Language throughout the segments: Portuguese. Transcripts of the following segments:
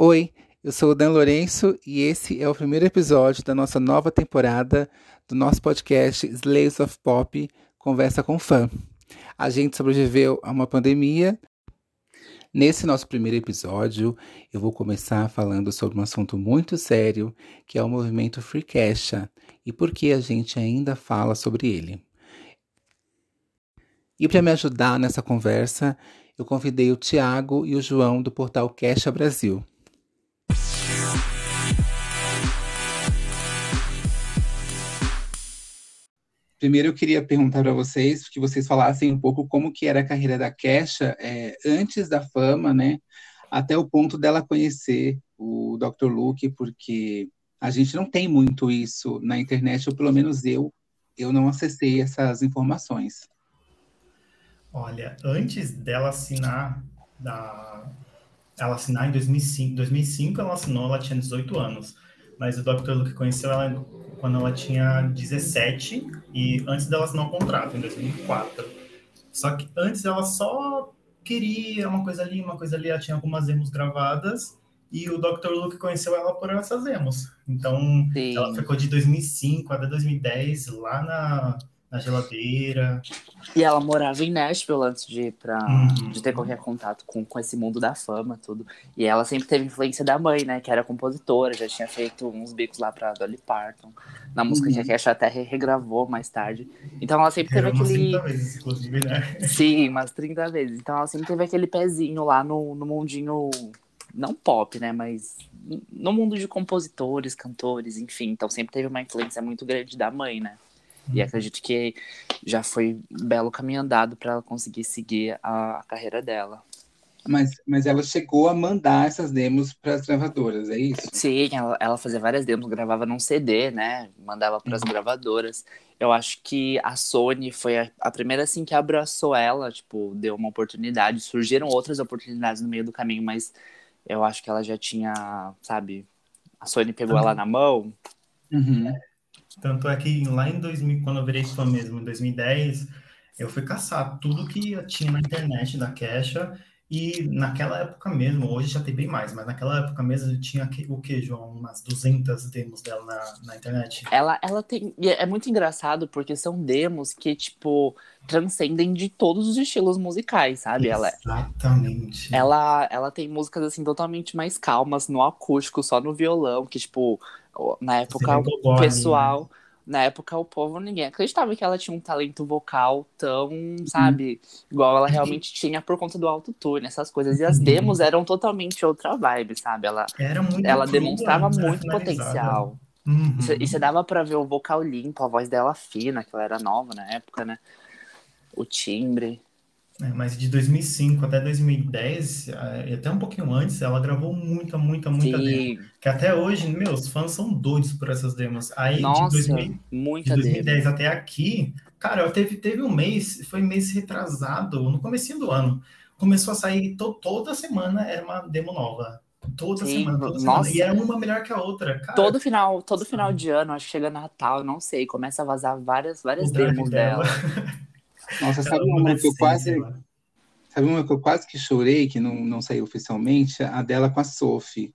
Oi, eu sou o Dan Lourenço e esse é o primeiro episódio da nossa nova temporada do nosso podcast Slaves of Pop Conversa com Fã. A gente sobreviveu a uma pandemia. Nesse nosso primeiro episódio, eu vou começar falando sobre um assunto muito sério, que é o movimento Freecasha e por que a gente ainda fala sobre ele. E para me ajudar nessa conversa, eu convidei o Tiago e o João do portal Cash Brasil. Primeiro eu queria perguntar para vocês, que vocês falassem um pouco como que era a carreira da Kesha é, antes da fama, né? Até o ponto dela conhecer o Dr. Luke, porque a gente não tem muito isso na internet, ou pelo menos eu, eu não acessei essas informações. Olha, antes dela assinar, da... ela assinar em 2005, 2005 ela assinou, ela tinha 18 anos, mas o Dr. Luke conheceu ela quando ela tinha 17 e antes dela assinar o um contrato, em 2004. Só que antes ela só queria uma coisa ali, uma coisa ali, ela tinha algumas demos gravadas e o Dr. Luke conheceu ela por essas demos. Então, Sim. ela ficou de 2005 até 2010 lá na na geladeira. E ela morava em Nashville antes de ir pra, uhum. de ter qualquer contato com, com esse mundo da fama, tudo. E ela sempre teve influência da mãe, né? Que era compositora, já tinha feito uns bicos lá pra Dolly Parton. Na música uhum. que a até regravou mais tarde. Então ela sempre teve aquele. Umas 30 vezes, inclusive, né? Sim, umas 30 vezes. Então ela sempre teve aquele pezinho lá no, no mundinho. Não pop, né? Mas no mundo de compositores, cantores, enfim. Então sempre teve uma influência muito grande da mãe, né? E uhum. acredito que já foi um belo caminho andado para ela conseguir seguir a, a, carreira dela. Mas, mas ela chegou a mandar essas demos para as gravadoras, é isso? Sim, ela, ela fazia várias demos, gravava num CD, né? Mandava para as uhum. gravadoras. Eu acho que a Sony foi a, a, primeira assim que abraçou ela, tipo, deu uma oportunidade. Surgiram outras oportunidades no meio do caminho, mas eu acho que ela já tinha, sabe? A Sony pegou uhum. ela na mão. Uhum. Tanto é que lá em 2000, quando eu virei fã mesmo, em 2010, eu fui caçar tudo que eu tinha na internet da Kesha e naquela época mesmo, hoje já tem bem mais, mas naquela época mesmo tinha o que, João? Umas 200 demos dela na, na internet. Ela, ela tem. É muito engraçado porque são demos que, tipo, transcendem de todos os estilos musicais, sabe? Exatamente. Ela, ela, ela tem músicas, assim, totalmente mais calmas, no acústico, só no violão, que, tipo, na época o pessoal. Né? Na época, o povo, ninguém acreditava que ela tinha um talento vocal tão, sabe, igual ela realmente tinha por conta do autotune, essas coisas. E as demos eram totalmente outra vibe, sabe? Ela, ela demonstrava muito potencial. Uhum. E você dava pra ver o vocal limpo, a voz dela fina, que ela era nova na época, né? O timbre. É, mas de 2005 até 2010, é, e até um pouquinho antes, ela gravou muita, muita, muita Sim. demo. Que até hoje, meus fãs são doidos por essas demos. Aí Nossa, de, 2000, muita de 2010 demo. até aqui, cara, teve, teve um mês, foi mês retrasado, no começo do ano, começou a sair to, toda semana era uma demo nova. Toda Sim, semana, toda nossa. semana. E era uma melhor que a outra, cara. Todo final, todo final de ano, acho que chega Natal, não sei, começa a vazar várias, várias demos dela. Nossa, sabe uma que eu quase. Sabe uma que eu quase que chorei, que não, não saiu oficialmente? A dela com a Sophie.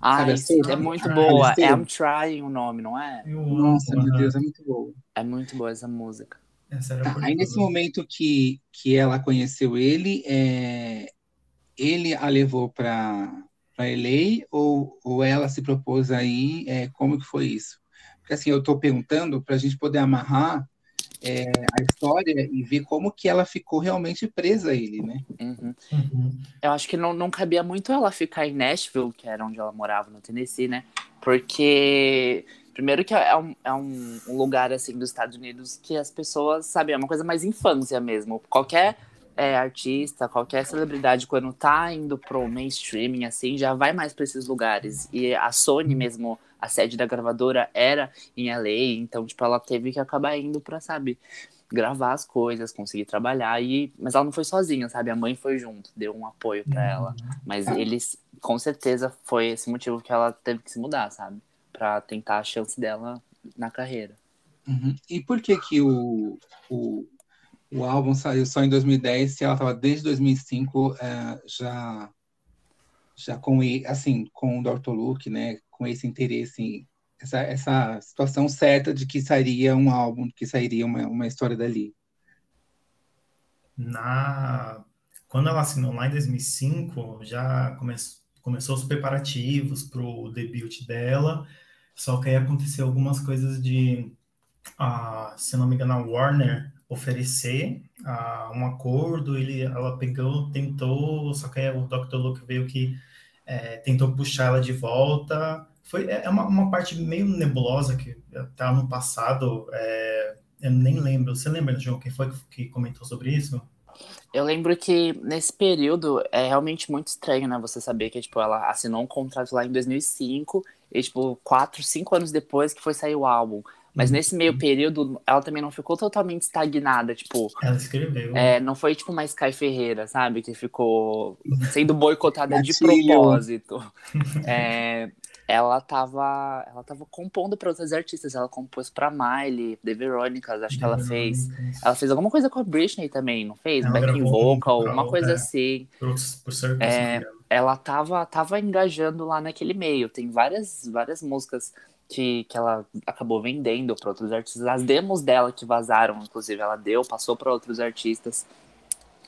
Ah, é muito boa. É I'm Trying o nome, não é? Nossa, meu Deus, é muito boa. É muito boa essa música. Tá, aí nesse momento que, que ela conheceu ele, é, ele a levou para para LA ou, ou ela se propôs aí? É, como que foi isso? Porque assim, eu estou perguntando para a gente poder amarrar é, a história e ver como que ela ficou realmente presa a ele, né? Uhum. Uhum. Eu acho que não, não cabia muito ela ficar em Nashville, que era onde ela morava, no Tennessee, né? Porque, primeiro que é um, é um, lugar, assim, dos Estados Unidos que as pessoas, sabe, é uma coisa mais infância mesmo. Qualquer é, artista, qualquer celebridade, quando tá indo pro mainstreaming, assim, já vai mais para esses lugares. E a Sony mesmo a sede da gravadora era em LA, então, tipo, ela teve que acabar indo pra, sabe, gravar as coisas, conseguir trabalhar, e... mas ela não foi sozinha, sabe? A mãe foi junto, deu um apoio para uhum. ela. Mas eles, com certeza, foi esse motivo que ela teve que se mudar, sabe? para tentar a chance dela na carreira. Uhum. E por que que o, o, o álbum saiu só em 2010 se ela estava desde 2005 é, já já com assim com o Dr. Luke, né, com esse interesse, essa, essa situação certa de que sairia um álbum, que sairia uma, uma história dali. Na quando ela assinou lá em 2005, já come... começou os preparativos para o debut dela, só que aí aconteceu algumas coisas de, uh, se não me engano, a Warner oferecer uh, um acordo, ele, ela pegou, tentou, só que o Dr. Luke veio que é, tentou puxar ela de volta. Foi, é, é uma, uma parte meio nebulosa que até no passado, é, eu nem lembro. Você lembra, João, quem foi que comentou sobre isso? Eu lembro que nesse período é realmente muito estranho, né? Você saber que tipo, ela assinou um contrato lá em 2005 e, tipo, quatro, cinco anos depois que foi sair o álbum. Mas uhum. nesse meio período, ela também não ficou totalmente estagnada, tipo... Ela escreveu. É, não foi tipo uma Sky Ferreira, sabe? Que ficou sendo boicotada de propósito. É, ela tava, ela tava compondo para outras artistas. Ela compôs para Miley, The Veronicas, acho que ela fez. Ela fez alguma coisa com a Britney também, não fez? Ela Backing vocal, uma coisa é, assim. Por, por é, ela tava, tava engajando lá naquele meio. Tem várias, várias músicas que, que ela acabou vendendo para outros artistas. As demos dela que vazaram, inclusive, ela deu, passou para outros artistas.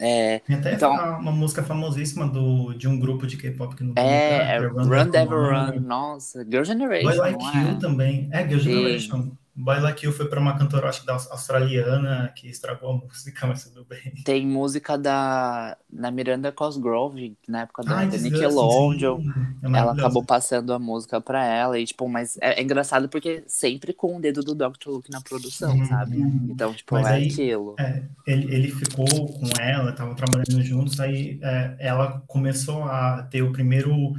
É, Tem até então, uma música famosíssima do, de um grupo de K-pop que não É, é Run, Run Devil Run, nossa, Girl Generation. Boy Like You é? também. É, Girl Generation. Sim. Boy Like You foi para uma cantora, acho que da australiana, que estragou a música, mas tudo bem. Tem música da, da Miranda Cosgrove, na época da, da Nickelodeon. É ela acabou passando a música para ela, e, tipo, mas é, é, engraçado porque sempre com o dedo do Dr. Luke na produção, uhum. sabe? Então, tipo, é aí, aquilo. É, ele, ele ficou com ela, estavam trabalhando juntos, aí é, ela começou a ter o primeiro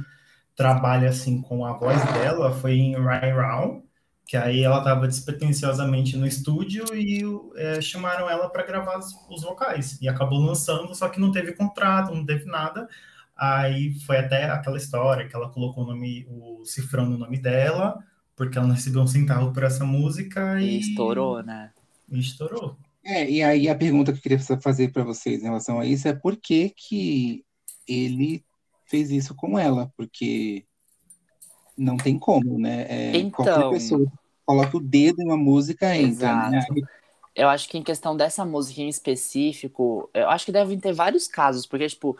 trabalho, assim, com a voz dela, foi em Ryan Round que aí ela estava despretensiosamente no estúdio e é, chamaram ela para gravar os, os, vocais. E acabou lançando, só que não teve contrato, não teve nada. Aí foi até aquela história que ela colocou o nome, o cifrão no nome dela, porque ela não recebeu um centavo por essa música e. e estourou, né? E estourou. É, e aí a pergunta que eu queria fazer para vocês em relação a isso é por que, que ele fez isso com ela? Porque não tem como, né? É, então, qualquer pessoa coloca o dedo em uma música entra. Né? Eu acho que em questão dessa música em específico, eu acho que devem ter vários casos, porque, tipo,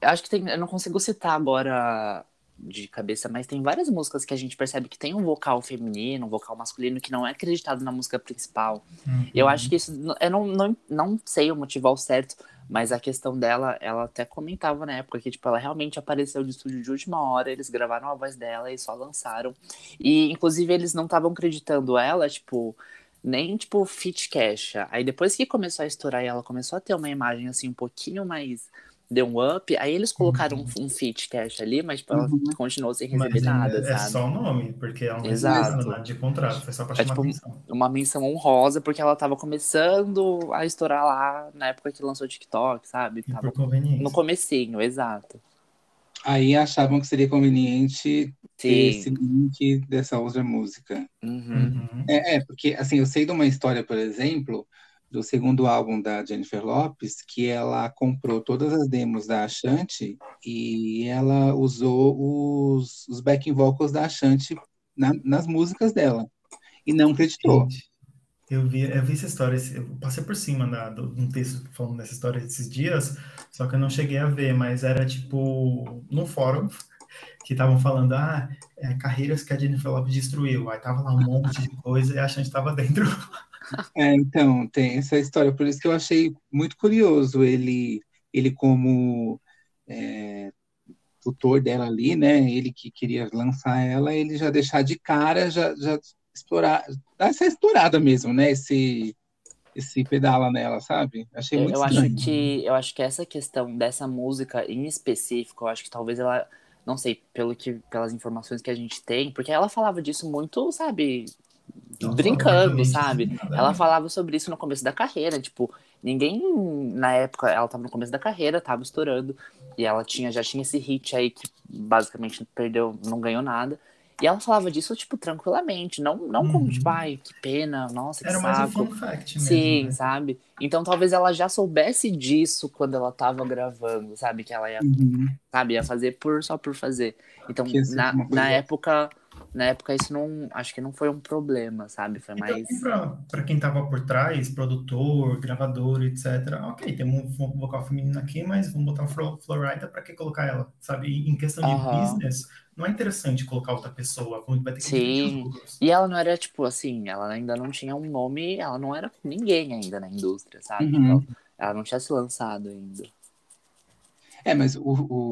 eu acho que tem. Eu não consigo citar agora de cabeça, mas tem várias músicas que a gente percebe que tem um vocal feminino, um vocal masculino que não é acreditado na música principal. Uhum. Eu acho que isso. Eu não, não, não sei o motivo ao certo, mas a questão dela, ela até comentava na época que, tipo, ela realmente apareceu de estúdio de última hora, eles gravaram a voz dela e só lançaram. E, inclusive, eles não estavam acreditando ela, tipo, nem, tipo, fit cash. Aí depois que começou a estourar e ela começou a ter uma imagem, assim, um pouquinho mais deu um up, aí eles colocaram uhum. um, um fit cash ali, mas tipo, ela uhum. continuou sem receber mas, nada, é, sabe? É só o nome, porque ela não Exato. nada de contrato, foi só pra é, chamar é, tipo, Uma menção honrosa, porque ela tava começando a estourar lá na época que lançou o TikTok, sabe? Tava no comecinho, exato. Aí achavam que seria conveniente ter esse link dessa outra música. Uhum. É, é, porque assim, eu sei de uma história, por exemplo, do segundo álbum da Jennifer Lopes, que ela comprou todas as demos da Ashanti e ela usou os, os backing vocals da Ashanti na, nas músicas dela e não acreditou. Eu vi, eu vi essa história, eu passei por cima da, do, de um texto falando dessa história esses dias, só que eu não cheguei a ver, mas era tipo no fórum que estavam falando, ah, é, carreiras que a Jennifer Lopes destruiu. Aí tava lá um monte de coisa e a Ashanti estava dentro. É, então, tem essa história, por isso que eu achei muito curioso ele, ele como é, tutor dela ali, né? Ele que queria lançar ela, ele já deixar de cara, já, já explorar, dar essa explorada mesmo, né? Esse, esse pedala nela, sabe? Achei muito eu estranho. acho que Eu acho que essa questão dessa música em específico, eu acho que talvez ela não sei, pelo que, pelas informações que a gente tem, porque ela falava disso muito, sabe, brincando, sabe? Ela falava sobre isso no começo da carreira, tipo, ninguém na época, ela tava no começo da carreira, tava estourando, e ela tinha já tinha esse hit aí que basicamente perdeu, não ganhou nada. E ela falava disso, tipo, tranquilamente. Não, não como, tipo, uhum. ai, que pena, nossa, que Era saco. mais um fun fact mesmo, Sim, né? sabe? Então talvez ela já soubesse disso quando ela tava gravando, sabe? Que ela ia, Uhum. sabe, ia fazer por só por fazer. Então, ser na, na época, na época isso não, acho que não foi um problema, sabe? Foi E mais pra, pra quem tava por trás, produtor, gravador, etc. Ok, tem um vo- vocal feminino aqui, mas vamos botar o Flo- Florida pra que colocar ela? Sabe? E em questão de Aham. business, não é interessante colocar outra pessoa, vai ter que Sim. E ela não era, tipo, assim, ela ainda não tinha um nome, ela não era ninguém ainda na indústria, sabe? Uhum. Então, ela não tinha se lançado ainda. É, mas o,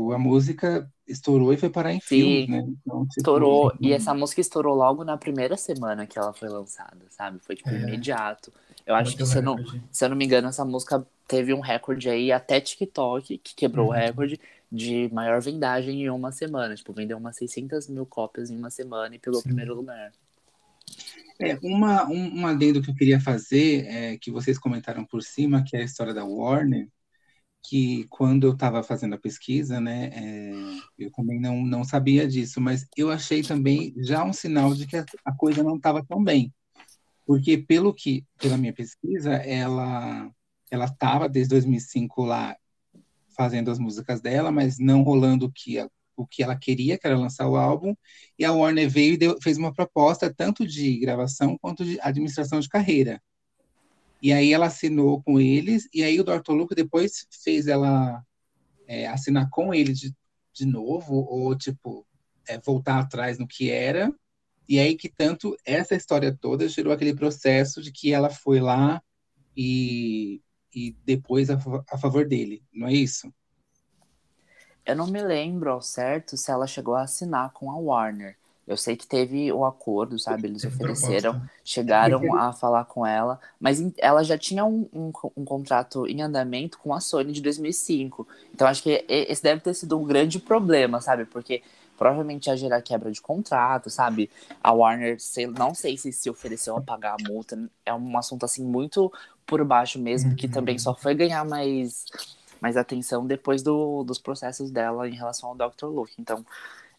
o- a música estourou e foi parar em Sim. filmes, né? Então, tipo, Estourou, e essa música estourou logo na primeira semana que ela foi lançada, sabe? Foi, tipo, É. imediato. Eu acho que, se eu, não, se eu não me engano, essa música teve um recorde aí, até TikTok, que quebrou o Uhum. recorde de maior vendagem em uma semana. Tipo, vendeu umas 600 mil cópias em uma semana e pegou o Sim. primeiro lugar. É, uma, um, um adendo que eu queria fazer, é, que vocês comentaram por cima, que é a história da Warner, que quando eu estava fazendo a pesquisa, né, é, eu também não, não sabia disso, mas eu achei também já um sinal de que a, a coisa não estava tão bem. Porque pelo que, pela minha pesquisa, ela ela estava desde 2005 lá fazendo as músicas dela, mas não rolando o que, o que ela queria, que era lançar o álbum, e a Warner veio e deu- fez uma proposta tanto de gravação quanto de administração de carreira. E aí ela assinou com eles, e aí o Dr. Luke depois fez ela é, assinar com ele de, de novo, ou tipo, é, voltar atrás no que era. E aí que tanto essa história toda gerou aquele processo de que ela foi lá e, e depois a, a favor dele, não é isso? Eu não me lembro ao certo se ela chegou a assinar com a Warner. Eu sei que teve o acordo, sabe? Eles ofereceram, proposta. chegaram a falar com ela, mas ela já tinha um, um, um contrato em andamento com a Sony de 2005. Então acho que esse deve ter sido um grande problema, sabe? Porque provavelmente ia gerar quebra de contrato, sabe? A Warner, sei- não sei se se ofereceu a pagar a multa. É um assunto assim muito por baixo mesmo, que Uhum. também só foi ganhar mais mais atenção depois do, dos processos dela em relação ao Dr. Luke. Então,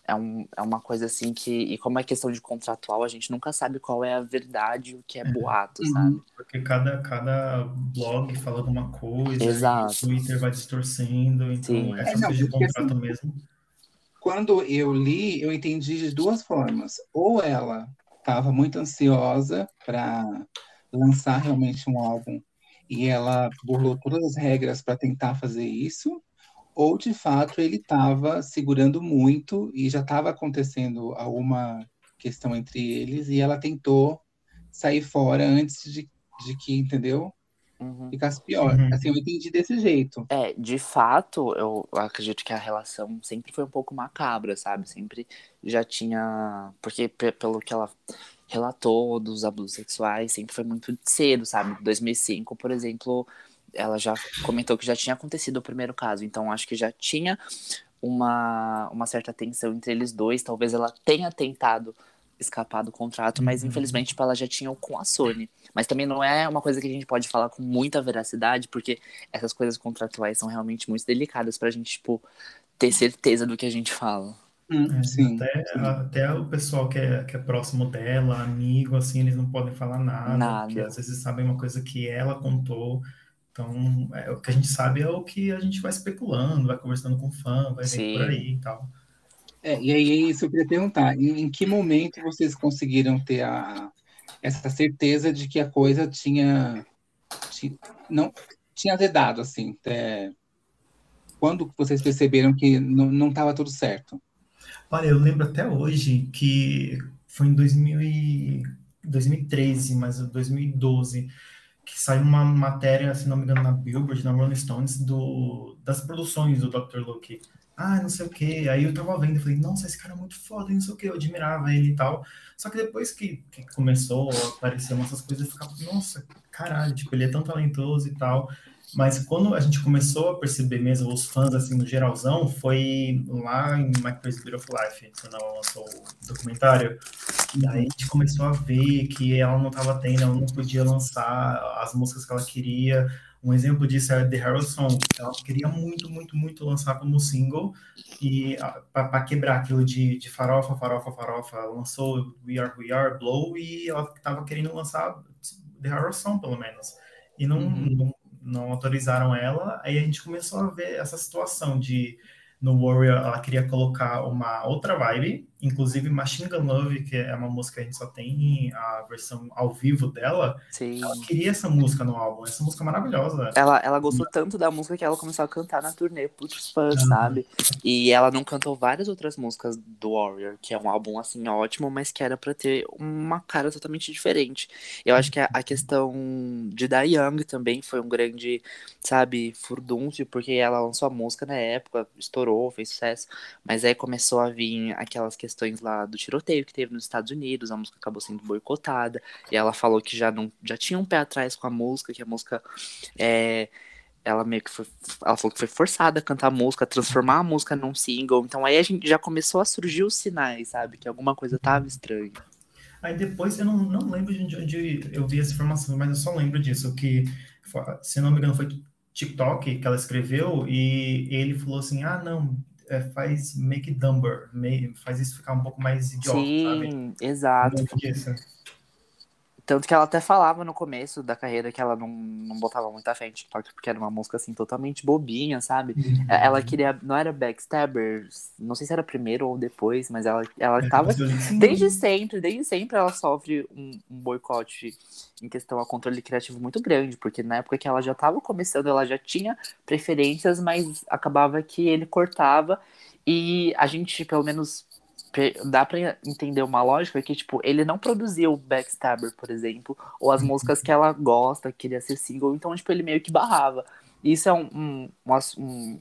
é, um, é uma coisa assim que. E como é questão de contratual, a gente nunca sabe qual é a verdade e o que é boato, Uhum. sabe? Porque cada, cada blog falando uma coisa, Exato. o Twitter vai distorcendo, então Sim. essas É, não, coisas de porque contrato mesmo. Quando eu li, eu entendi de duas formas. Ou ela estava muito ansiosa para lançar realmente um álbum e ela burlou todas as regras para tentar fazer isso, ou de fato ele estava segurando muito e já estava acontecendo alguma questão entre eles e ela tentou sair fora antes de, de que, entendeu? Uhum. Ficasse pior. Uhum. Assim, eu entendi desse jeito. É, de fato, eu acredito que a relação sempre foi um pouco macabra, sabe? Sempre já tinha. Porque pe- pelo que ela relatou dos abusos sexuais, sempre foi muito cedo, sabe? 2005, por exemplo, ela já comentou que já tinha acontecido o primeiro caso, então acho que já tinha uma, uma certa tensão entre eles dois. Talvez ela tenha tentado escapar do contrato, mas Uhum. infelizmente tipo, ela já tinha o com a Sony. Mas também não é uma coisa que a gente pode falar com muita veracidade, porque essas coisas contratuais são realmente muito delicadas pra gente, tipo, ter certeza do que a gente fala. Hum, É, sim. até, sim. até o pessoal que é, que é próximo dela, amigo, assim, eles não podem falar nada, Nada. porque às vezes sabem uma coisa que ela contou. Então, é, o que a gente sabe é o que a gente vai especulando, vai conversando com o fã, vai ver por Sim. aí e tal. É, e aí, é isso eu queria perguntar, em, em que momento vocês conseguiram ter a, essa certeza de que a coisa tinha, ti- não, tinha azedado, assim, é, quando vocês perceberam que não estava tudo certo? Olha, eu lembro até hoje que foi em 2000 e 2013, mas 2012, que saiu uma matéria, se não me engano, na Billboard, na Rolling Stones, do, das produções do Dr. Luke. Ah, não sei o quê. Aí eu tava vendo e falei, nossa, esse cara é muito foda, não sei o quê. Eu admirava ele e tal. Só que depois que, que começou a aparecer essas coisas, eu ficava, nossa, caralho, tipo, ele é tão talentoso e tal. Mas quando a gente começou a perceber mesmo, os fãs, assim, no geralzão, foi lá em My Crazy Beautiful Life, quando ela lançou o documentário. E aí a gente começou a ver que ela não estava tendo, ela não podia lançar as músicas que ela queria. Um exemplo disso é The Harrison. Ela queria muito, muito, muito lançar como single e para quebrar aquilo de, de farofa, farofa, farofa. Ela lançou We Are, We Are, Blow e ela estava querendo lançar The Harrison, pelo menos. E não, uhum. não, não autorizaram ela. Aí a gente começou a ver essa situação de no Warrior ela queria colocar uma outra vibe, inclusive Machine Gun Love, que é uma música que a gente só tem a versão ao vivo dela. Sim. Ela queria essa música no álbum, essa música é maravilhosa. Ela, ela gostou tanto da música que ela começou a cantar na turnê pros fãs, uhum. sabe? E ela não cantou várias outras músicas do Warrior, que é um álbum assim ótimo, mas que era para ter uma cara totalmente diferente. Eu acho que a, a questão de Da Young também foi um grande, sabe, furdúncio, porque ela lançou a música na época, estourou estourou, fez sucesso, mas aí começou a vir aquelas questões lá do tiroteio que teve nos Estados Unidos, a música acabou sendo boicotada, e ela falou que já não já tinha um pé atrás com a música, que a música é, ela meio que foi, ela falou que foi forçada a cantar a música, a transformar a música num single. Então aí a gente já começou a surgir os sinais, sabe? Que alguma coisa tava estranha. Aí depois eu não, não lembro de onde eu vi essa informação, mas eu só lembro disso, que se não me engano foi TikTok que ela escreveu e ele falou assim: ah, não, é, faz make dumber, faz isso ficar um pouco mais idiota, Sim, sabe? exato. Tanto que ela até falava no começo da carreira que ela não, não botava muita fé em TikTok, porque era uma música assim totalmente bobinha, sabe? Uhum. Ela queria. Não era Backstabber, não sei se era primeiro ou depois, mas ela, ela é, tava. Desde sempre, desde sempre ela sofre um, um boicote em questão a controle criativo muito grande, porque na época que ela já tava começando, ela já tinha preferências, mas acabava que ele cortava. E a gente, pelo menos dá pra entender uma lógica que, tipo, ele não produziu Backstabber, por exemplo, ou as músicas que ela gosta, queria ser single, então, tipo, ele meio que barrava. Isso é um, um, uma, um,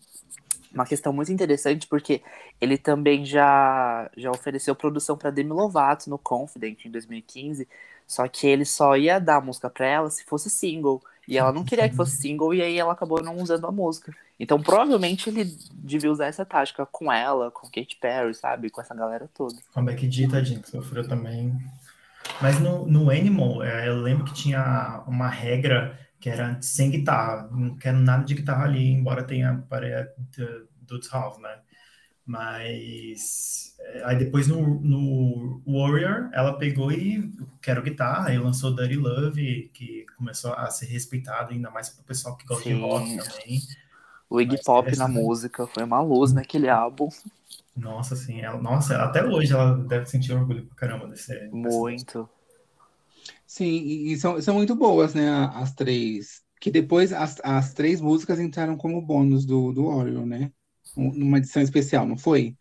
uma questão muito interessante, porque ele também já, já ofereceu produção para Demi Lovato no Confident em 2015, só que ele só ia dar música pra ela se fosse single. E ela não queria que fosse single, e aí ela acabou não usando a música. Então, provavelmente, ele devia usar essa tática com ela, com Katy Perry, sabe? Com essa galera toda. Com a Becky G, tadinho, sofreu também. Mas no, no Animal, é, eu lembro que tinha uma regra que era sem guitarra. Não quero nada de guitarra ali, embora tenha para Dudes House, né? Mas é, aí depois no, no Warrior ela pegou e quero guitarra, e lançou Dirty Love, que começou a ser respeitado ainda mais pro pessoal que gosta Sim. de rock também. O Iggy Pop na música foi uma luz naquele álbum. Nossa, sim. Ela, nossa, até hoje ela deve sentir orgulho pra caramba desse. Muito. Sim, e, são, são muito boas, né? As três. Que depois as, as três músicas entraram como bônus do, do Orion, né? Numa edição especial, não foi?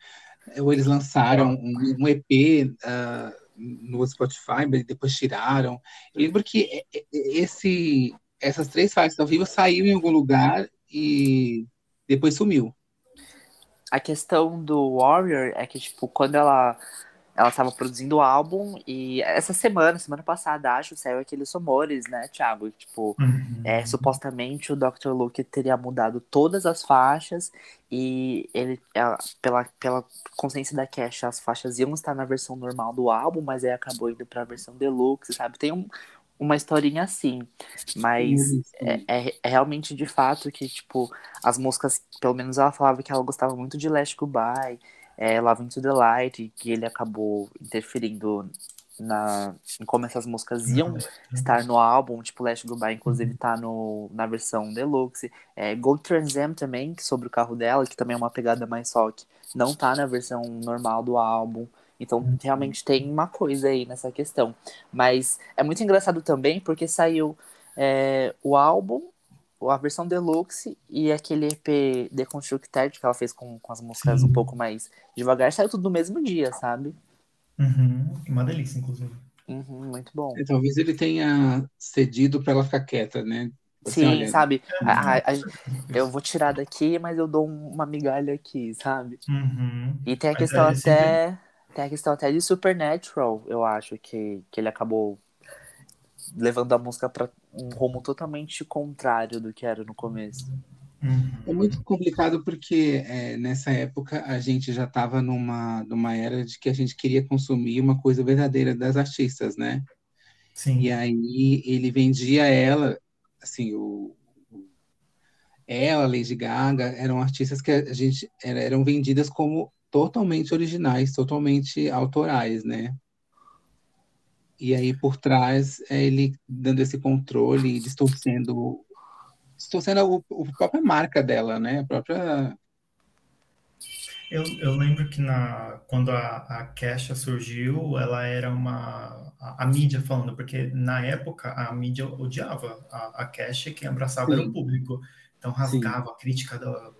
Ou eles lançaram um, um EP uh, ah, no Spotify, mas depois tiraram. Eu lembro que esse, essas três faixas ao vivo saíram em algum lugar e depois sumiu. A questão do Warrior é que, tipo, quando ela ela estava produzindo o álbum e essa semana, semana passada, acho, saiu aqueles rumores, né, Thiago? Tipo, uhum. é, supostamente o Dr. Luke teria mudado todas as faixas e ele, ela, pela, pela consciência da Cash, as faixas iam estar na versão normal do álbum, mas aí acabou indo para a versão deluxe, sabe? Tem um, uma historinha assim. Mas é, é, é, realmente de fato que, tipo, as músicas, pelo menos ela falava que ela gostava muito de Last Goodbye é, Love Into the Light, que ele acabou interferindo na, em como essas músicas iam estar no álbum, tipo Last Goodbye, inclusive tá no, na versão deluxe. É, Gold Trans Am também, sobre o carro dela, que também é uma pegada mais rock, não tá na versão normal do álbum. Então, realmente tem uma coisa aí nessa questão. Mas é muito engraçado também, porque saiu é, o álbum a versão deluxe e aquele EP Deconstructed que ela fez com, com as músicas Sim. um pouco mais devagar, saiu tudo no mesmo dia, sabe? Uhum. Uma delícia, inclusive. Uhum, muito bom. É, talvez ele tenha cedido para ela ficar quieta, né? Assim, Sim, olha... sabe? A, a, a, eu vou tirar daqui, mas eu dou uma migalha aqui, sabe? Uhum. E tem a questão até. Sempre... Tem a questão até de Supernatural, eu acho, que, que ele acabou levando a música para um rumo totalmente contrário do que era no começo. Uhum. É muito complicado porque é, nessa época a gente já estava numa, numa era de que a gente queria consumir uma coisa verdadeira das artistas, né? Sim. E aí ele vendia ela, assim, o, ela, Lady Gaga, eram artistas que a gente eram vendidas como totalmente originais, totalmente autorais, né? E aí por trás é ele dando esse controle, distorcendo, distorcendo a, a própria marca dela, né? A própria eu, eu lembro que na, quando a, a Kesha surgiu, ela era uma. A, a, mídia falando, porque na época a mídia odiava a, a Kesha, quem abraçava Sim. era o público. Então rasgava Sim. a crítica, da,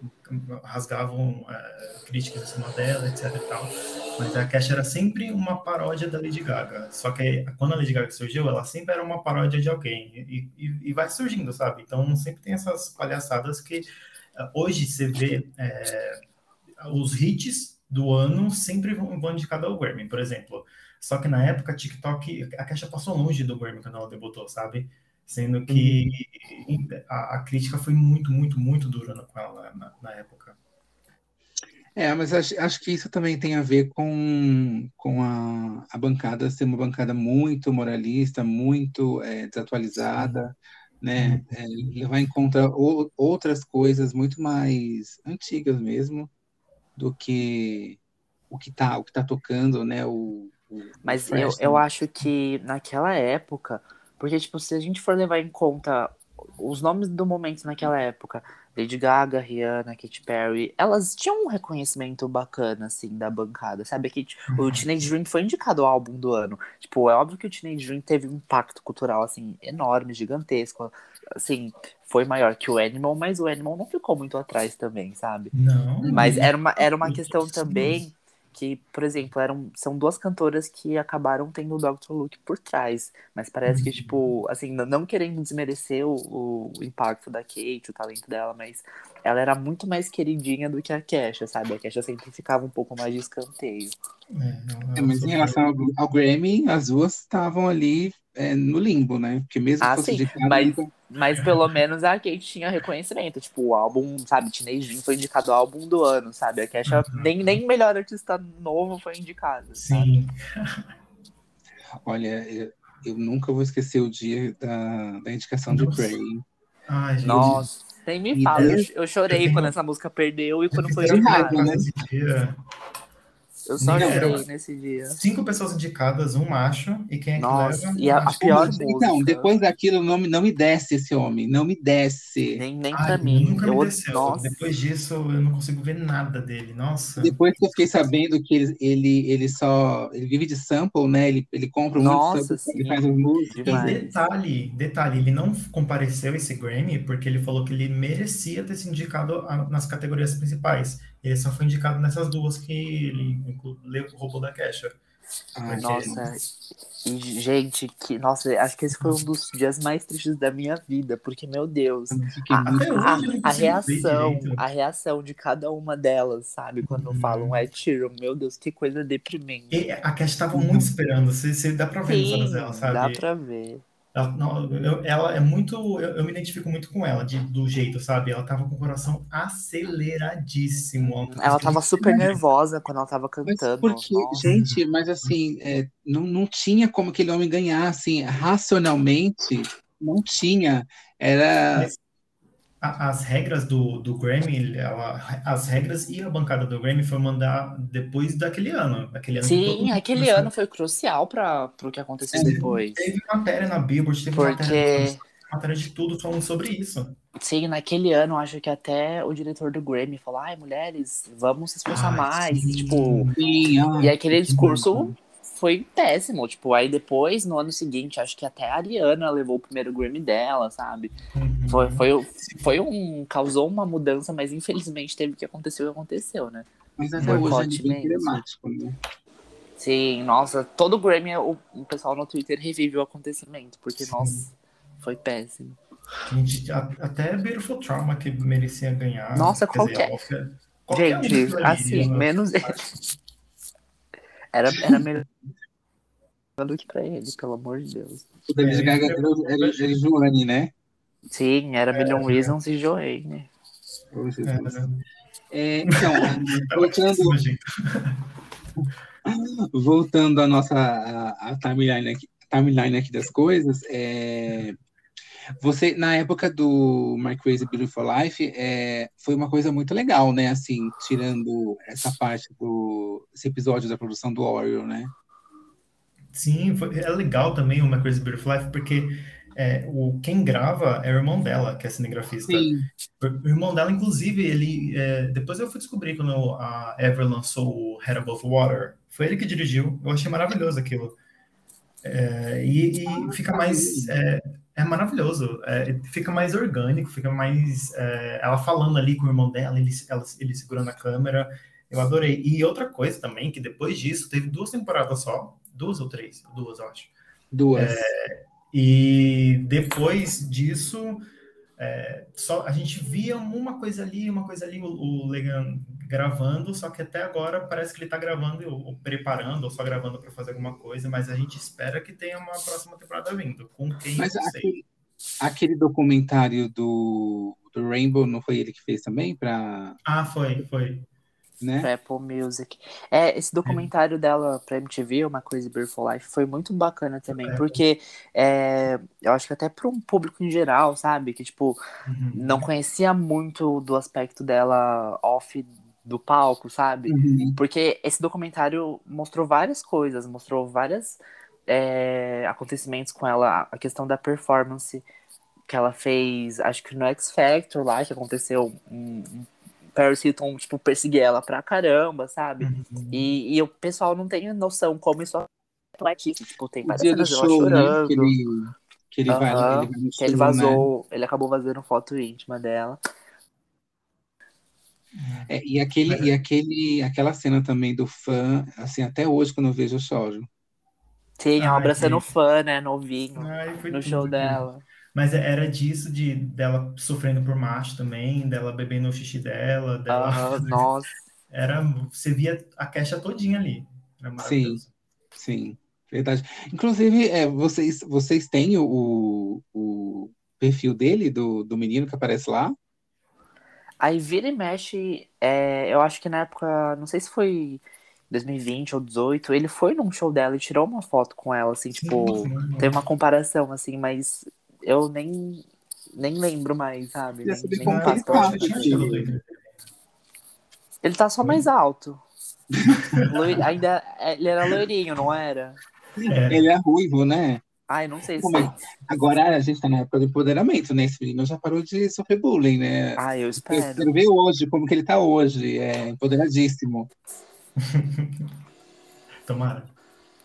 rasgavam é, críticas em cima dela, etc tal. Mas a Kesha era sempre uma paródia da Lady Gaga. Só que quando a Lady Gaga surgiu, ela sempre era uma paródia de alguém. E, e, e vai surgindo, sabe? Então sempre tem essas palhaçadas que hoje você vê. É, os hits do ano sempre vão, indicar ao Grammy, por exemplo. Só que na época, TikTok, a Kesha passou longe do Grammy quando ela debutou, sabe? Sendo que uhum. a, a, crítica foi muito, muito, muito dura com ela na, na época. É, mas acho, acho, que isso também tem a ver com, com a, a bancada ser uma bancada muito moralista, muito é, desatualizada, né? Uhum. É, levar em conta o, outras coisas muito mais antigas mesmo do que o que tá, o que tá tocando, né? O, o Mas eu, eu acho que naquela época, porque, tipo, se a gente for levar em conta os nomes do momento naquela época, Lady Gaga, Rihanna, Katy Perry, elas tinham um reconhecimento bacana, assim, da bancada, sabe? Que o uhum. Teenage Dream foi indicado ao álbum do ano. Tipo, é óbvio que o Teenage Dream teve um impacto cultural, assim, enorme, gigantesco. Assim, foi maior que o Animal, mas o Animal não ficou muito atrás também, sabe? Não. Mas era uma, era uma questão também que, por exemplo, eram, são duas cantoras que acabaram tendo o Dr. Luke por trás. Mas parece que, uhum. tipo, assim, não querendo desmerecer o, o, impacto da Kate, o talento dela, mas ela era muito mais queridinha do que a Kesha, sabe? A Kesha sempre ficava um pouco mais de escanteio. É, é, mas em relação ao, ao Grammy, as duas estavam ali é, no limbo, né? Porque mesmo ah, fosse sim, indicado, mas, mas pelo menos a Kate tinha reconhecimento. Tipo, o álbum, sabe, Teenage Dream foi indicado ao álbum do ano, sabe? A Kesha, uhum. nem, nem melhor artista novo foi indicado. Sim. Olha, eu, eu, nunca vou esquecer o dia da, da indicação Nossa. de Prey. Ai, gente. Nossa, nem me fala. Eu, eu chorei quando essa música perdeu e quando foi indicada. Né? Eu só chorei nesse dia. Cinco pessoas indicadas, um macho, e quem é que Nossa, leva? E a, a pior música. Então, depois daquilo, não me, não me desce esse homem, não me desce. Nem, nem Ai, pra mim. Nunca eu, me desceu. Nossa. Depois disso, eu não consigo ver nada dele, nossa. Depois que eu fiquei sabendo que ele, ele, ele só, ele vive de sample, né, ele, ele compra um nossa, sample, ele faz as músicas. E detalhe, detalhe, ele não compareceu esse Grammy porque ele falou que ele merecia ter se indicado nas categorias principais. Ele só foi indicado nessas duas que ele roubou da Kesha. Ai, nossa, e, gente, que, nossa, acho que esse foi um dos dias mais tristes da minha vida, porque, meu Deus, a, a, a reação, a reação de cada uma delas, sabe, quando uhum. falam é tiro, meu Deus, que coisa deprimente. E a Cash estava muito esperando, você, você dá pra ver Sim, nos olhos dela, sabe? dá pra ver. Ela, não, eu, ela é muito. Eu, eu, me identifico muito com ela, de, do jeito, sabe? Ela tava com o coração aceleradíssimo. Ela tava super nervosa quando ela tava cantando. Mas porque, Nossa. gente, mas assim, é, não, não tinha como aquele homem ganhar, assim, racionalmente, não tinha. Era. Mas as regras do, do Grammy, ela, as regras e a bancada do Grammy foi mandar depois daquele ano. Aquele ano Sim, aquele ano foi crucial para o que aconteceu é, depois. Teve matéria na Billboard, teve Porque... matéria, matéria de tudo falando sobre isso. Sim, naquele ano, acho que até o diretor do Grammy falou: ai, mulheres, vamos se esforçar mais. Sim, e, tipo, sim, ai, e aquele discurso foi péssimo. Tipo, aí depois, no ano seguinte, acho que até a Ariana levou o primeiro Grammy dela, sabe? Uhum. Foi, foi, foi um. causou uma mudança, mas infelizmente teve que acontecer o que aconteceu, né? Mas até hoje é bem dramático, né? Sim, nossa, todo Grammy, o, o pessoal no Twitter revive o acontecimento, porque, Sim. nossa, foi péssimo. Gente, até Beautiful Trauma que merecia ganhar. Nossa, qualquer. Dizer, qualquer Gente, assim, né? menos. Era, era melhor do que pra ele, pelo amor de Deus. O David Gaga era, era, era Joanne, né? Sim, era Million é, Reasons e Joanne. É, é, então, voltando, voltando à nossa a, a timeline, aqui, timeline aqui das coisas, é, Você, na época do My Crazy Beautiful Life, é, foi uma coisa muito legal, né? Assim, tirando essa parte do esse episódio da produção do Oreo, né? Sim, foi, é legal também o My Crazy Beautiful Life, porque é, o, quem grava é o irmão dela, que é cinegrafista. Sim. O irmão dela, inclusive, ele. É, depois eu fui descobrir quando a Ever lançou o Head Above Water. Foi ele que dirigiu. Eu achei maravilhoso aquilo. É, e, e, fica mais. É, é maravilhoso. É, fica mais orgânico, fica mais. É, ela falando ali com o irmão dela, ele, ela, ele segurando a câmera. Eu adorei. E outra coisa também, que depois disso, teve duas temporadas só. Duas ou três? Duas, eu acho. Duas. É, e depois disso, é, só a gente via uma coisa ali, uma coisa ali, o, o Legan gravando, só que até agora parece que ele está gravando ou, ou, preparando, ou só gravando para fazer alguma coisa, mas a gente espera que tenha uma próxima temporada vindo. Com quem mas aquele, aquele, documentário do, do Rainbow não foi ele que fez também? Pra... Ah, foi, foi né? Apple Music. É, esse documentário é. dela pra MTV, Uma Coisa Beautiful Life, foi muito bacana também, é. porque é, eu acho que até para um público em geral, sabe? Que, tipo, uhum. não conhecia muito do aspecto dela off do palco, sabe? Uhum. Porque esse documentário mostrou várias coisas, mostrou vários é, acontecimentos com ela, a questão da performance que ela fez, acho que no X Factor lá, que aconteceu um, um Paris Hilton, tipo, perseguir ela pra caramba, sabe? Uhum. E, e o pessoal não tem noção como isso é tipo, tem várias cenas dela show, né, chorando. Né? Que ele, que ele, uhum, vai, ele, vai que ele vazou, né? ele acabou vazando foto íntima dela. É, e aquele, é. e aquele, aquela cena também do fã, assim, até hoje, quando eu vejo, eu choro. Sim, ela abraçando o fã, né, novinho, Ai, no show dela. Mas era disso de dela sofrendo por macho também, dela bebendo o xixi dela, dela. Ah, nossa. Era, você via a queixa todinha ali. sim, sim, verdade. Inclusive, é, vocês, vocês têm o, o perfil dele, do, do menino que aparece lá? Aí vira e mexe, é, eu acho que na época, não sei se foi 2020 ou 2018, ele foi num show dela e tirou uma foto com ela, assim, tipo, tem uma comparação, assim, mas eu nem, nem lembro mais, sabe? Nem, nem como ele, tá, ele tá só mais alto. Loir, ainda ele era loirinho, não era? É. Ele é ruivo, né? Ai, não sei se. É? Agora a gente tá na época do empoderamento, né? Esse menino já parou de sofrer bullying, né? Ah, eu espero. Eu quero ver hoje, como que ele tá hoje. É empoderadíssimo. Tomara.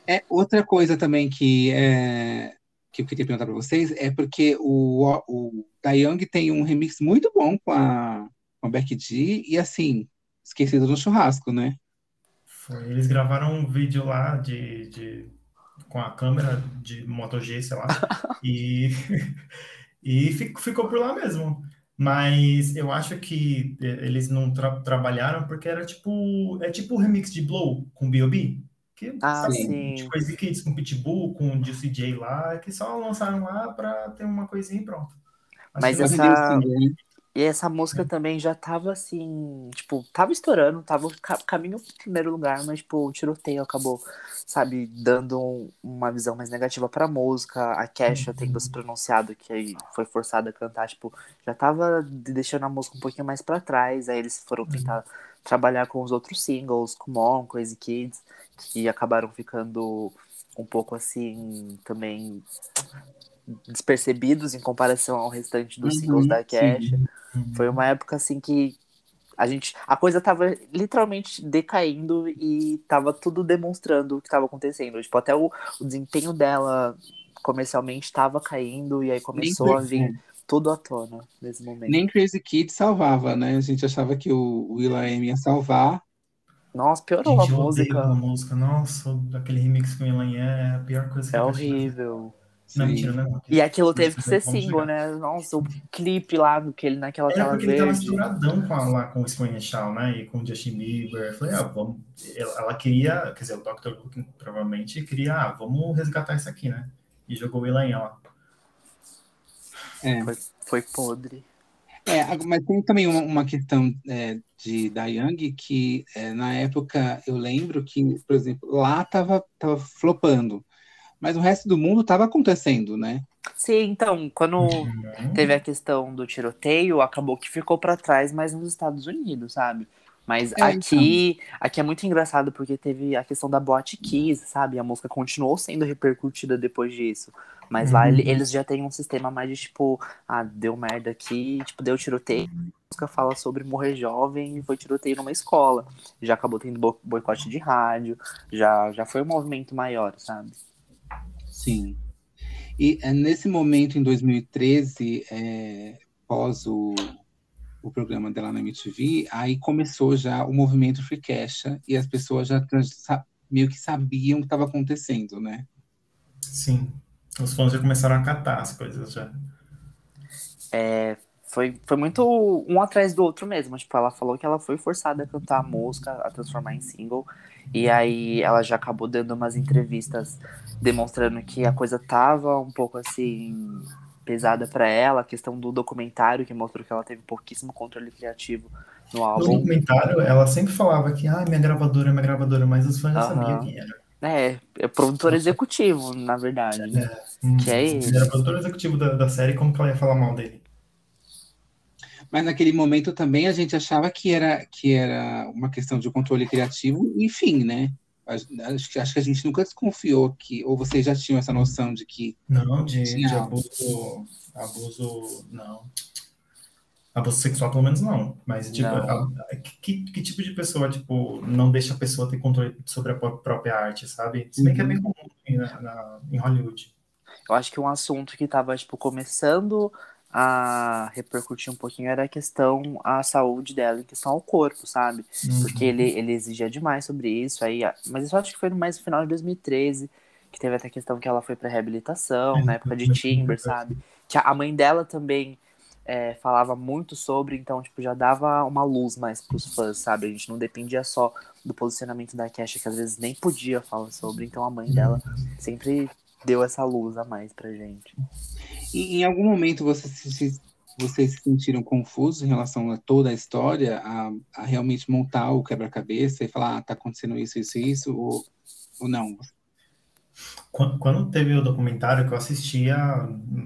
É outra coisa também que é, que eu queria perguntar para vocês é porque o, o Young tem um remix muito bom com a, com a Becky G e assim, esquecido no churrasco, né? Foi, eles gravaram um vídeo lá de, de com a câmera de Moto G, sei lá, e, e ficou por lá mesmo. Mas eu acho que eles não tra trabalharam porque era tipo. É tipo o remix de Blow com B.O.B. Que, ah, sabe, sim. De coisa que com Pitbull, com Juicy J lá, que só lançaram lá pra ter uma coisinha e pronto. Acho Mas essa... E essa música é. também já tava assim, tipo, tava estourando, tava caminho pro primeiro lugar, mas, tipo, o tiroteio acabou, sabe, dando um, uma visão mais negativa pra música. A Kesha uhum. tendo se pronunciado que aí foi forçada a cantar, tipo, já tava deixando a música um pouquinho mais para trás. Aí eles foram tentar uhum. trabalhar com os outros singles, com Mon, Crazy Kids que acabaram ficando um pouco assim também despercebidos em comparação ao restante dos uhum, singles da Cash. Uhum. Foi uma época assim que a gente a coisa tava literalmente decaindo e tava tudo demonstrando o que estava acontecendo. Tipo, até o, o desempenho dela comercialmente estava caindo e aí começou a vir tudo à tona nesse momento. Nem Crazy Kid salvava, né? A gente achava que o Will.i.am ia salvar nossa, piorou Gente, a música. A música. Nossa, aquele remix com Elan é a pior coisa que É horrível. Não, mentira, não. E aquilo teve que ser single, né? Nossa, o clipe lá do que ele naquela Era porque verde. ele tava misturadão com, a, lá com o Spring Shaw, né? E com o Justin Bieber. Falei, ah, vamos. Ela queria, quer dizer, o Dr. Luke provavelmente queria, ah, vamos resgatar isso aqui, né? E jogou o Elan lá. É. Foi, foi podre. É, mas tem também uma, uma questão é, de da Young que é, na época eu lembro que, por exemplo, lá tava, tava flopando, mas o resto do mundo tava acontecendo, né? Sim, então, quando uhum. teve a questão do tiroteio, acabou que ficou para trás, mas nos Estados Unidos, sabe? Mas é, aqui, então. aqui é muito engraçado porque teve a questão da boate Kiss, sabe? A música continuou sendo repercutida depois disso. Mas uhum. lá eles já têm um sistema mais de tipo, ah, deu merda aqui, tipo, deu tiroteio. A música fala sobre morrer jovem e foi tiroteio numa escola. Já acabou tendo boicote de rádio, já, já foi um movimento maior, sabe? Sim. E é, nesse momento, em 2013, é, pós o o programa dela na MTV, aí começou já o movimento Free Cash e as pessoas já meio que sabiam o que estava acontecendo, né? Sim. Os fãs já começaram a catar as coisas já. É, foi, foi muito um atrás do outro mesmo. Tipo, ela falou que ela foi forçada a cantar a música, a transformar em single. E aí ela já acabou dando umas entrevistas demonstrando que a coisa tava um pouco assim pesada para ela, a questão do documentário que mostrou que ela teve pouquíssimo controle criativo no álbum. No documentário, ela sempre falava que, ah, minha gravadora, minha gravadora, mas os fãs já sabiam quem era. É, é produtor executivo, na verdade. É, hum, que é ele. Era produtor executivo da, da série, como que ela ia falar mal dele? Mas naquele momento também a gente achava que era, que era uma questão de controle criativo, enfim, né? Acho que, acho que a gente nunca desconfiou que, ou vocês já tinham essa noção de que. Não, de, de abuso. Abuso. Não. Abuso sexual, pelo menos não. Mas, tipo, não. A, que, que tipo de pessoa, tipo, não deixa a pessoa ter controle sobre a própria arte, sabe? Se bem uhum. que é bem uhum. comum na, na, em Hollywood. Eu acho que um assunto que tava, tipo, começando a repercutir um pouquinho era a questão à saúde dela, em questão ao corpo, sabe? Uhum. Porque ele, ele exigia demais sobre isso. Aí, mas isso acho que foi mais no final de 2013, que teve até a questão que ela foi para reabilitação, é, na época de Timber, sabe? Que a mãe dela também é, falava muito sobre, então, tipo, já dava uma luz mais pros fãs, sabe? A gente não dependia só do posicionamento da Kesha, que às vezes nem podia falar sobre, então a mãe dela sempre deu essa luz a mais pra gente. E em algum momento vocês se, vocês se sentiram confusos em relação a toda a história, a, a realmente montar o quebra-cabeça e falar, ah, tá acontecendo isso, isso, isso, ou, ou não? Quando, quando teve o documentário que eu assistia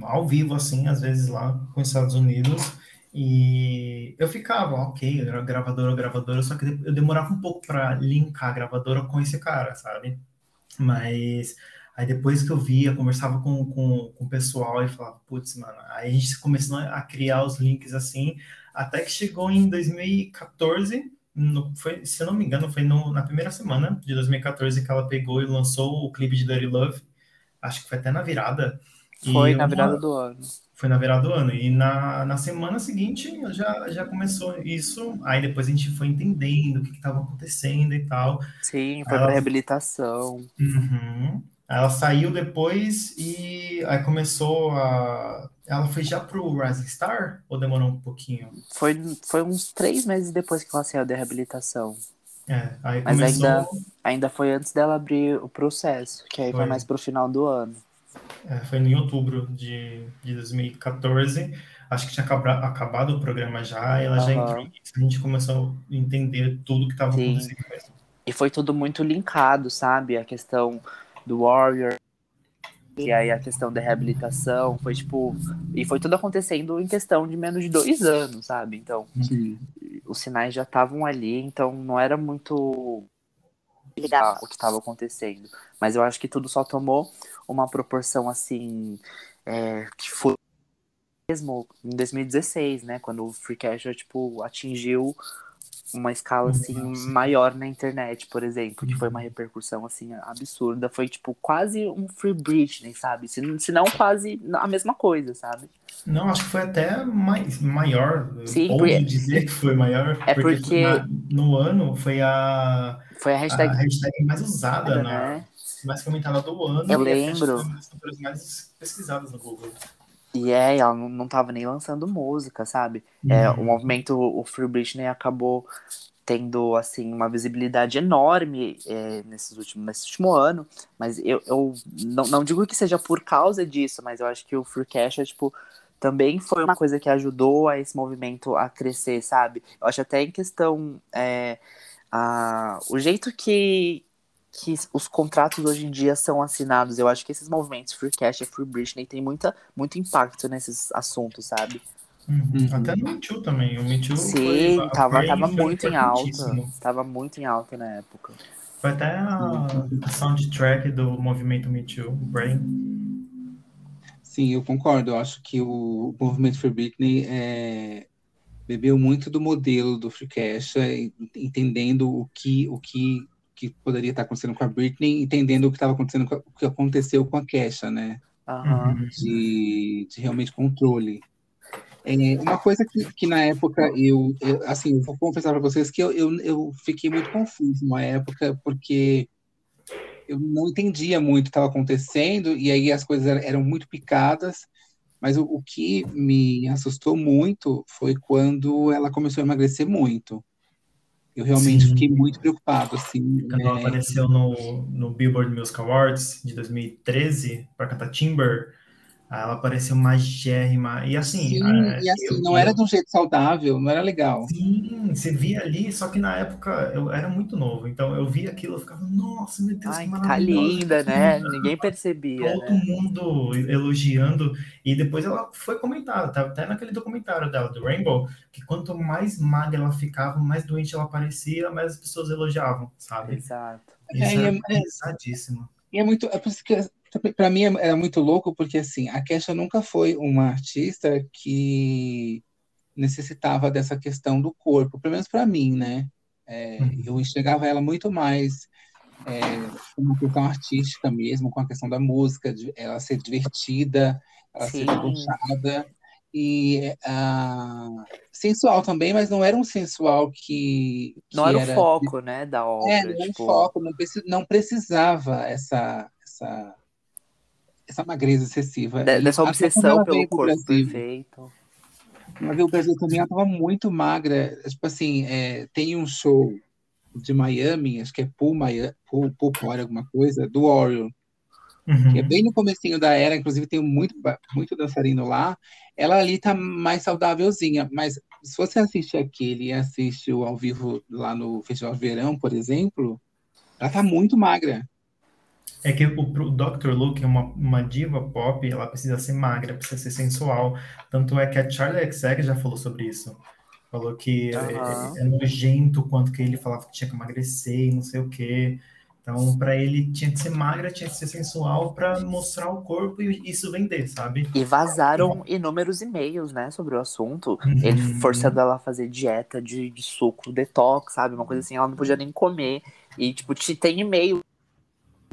ao vivo, assim, às vezes lá com os Estados Unidos, e eu ficava, ok, gravadora, gravadora, só que eu demorava um pouco para linkar a gravadora com esse cara, sabe? Mas Aí depois que eu via, conversava com, com, com o pessoal e falava, putz, mano, aí a gente começou a criar os links assim, até que chegou em 2014, no, foi, se eu não me engano, foi no, na primeira semana de 2014 que ela pegou e lançou o clipe de Dirty Love, acho que foi até na virada. Foi na virada do ano. Foi na virada do ano. E na, na semana seguinte já, já começou isso. Aí depois a gente foi entendendo o que estava acontecendo e tal. Sim, foi ela... para reabilitação. Uhum. Ela saiu depois e aí começou a. Ela foi já pro Rising Star ou demorou um pouquinho? Foi, foi uns três meses depois que ela saiu da reabilitação. É, aí Mas começou... ainda, ainda foi antes dela abrir o processo, que aí foi, foi mais pro final do ano. É, foi em outubro de, de 2014. Acho que tinha acabado o programa já, e ela uhum. já entrou. A gente começou a entender tudo que estava acontecendo. E foi tudo muito linkado, sabe? A questão do Warrior. E aí a questão da reabilitação foi tipo. E foi tudo acontecendo em questão de menos de dois anos, sabe? Então, Sim. os sinais já estavam ali, então não era muito o que estava acontecendo. Mas eu acho que tudo só tomou uma proporção assim. É, que foi mesmo em 2016, né? Quando o Free Cash tipo, atingiu uma escala assim maior na internet, por exemplo, que foi uma repercussão assim absurda, foi tipo quase um Free Britney, sabe? Se, se não quase a mesma coisa, sabe? Não, acho que foi até mais, maior. Sim, ou dizer que foi maior. É porque, porque... Na, no ano foi a foi a hashtag, a hashtag mais usada, é, né? mais comentada do ano. Eu lembro. As mais pesquisadas no Google. E é, ela não, não tava nem lançando música, sabe? Uhum. É, o movimento, o Free Britney acabou tendo, assim, uma visibilidade enorme é, nesses últimos, nesse último ano, mas eu, eu não, não digo que seja por causa disso, mas eu acho que o Free Cash é, tipo, também foi uma coisa que ajudou a esse movimento a crescer, sabe? Eu acho até em questão, é, a, o jeito que que os contratos hoje em dia são assinados. Eu acho que esses movimentos Free Cash e Free Britney tem muita, muito impacto nesses assuntos, sabe? Uhum. Até no Me Too também. O Me Too Sim, foi, tava, tava muito em alta. Tava muito em alta na época. Foi até a, a soundtrack do movimento Me Too, Brain. Sim, eu concordo. Eu acho que o movimento Free Britney é, bebeu muito do modelo do Free Cash, é, entendendo o que, o que, que poderia estar acontecendo com a Britney, entendendo o que estava acontecendo, o que aconteceu com a Kesha, né? Uhum. De, de realmente controle. É, uma coisa que, que na época eu, eu, assim, eu vou confessar para vocês que eu, eu, eu fiquei muito confuso na época, porque eu não entendia muito o que estava acontecendo, e aí as coisas eram, eram muito picadas, mas o, o, que me assustou muito foi quando ela começou a emagrecer muito. Eu realmente Sim. fiquei muito preocupado, assim. Quando é... ela apareceu no, no Billboard Music Awards de 2013 para cantar Timber, ela pareceu magérrima. E assim. Sim, é, e assim, eu, não eu, era de um jeito saudável, não era legal. Sim, você via ali, só que na época eu era muito novo. Então eu via aquilo, eu ficava, nossa, meu Deus, Ai, que Tá linda, né? Ninguém percebia. Todo né? mundo elogiando. E depois ela foi comentada, tá até naquele documentário dela, do Rainbow, que quanto mais magra ela ficava, mais doente ela parecia, mais as pessoas elogiavam, sabe? Exato. Isso é, é, é pesadíssimo. E é muito. É por isso que para mim é, é, muito louco porque assim a Kesha nunca foi uma artista que necessitava dessa questão do corpo, pelo menos para mim, né? É, uhum. Eu enxergava ela muito mais é, uma questão artística mesmo, com a questão da música, de ela ser divertida, ela Sim. ser debochada e uh, sensual também, mas não era um sensual que, que não era, era o foco, né, da obra. É, não tipo... um foco, não, não precisava essa essa essa magreza excessiva. De, dessa obsessão pelo corpo Brasil, perfeito. Vez o Brasil também ela estava muito magra. Tipo assim, é, tem um show de Miami, acho que é Pool, Miami, Pool, Pool alguma coisa, do Orion. Uhum. Que é bem no comecinho da era, inclusive tem muito, muito dançarino lá. Ela ali tá mais saudávelzinha, mas se você assiste aquele e assiste o ao vivo lá no Festival de Verão, por exemplo, ela tá muito magra. É que o, o Dr. Luke é uma, uma diva pop, ela precisa ser magra, precisa ser sensual. Tanto é que a Charlie XX já falou sobre isso. Falou que uhum. é, é, nojento quanto que ele falava que tinha que emagrecer e não sei o quê. Então, para ele tinha que ser magra, tinha que ser sensual para mostrar o corpo e isso vender, sabe? E vazaram inúmeros e-mails, né, sobre o assunto. Uhum. Ele forçando ela a fazer dieta de, de suco, detox, sabe? Uma coisa assim, ela não podia nem comer. E, tipo, tem e-mail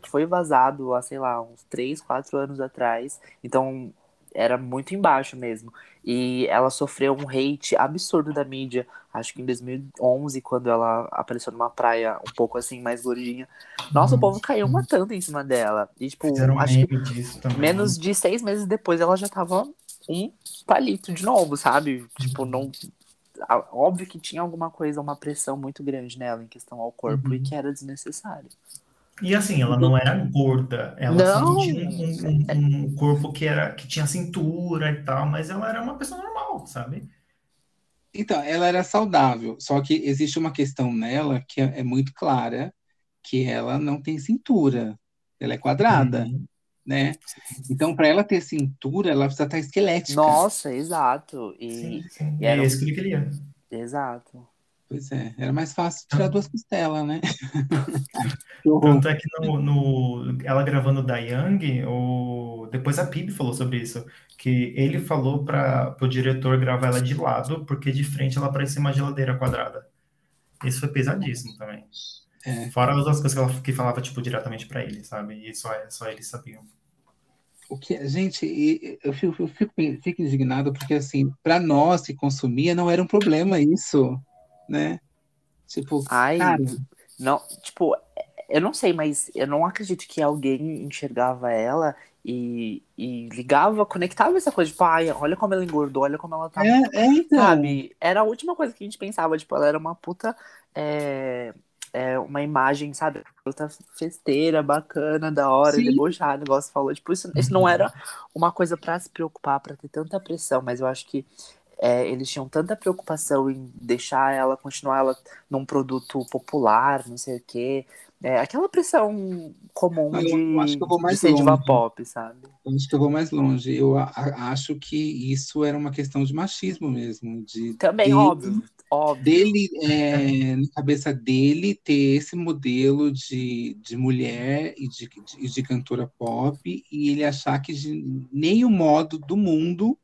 foi vazado há, sei lá, uns 3, 4 anos atrás. Então, era muito embaixo mesmo. E ela sofreu um hate absurdo da mídia. Acho que em 2011, quando ela apareceu numa praia um pouco assim, mais gordinha. Nossa, o povo caiu matando em cima dela. E, tipo, Fizeram acho que menos de seis meses depois ela já tava um palito de novo, sabe? Tipo, não. Óbvio que tinha alguma coisa, uma pressão muito grande nela em questão ao corpo uhum. e que era desnecessário. E assim, ela não era gorda, ela não. tinha um, um, um, corpo que era que tinha cintura e tal, mas ela era uma pessoa normal, sabe? Então, ela era saudável, só que existe uma questão nela que é, é muito clara, que ela não tem cintura, ela é quadrada, uhum. né? Então, para ela ter cintura, ela precisa estar esquelética. Nossa, exato. E, sim, sim. e era... é isso que ele queria. Exato. Pois é, era mais fácil tirar duas costelas, né? Tanto é que no, no, ela gravando da Young, o, depois a Pib falou sobre isso, que ele falou para o diretor gravar ela de lado, porque de frente ela parecia uma geladeira quadrada. Isso foi pesadíssimo também. É. Fora as outras coisas que ela que falava, tipo, diretamente para ele, sabe? E só, só eles sabiam. O que, gente, eu fico, eu fico, fico indignado porque, assim, para nós que consumia, não era um problema isso né? Tipo, Ai, cara... não, tipo, eu não sei, mas eu não acredito que alguém enxergava ela e, e ligava, conectava essa coisa, tipo, ai, olha como ela engordou, olha como ela tá. É, é, então. Sabe? Era a última coisa que a gente pensava, tipo, ela era uma puta. É, é, uma imagem, sabe? Puta festeira, bacana, da hora, Sim. debochada, negócio falou. Tipo, isso, isso não era uma coisa para se preocupar, para ter tanta pressão, mas eu acho que é, eles tinham tanta preocupação em deixar ela, continuar ela num produto popular, não sei o quê. É, aquela pressão comum eu, de, acho que eu vou mais de diva pop, sabe? Eu acho que eu vou mais longe. Eu a, acho que isso era uma questão de machismo mesmo. De Também, óbvio. Óbvio. Dele, é, na cabeça dele, ter esse modelo de, de mulher e de, de, de cantora pop, e ele achar que de nenhum modo do mundo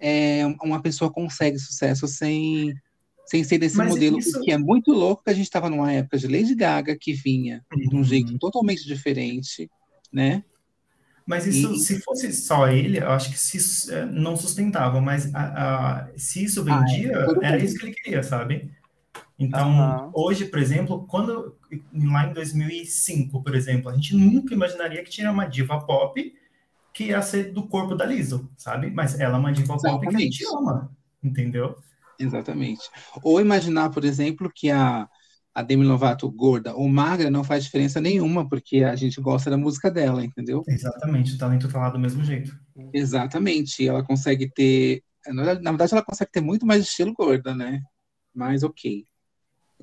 é, uma pessoa consegue sucesso sem, sem ser desse Mas modelo, isso... que é muito louco, que a gente estava numa época de Lady Gaga, que vinha uhum. de um jeito totalmente diferente, né? Mas isso, e... se fosse só ele, eu acho que se, é, não sustentava, mas a, a, se isso vendia, ah, é, era isso que ele queria, sabe? Então, uhum. hoje, por exemplo, quando lá em 2005, por exemplo, a gente nunca imaginaria que tinha uma diva pop que ia ser do corpo da Liso, sabe? Mas ela é uma diva pop que a gente ama, entendeu? Exatamente. Ou imaginar, por exemplo, que a a Demi Lovato gorda ou magra não faz diferença nenhuma, porque a gente gosta da música dela, entendeu? Exatamente, o talento tá lá do mesmo jeito. Exatamente, ela consegue ter. Na verdade, ela consegue ter muito mais estilo gorda, né? Mas ok.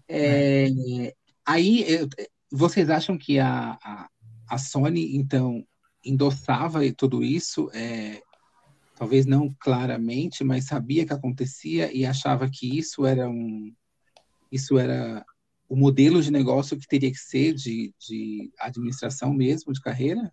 É, é. Aí, vocês acham que a, a, a, Sony, então, endossava tudo isso? É, talvez não claramente, mas sabia que acontecia e achava que isso era um. Isso era o modelo de negócio que teria que ser de, de administração mesmo, de carreira?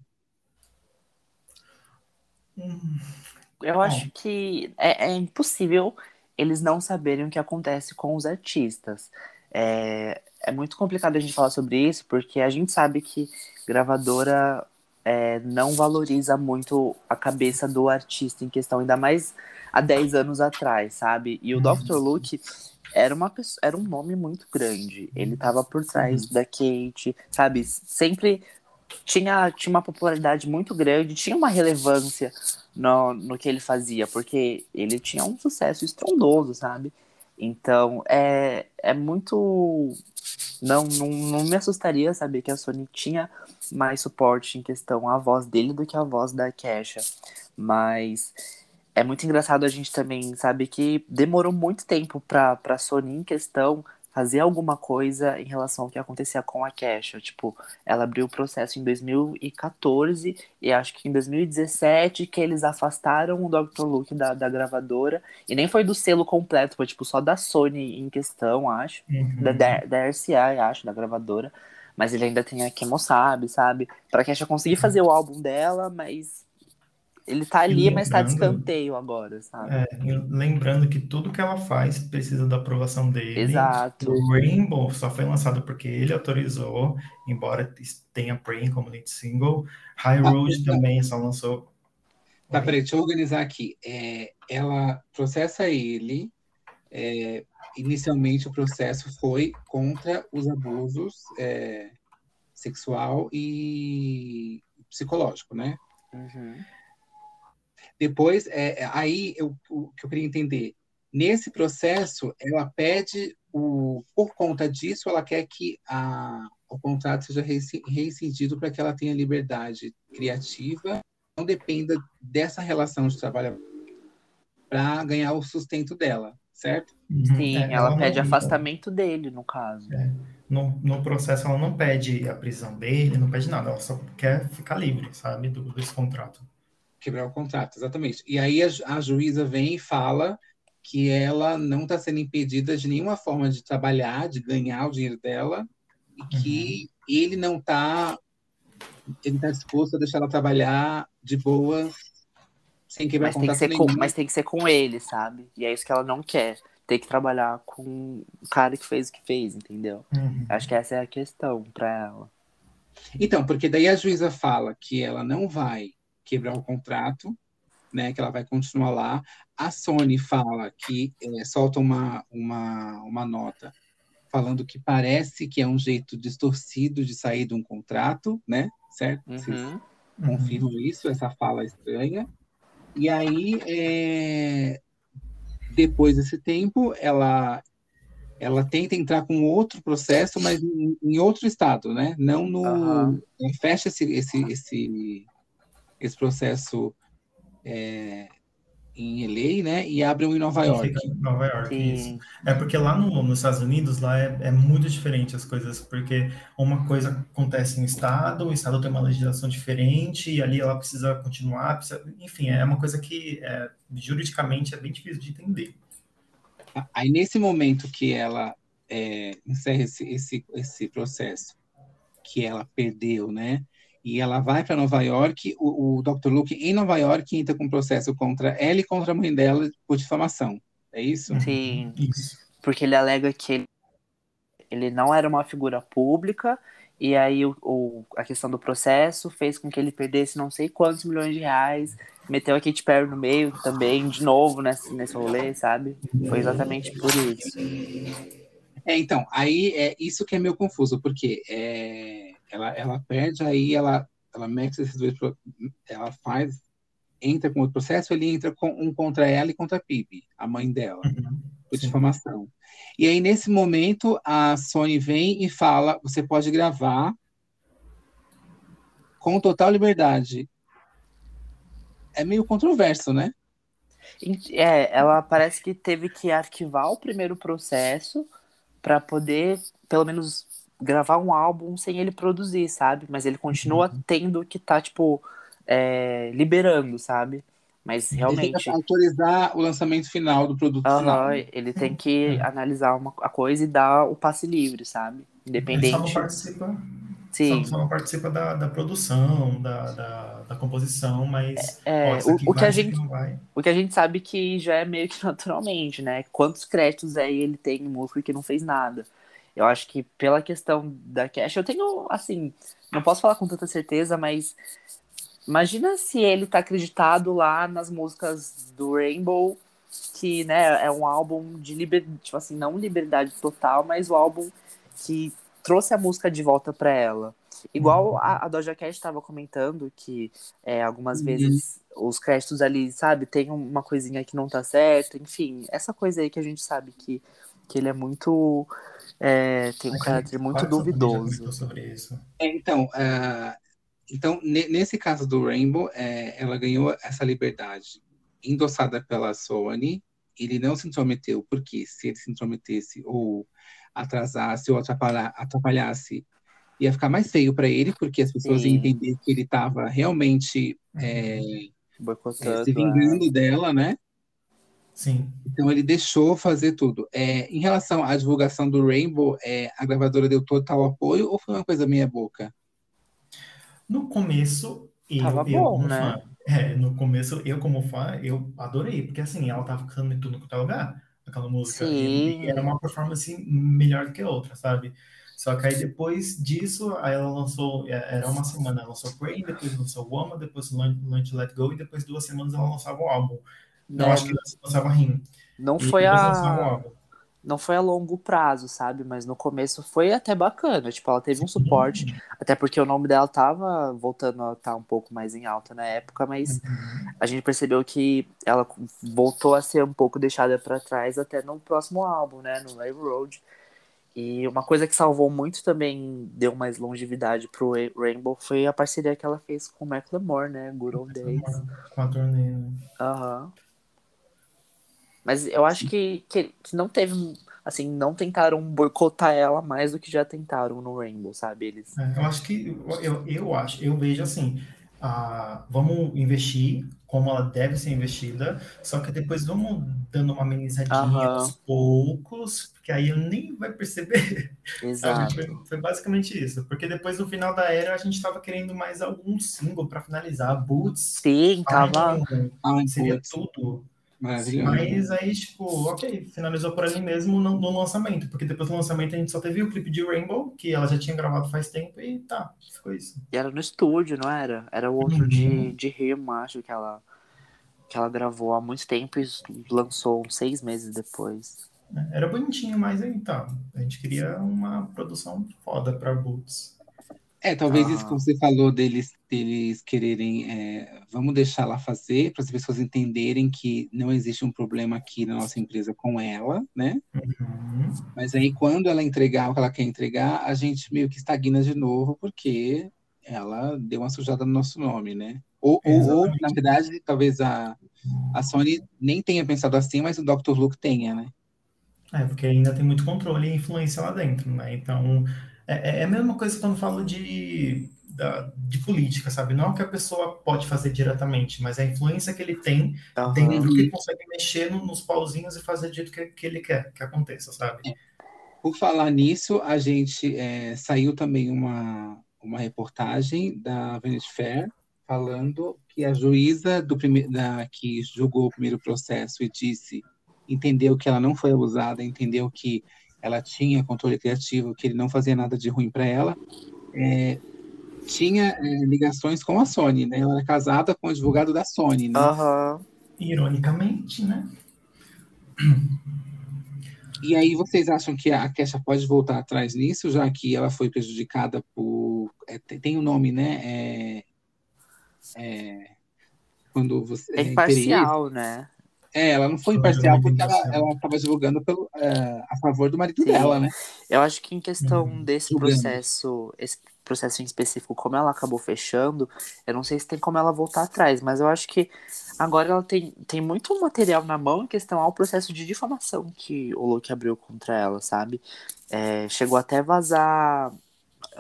Eu acho que é, é, impossível eles não saberem o que acontece com os artistas. É, é muito complicado a gente falar sobre isso, porque a gente sabe que gravadora é, não valoriza muito a cabeça do artista em questão, ainda mais há 10 anos atrás, sabe? E o uhum. Dr. Luke, era uma pessoa, era um nome muito grande. Ele tava por trás uhum. da Kate, sabe? Sempre tinha, tinha uma popularidade muito grande, tinha uma relevância no, no que ele fazia, porque ele tinha um sucesso estrondoso, sabe? Então, é, é muito. Não, não, não me assustaria saber que a Sony tinha mais suporte em questão à voz dele do que a voz da Kesha. Mas é muito engraçado a gente também sabe que demorou muito tempo para a Sony em questão fazer alguma coisa em relação ao que acontecia com a Kesha. Tipo, ela abriu o processo em 2014 e acho que em 2017 que eles afastaram o Dr. Luke da, da gravadora. E nem foi do selo completo, foi tipo só da Sony em questão, acho. Uhum. Da, da, RCA, acho, da gravadora. Mas ele ainda tem a Kemosabe, sabe? Pra Kesha conseguir fazer o álbum dela, mas ele tá ali, mas tá de escanteio agora, sabe? É, lembrando que tudo que ela faz precisa da aprovação dele. Exato. O Rainbow só foi lançado porque ele autorizou, embora tenha Praying como lead single. High ah, Road ah, também só lançou. Tá, peraí, deixa eu organizar aqui. É, ela processa ele. É, inicialmente o processo foi contra os abusos é, sexual e psicológico, né? Uhum. Depois, é, é, aí eu, o que eu queria entender, nesse processo, ela pede, o, por conta disso, ela quer que a, o contrato seja reincidido para que ela tenha liberdade criativa, não dependa dessa relação de trabalho para ganhar o sustento dela, certo? Sim, é, ela, ela, pede não, afastamento dele, no caso. É, no, no processo, ela não pede a prisão dele, não pede nada, ela só quer ficar livre, sabe, do, desse contrato. Quebrar o contrato, exatamente. E aí a, a juíza vem e fala que ela não está sendo impedida de nenhuma forma de trabalhar, de ganhar o dinheiro dela, e que uhum. ele não está ele está disposto a deixar ela trabalhar de boa, sem quebrar mas contrato tem que ser com, Mas tem que ser com ele, sabe? E é isso que ela não quer. Ter que trabalhar com o cara que fez o que fez, entendeu? Uhum. Acho que essa é a questão para ela. Então, porque daí a juíza fala que ela não vai quebrar o contrato, né, que ela vai continuar lá. A Sony fala que é, solta uma, uma, uma nota falando que parece que é um jeito distorcido de sair de um contrato, né? Certo? Uhum. Vocês confirmam isso, essa fala estranha. E aí, é... depois desse tempo, ela ela tenta entrar com outro processo, mas em, em outro estado, né? Não no uhum. fecha esse, esse, esse esse processo é, em LA, né? E abre um em Nova York. Nova York, isso. É porque lá no, nos Estados Unidos, lá é, é, muito diferente as coisas, porque uma coisa acontece em um estado, o estado tem uma legislação diferente, e ali ela precisa continuar, precisa, enfim, é uma coisa que é, juridicamente é bem difícil de entender. Aí nesse momento que ela é, encerra esse, esse, esse processo, que ela perdeu, né? E ela vai para Nova York, o, o Dr. Luke em Nova York entra com um processo contra ela e contra a mãe dela por difamação. É isso? Sim. Isso. Porque ele alega que ele, ele não era uma figura pública e aí o, o, a questão do processo fez com que ele perdesse não sei quantos milhões de reais, meteu a Katy Perry no meio também, de novo nesse, nesse rolê, sabe? Foi exatamente por isso. É, então, aí é isso que é meio confuso, porque é, ela, ela perde, aí ela, ela mexe esses dois, ela faz, entra com o processo, ele entra com um contra ela e contra a Pipe, a mãe dela, uhum. por difamação. E aí, nesse momento, a Sony vem e fala: você pode gravar com total liberdade. É meio controverso, né? É, ela parece que teve que arquivar o primeiro processo para poder, pelo menos, gravar um álbum sem ele produzir, sabe? Mas ele continua uhum. tendo que estar, tá, tipo, é, liberando, sabe? Mas realmente. Ele tem que autorizar o lançamento final do produto uhum, final. Ele tem que uhum. analisar uma, a coisa e dar o passe livre, sabe? Independente. Ele só não participa, Sim. Só, só não participa da, da produção, da, da, da, composição, mas. É, ó, o, o que a gente, o que a gente sabe que já é meio que naturalmente, né? Quantos créditos aí ele tem em música que não fez nada? Eu acho que pela questão da cash, eu tenho, assim, não posso falar com tanta certeza, mas imagina se ele tá acreditado lá nas músicas do Rainbow, que, né, é um álbum de liberdade, tipo assim, não liberdade total, mas o álbum que trouxe a música de volta para ela. Igual a, a Doja Cat estava comentando que é, algumas uhum. vezes os créditos ali, sabe, tem uma coisinha que não tá certo, enfim, essa coisa aí que a gente sabe que, que ele é muito é, tem um caráter muito duvidoso. Sobre isso. É, então, uh, então nesse caso do Rainbow, é, ela ganhou essa liberdade endossada pela Sony. Ele não se intrometeu, porque se ele se intrometesse ou atrasasse ou atrapalha, atrapalhasse, ia ficar mais feio para ele, porque as pessoas Sim. iam entender que ele estava realmente é, é, se vingando dela, né? Sim. Então ele deixou fazer tudo. É, em relação à divulgação do Rainbow, é, a gravadora deu total apoio ou foi uma coisa meia boca? No começo, eu, Tava eu bom, né? Fã, é, no começo, eu como fã, eu adorei, porque assim, ela tava cantando em tudo qualquer lugar, aquela música. Sim. E, era uma performance melhor do que a outra, sabe? Só que aí depois disso, aí ela lançou, é, era uma semana, ela lançou Pray, depois lançou Woman, depois Lunch Let Go, e depois duas semanas ela lançava o álbum. Não, eu acho que Rim. Não foi a. Não foi a longo prazo, sabe? Mas no começo foi até bacana. Tipo, ela teve um suporte. Uhum. Até porque o nome dela tava voltando a estar tá um pouco mais em alta na época, mas uhum. a gente percebeu que ela voltou a ser um pouco deixada para trás até no próximo álbum, né? No Live Road. E uma coisa que salvou muito também, deu mais longevidade pro Rainbow, foi a parceria que ela fez com o Macklemore, né? Good Old Days. Com a turnê, né? Aham. Uhum. Mas eu acho que, que, que, não teve. Assim, não tentaram boicotar ela mais do que já tentaram no Rainbow, sabe? Eles. É, eu acho que. Eu, eu acho, eu vejo assim. Uh, vamos investir como ela deve ser investida, só que depois vamos dando uma amenizadinha uhum. aos poucos, porque aí eu nem vai perceber. Exato. Foi, foi, basicamente isso, porque depois no final da era a gente estava querendo mais algum single para finalizar, Boots. Sim, tava. seria Boots. tudo. Mas aí, tipo, ok, finalizou por ali mesmo no, no, lançamento, porque depois do lançamento a gente só teve o clipe de Rainbow, que ela já tinha gravado faz tempo, e tá, ficou isso. E era no estúdio, não era? Era o outro uhum. de, de Rio, acho que ela, que ela gravou há muito tempo e lançou seis meses depois. É, era bonitinho, mas aí tá. A gente queria uma produção foda pra Boots. É, talvez ah. isso que você falou deles, deles quererem, é, vamos deixar lá fazer, para as pessoas entenderem que não existe um problema aqui na nossa empresa com ela, né? Uhum. Mas aí, quando ela entregar o que ela quer entregar, a gente meio que estagna de novo, porque ela deu uma sujada no nosso nome, né? Ou, ou, ou na verdade, talvez a, a Sony nem tenha pensado assim, mas o Dr. Luke tenha, né? É, porque ainda tem muito controle e influência lá dentro, né? Então, é, é a mesma coisa quando falo de, da, de política, sabe? Não é o que a pessoa pode fazer diretamente, mas a influência que ele tem uhum. dentro que consegue mexer no, nos pauzinhos e fazer do jeito que, que ele quer que aconteça, sabe? É. Por falar nisso, a gente é, saiu também uma, uma reportagem da Vanity Fair falando que a juíza do primeiro, da, que julgou o primeiro processo e disse entendeu que ela não foi abusada, entendeu que ela tinha controle criativo, que ele não fazia nada de ruim para ela, é, tinha é, ligações com a Sony, né? Ela era casada com o advogado da Sony, né? Uhum. Ironicamente, né? E aí vocês acham que a Kesha pode voltar atrás nisso, já que ela foi prejudicada por... É, tem o um nome, né? É, é, quando você... É imparcial, né? É, ela não foi imparcial porque ela estava divulgando pelo, é, a favor do marido Sim. dela, né? Eu acho que em questão uhum. desse processo, esse processo em específico, como ela acabou fechando, eu não sei se tem como ela voltar atrás, mas eu acho que agora ela tem, tem muito material na mão em questão ao processo de difamação que o Luke abriu contra ela, sabe? É, chegou até vazar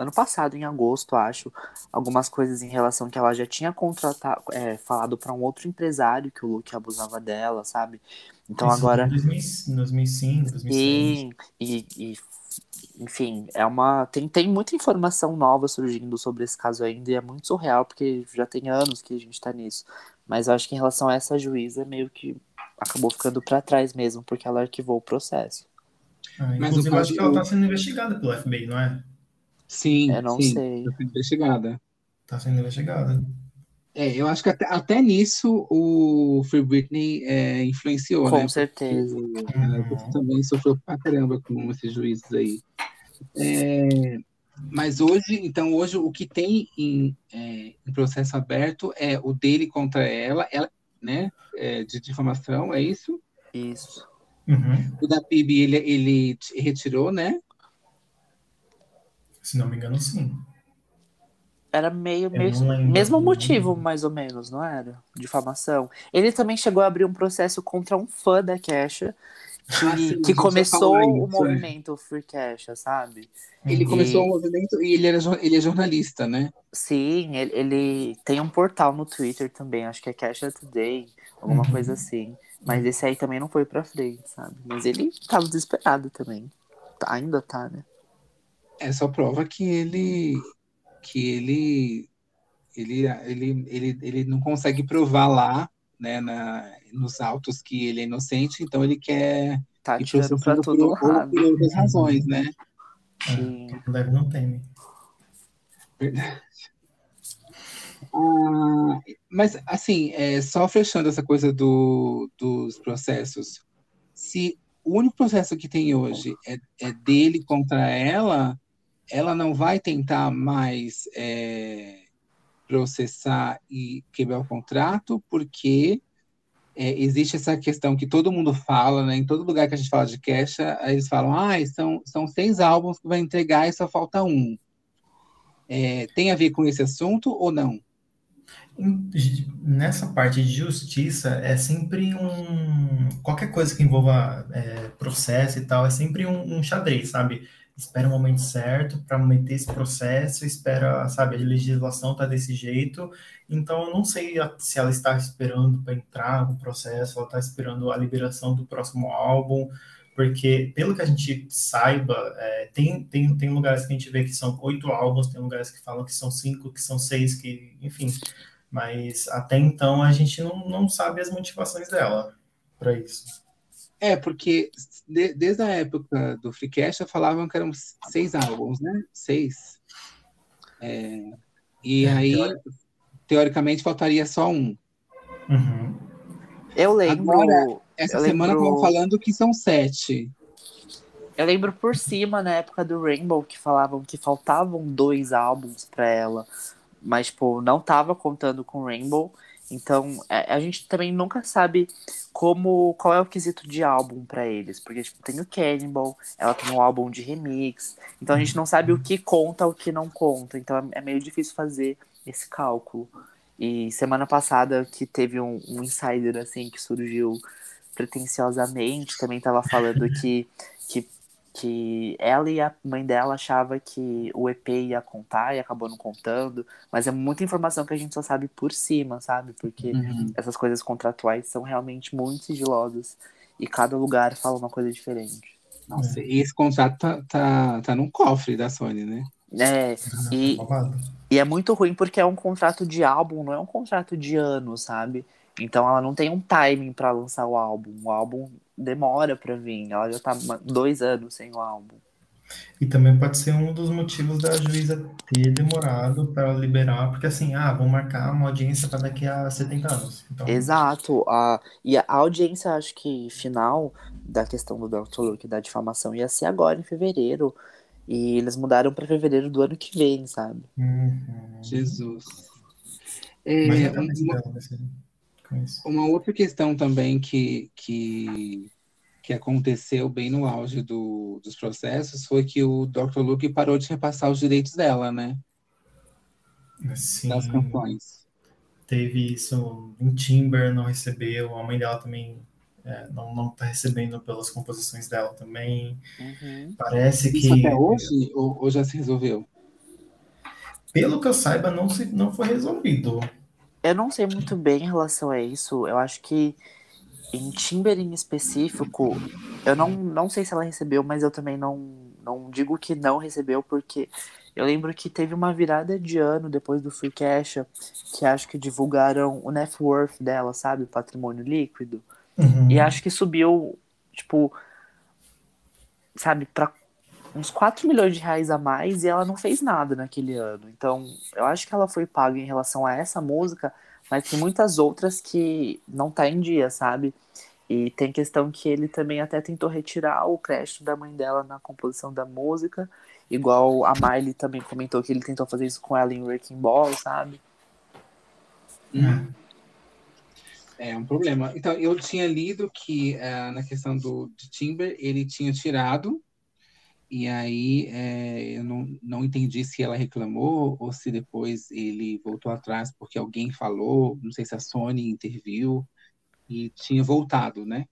ano passado, em agosto, acho, algumas coisas em relação que ela já tinha contratado, é, falado para um outro empresário que o Luke abusava dela, sabe? Então Isso agora. Em 2005, 2006. E, e, e, enfim, é uma. Tem, tem muita informação nova surgindo sobre esse caso ainda e é muito surreal, porque já tem anos que a gente tá nisso. Mas eu acho que em relação a essa juíza, meio que acabou ficando para trás mesmo, porque ela arquivou o processo. Ah, inclusive, eu acho que ela tá sendo investigada pelo FBI, não é? Sim, eu não sim, sei. Está sendo investigada. Está sendo investigada. É, eu acho que até, até nisso o Free Britney é, influenciou, com né? Com certeza. Porque, uhum. Você também sofreu pra caramba com esses juízes aí. É, mas hoje, então, hoje o que tem em, é, em, processo aberto é o dele contra ela, ela né? É, de difamação, é isso? Isso. Uhum. O da PIB ele, ele retirou, né? Se não me engano, sim. Era meio, meio mesmo motivo, mais ou menos, não era? Difamação. Ele também chegou a abrir um processo contra um fã da Kesha, que, ah, sim, que começou o é. movimento Free Kesha, sabe? Ele e... começou o movimento e ele, era, ele é jornalista, né? Sim, ele, ele tem um portal no Twitter também, acho que é Kesha Today, alguma uhum. coisa assim. Mas esse aí também não foi pra frente, sabe? Mas ele tava desesperado também. Tá, ainda tá, né? É só prova que ele que ele ele, ele, ele, ele não consegue provar lá, né, na, nos autos que ele é inocente, então ele quer tá tirando para todo por, lado. por outras razões, né? Sim. É, deve não teme. Verdade. Ah, mas, assim, é, só fechando essa coisa do, dos processos, se o único processo que tem hoje é, é dele contra ela, ela não vai tentar mais é, processar e quebrar o contrato, porque é, existe essa questão que todo mundo fala, né? Em todo lugar que a gente fala de Kesha, eles falam, ah, são, são seis álbuns que vai entregar e só falta um. É, tem a ver com esse assunto ou não? Nessa parte de justiça, é sempre um. Qualquer coisa que envolva é, processo e tal, é sempre um, um xadrez, sabe? Espera o momento certo para meter esse processo, espera, sabe, a legislação tá desse jeito, então eu não sei se ela está esperando para entrar no processo, ela está esperando a liberação do próximo álbum, porque pelo que a gente saiba, é, tem, tem, tem lugares que a gente vê que são oito álbuns, tem lugares que falam que são cinco, que são seis, que, enfim, mas até então a gente não, não sabe as motivações dela para isso. É, porque de, desde a época do Freecast falavam que eram seis álbuns, né? Seis. É, e é, aí, teoricamente, faltaria só um. Uhum. Eu lembro. Agora, essa eu semana lembro... estavam falando que são sete. Eu lembro por cima, na época do Rainbow, que falavam que faltavam dois álbuns para ela. Mas, tipo, não tava contando com Rainbow. Então, é, a gente também nunca sabe como qual é o quesito de álbum para eles, porque tipo, tem o Cannibal, ela tem um álbum de remix, então a gente não sabe o que conta, o que não conta, então é, é meio difícil fazer esse cálculo. E semana passada que teve um, um insider assim que surgiu pretensiosamente, também estava falando que, que, ela e a mãe dela achava que o EP ia contar e acabou não contando, mas é muita informação que a gente só sabe por cima, sabe? Porque uhum. essas coisas contratuais são realmente muito sigilosas e cada lugar fala uma coisa diferente. Nossa, é. e esse contrato tá, tá, tá no cofre da Sony, né? É, e, e é muito ruim porque é um contrato de álbum, não é um contrato de ano, sabe? Então ela não tem um timing para lançar o álbum. O álbum demora para vir. Ela já tá dois anos sem o álbum. E também pode ser um dos motivos da juíza ter demorado para liberar, porque assim, ah, vão marcar uma audiência para daqui a 70 anos. Então... Exato. A, e a audiência, acho que final da questão do Dr. Luke da difamação ia ser agora, em fevereiro. E eles mudaram para fevereiro do ano que vem, sabe? Uhum. Jesus. É, uma, uma, outra questão também que, que, que aconteceu bem no auge do, dos processos foi que o Dr. Luke parou de repassar os direitos dela, né? Sim. Das canções. Teve isso em Timber, não recebeu, a mãe dela também é, não, não tá recebendo pelas composições dela também. Uhum. Parece Isso que. até hoje ou, ou, já se resolveu? Pelo que eu saiba, não, se, não foi resolvido. Eu não sei muito bem em relação a isso. Eu acho que em Timber em específico, eu não, não sei se ela recebeu, mas eu também não, não digo que não recebeu, porque eu lembro que teve uma virada de ano depois do Free Cash, que acho que divulgaram o net worth dela, sabe? O patrimônio líquido. Uhum. E acho que subiu, tipo, sabe, para uns 4 milhões de reais a mais e ela não fez nada naquele ano. Então, eu acho que ela foi paga em relação a essa música, mas tem muitas outras que não tá em dia, sabe? E tem questão que ele também até tentou retirar o crédito da mãe dela na composição da música, igual a Miley também comentou que ele tentou fazer isso com ela em Wrecking Ball, sabe? Uhum. É um problema. Então, eu tinha lido que uh, na questão do de Timber, ele tinha tirado, e aí é, eu não, não entendi se ela reclamou ou se depois ele voltou atrás porque alguém falou, não sei se a Sony interviu, e tinha voltado, né?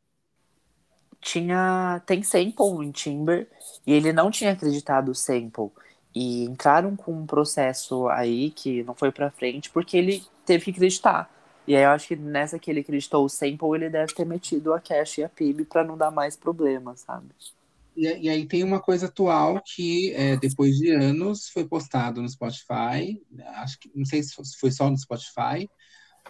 Tinha. Tem sample em Timber, e ele não tinha acreditado o sample. E entraram com um processo aí que não foi para frente porque ele teve que acreditar. E aí eu acho que nessa que ele acreditou o sample, ele deve ter metido a cache e a PIB para não dar mais problemas, sabe? E, e, aí tem uma coisa atual que é, depois de anos foi postado no Spotify, acho que não sei se foi só no Spotify,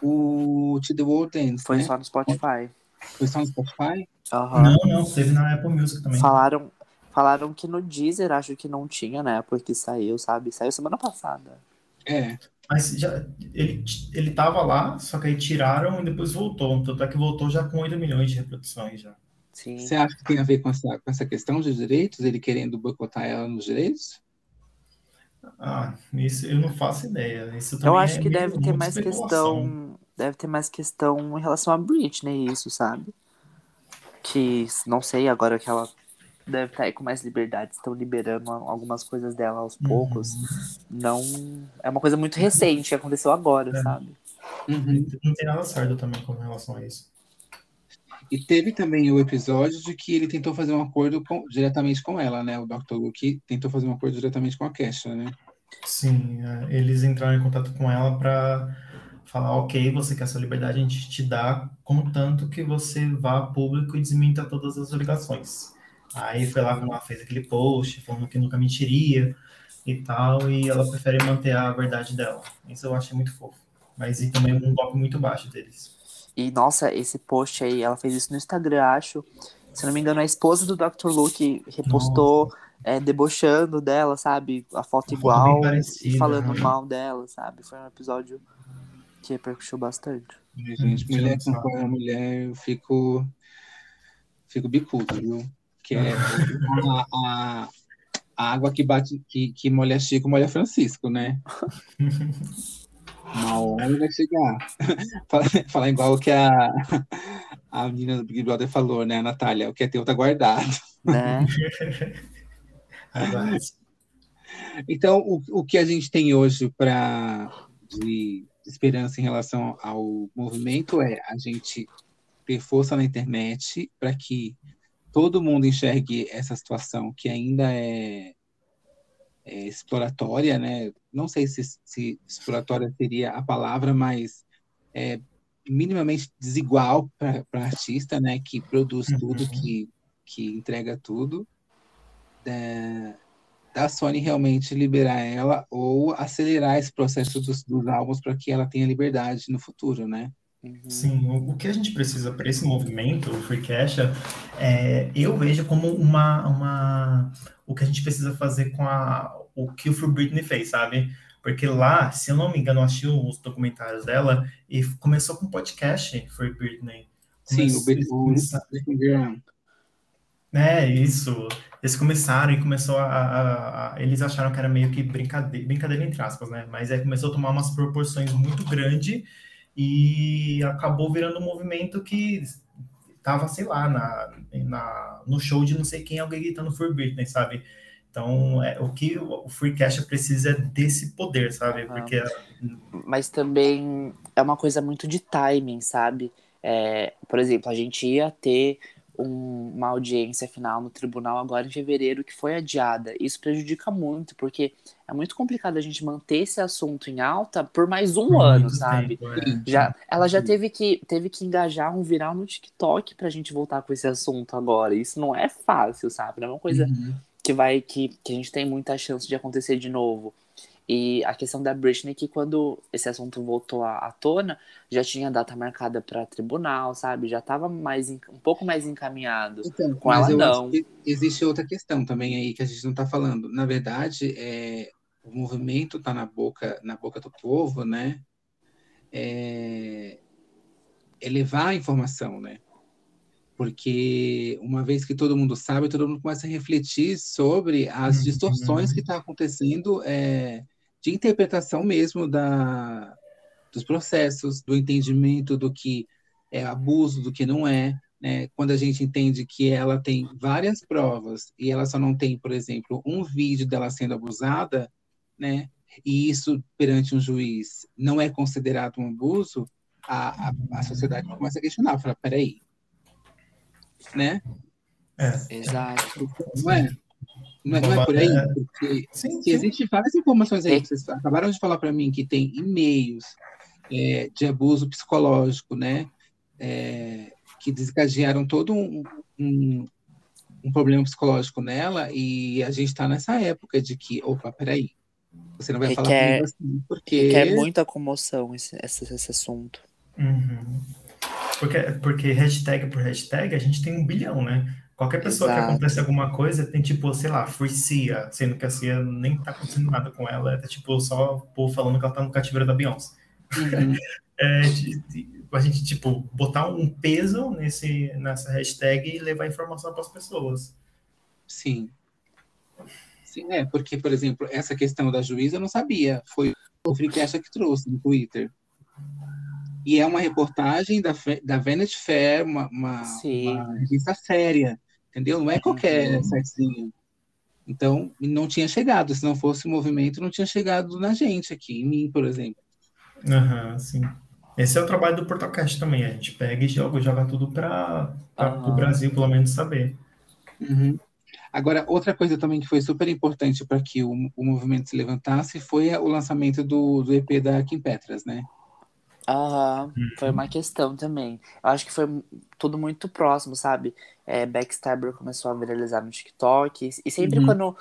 o To The World Dance, Foi né? só no Spotify. Foi só no Spotify? Uhum. Não, não, teve na Apple Music também. Falaram, falaram que no Deezer acho que não tinha, né? Porque saiu, sabe? Saiu semana passada. É. Mas já, ele, ele tava lá, só que aí tiraram e depois voltou. Tanto é que voltou já com 8 milhões de reproduções já. Sim. Você acha que tem a ver com essa, com essa questão de direitos? Ele querendo boicotar ela nos direitos? Ah, isso eu não faço ideia. Isso eu acho é que deve ter mais questão. Deve ter mais questão em relação a Britney, isso, sabe? Que não sei agora que ela deve estar aí com mais liberdade, estão liberando algumas coisas dela aos poucos. Uhum. Não. É uma coisa muito recente que aconteceu agora, é. sabe? Uhum. Não tem nada certo também com relação a isso. E teve também o episódio de que ele tentou fazer um acordo com, diretamente com ela, né? O Dr. Luke tentou fazer um acordo diretamente com a Kesha, né? Sim, é, eles entraram em contato com ela para falar, ok, você quer sua liberdade, a gente te dá, contanto que você vá a público e desminta todas as obrigações. Aí foi lá ela fez aquele post falando que nunca mentiria e tal, e ela prefere manter a verdade dela. Isso eu achei muito fofo. Mas e também um golpe muito baixo deles. E nossa, esse post aí, ela fez isso no Instagram, acho. Se não me engano, a esposa do Dr. Luke repostou é, debochando dela, sabe? A foto Uma igual parecida, e falando né? mal dela, sabe? Foi um episódio que repercutiu bastante. Gente, mulher com a mulher, eu fico, fico bicudo, viu? que é a, a, a, água que bate, que, que molha Chico, molha Francisco, né? Uma hora vai chegar. Falar igual que a, a menina do Big Brother falou, né, Natália? O que é teu tá guardado. Né? então, o, o que a gente tem hoje para de, esperança em relação ao movimento é a gente ter força na internet para que todo mundo enxergue essa situação que ainda é, é exploratória, né? Não sei se, se, exploratória seria a palavra, mas é minimamente desigual para artista, né? Que produz tudo, uhum. que, que entrega tudo. Da, da Sony realmente liberar ela ou acelerar esse processo dos, dos álbuns para que ela tenha liberdade no futuro, né? Uhum. Sim, o, o, que a gente precisa para esse movimento, o Free Cash, é, eu vejo como uma, uma o que a gente precisa fazer com a, o que o Free Britney fez, sabe? Porque lá, se eu não me engano, eu achei os documentários dela e começou com podcast Free Britney. Sim, o, o, o É, isso. Eles começaram e começou a, a, a, Eles acharam que era meio que brincadeira, brincadeira entre aspas, né? Mas aí começou a tomar umas proporções muito grandes e acabou virando um movimento que tava, sei lá, na, na, no show de não sei quem, alguém gritando For Britney, sabe? Então, é, o que o Free Cash precisa é desse poder, sabe? Porque... Mas também é uma coisa muito de timing, sabe? É, por exemplo, a gente ia ter um, uma audiência final no tribunal agora em fevereiro que foi adiada. Isso prejudica muito, porque é muito complicado a gente manter esse assunto em alta por mais um ano, sabe? Tempo, é. já, ela já teve que, teve que engajar um viral no TikTok pra gente voltar com esse assunto agora. Isso não é fácil, sabe? Não é uma coisa uhum. que vai que, que a gente tem muita chance de acontecer de novo. E a questão da Britney, que quando esse assunto voltou à, à tona, já tinha data marcada para tribunal, sabe? Já estava mais um pouco mais encaminhado. Então, Com ela não. existe outra questão também aí que a gente não está falando. Na verdade, é, o movimento está na boca na boca do povo, né? É, é levar a informação, né? Porque uma vez que todo mundo sabe, todo mundo começa a refletir sobre as uhum. distorções que estão tá acontecendo é, de interpretação mesmo da, dos processos, do entendimento do que é abuso, do que não é. Né? Quando a gente entende que ela tem várias provas e ela só não tem, por exemplo, um vídeo dela sendo abusada, né? e isso perante um juiz não é considerado um abuso, a, a, a sociedade começa a questionar, fala, peraí, né? É. Exato. Não é? Não é, não é por aí? É. Porque sim, sim. existem várias informações aí. Vocês acabaram de falar para mim que tem e-mails é, de abuso psicológico, né? É, que desencadearam todo um, um, um, problema psicológico nela e a gente está nessa época de que, opa, peraí, você não vai requer, falar comigo assim, porque... Requer muita comoção esse, esse, esse assunto. Uhum. Porque, porque hashtag por hashtag a gente tem um bilhão, né? Qualquer pessoa Exato. que acontece alguma coisa tem, tipo, sei lá, Free Cia, sendo que a Cia nem tá acontecendo nada com ela, é tipo só o povo falando que ela tá no cativeiro da Beyoncé. Uhum. é, de, de, a gente, tipo, botar um peso nesse, nessa hashtag e levar informação para as pessoas. Sim. Sim, é, porque, por exemplo, essa questão da juíza eu não sabia. Foi o Freecast que trouxe no Twitter. E é uma reportagem da, da Vanity Fair, uma, uma, uma revista séria entendeu? Não é qualquer sitezinho. Então, não tinha chegado. Se não fosse o movimento, não tinha chegado na gente aqui, em mim, por exemplo. Aham, uhum, sim. Esse é o trabalho do Portocast também. A gente pega e joga, joga tudo para uhum. o Brasil, pelo menos, saber. Uhum. Agora, outra coisa também que foi super importante para que o, o movimento se levantasse foi o lançamento do, do EP da Kim Petras, né? Aham, foi uma questão também. Eu acho que foi tudo muito próximo, sabe? É, Backstabber começou a viralizar no TikTok. E sempre uhum. quando.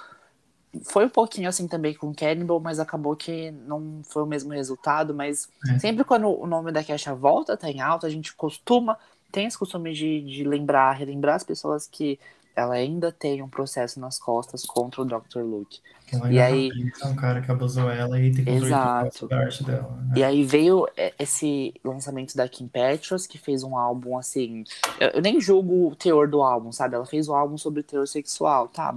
Foi um pouquinho assim também com Cannibal, mas acabou que não foi o mesmo resultado. Mas é. sempre quando o nome da Kesha volta, tá em alta, a gente costuma. Tem esse costume de, de lembrar, relembrar as pessoas que ela ainda tem um processo nas costas contra o Dr. Luke. e aí é um cara que abusou ela e tem que Exato. da arte dela. Né? E aí veio é, esse lançamento da Kim Petras, que fez um álbum assim. Eu, eu, nem julgo o teor do álbum, sabe? Ela fez um álbum sobre teor sexual, tá?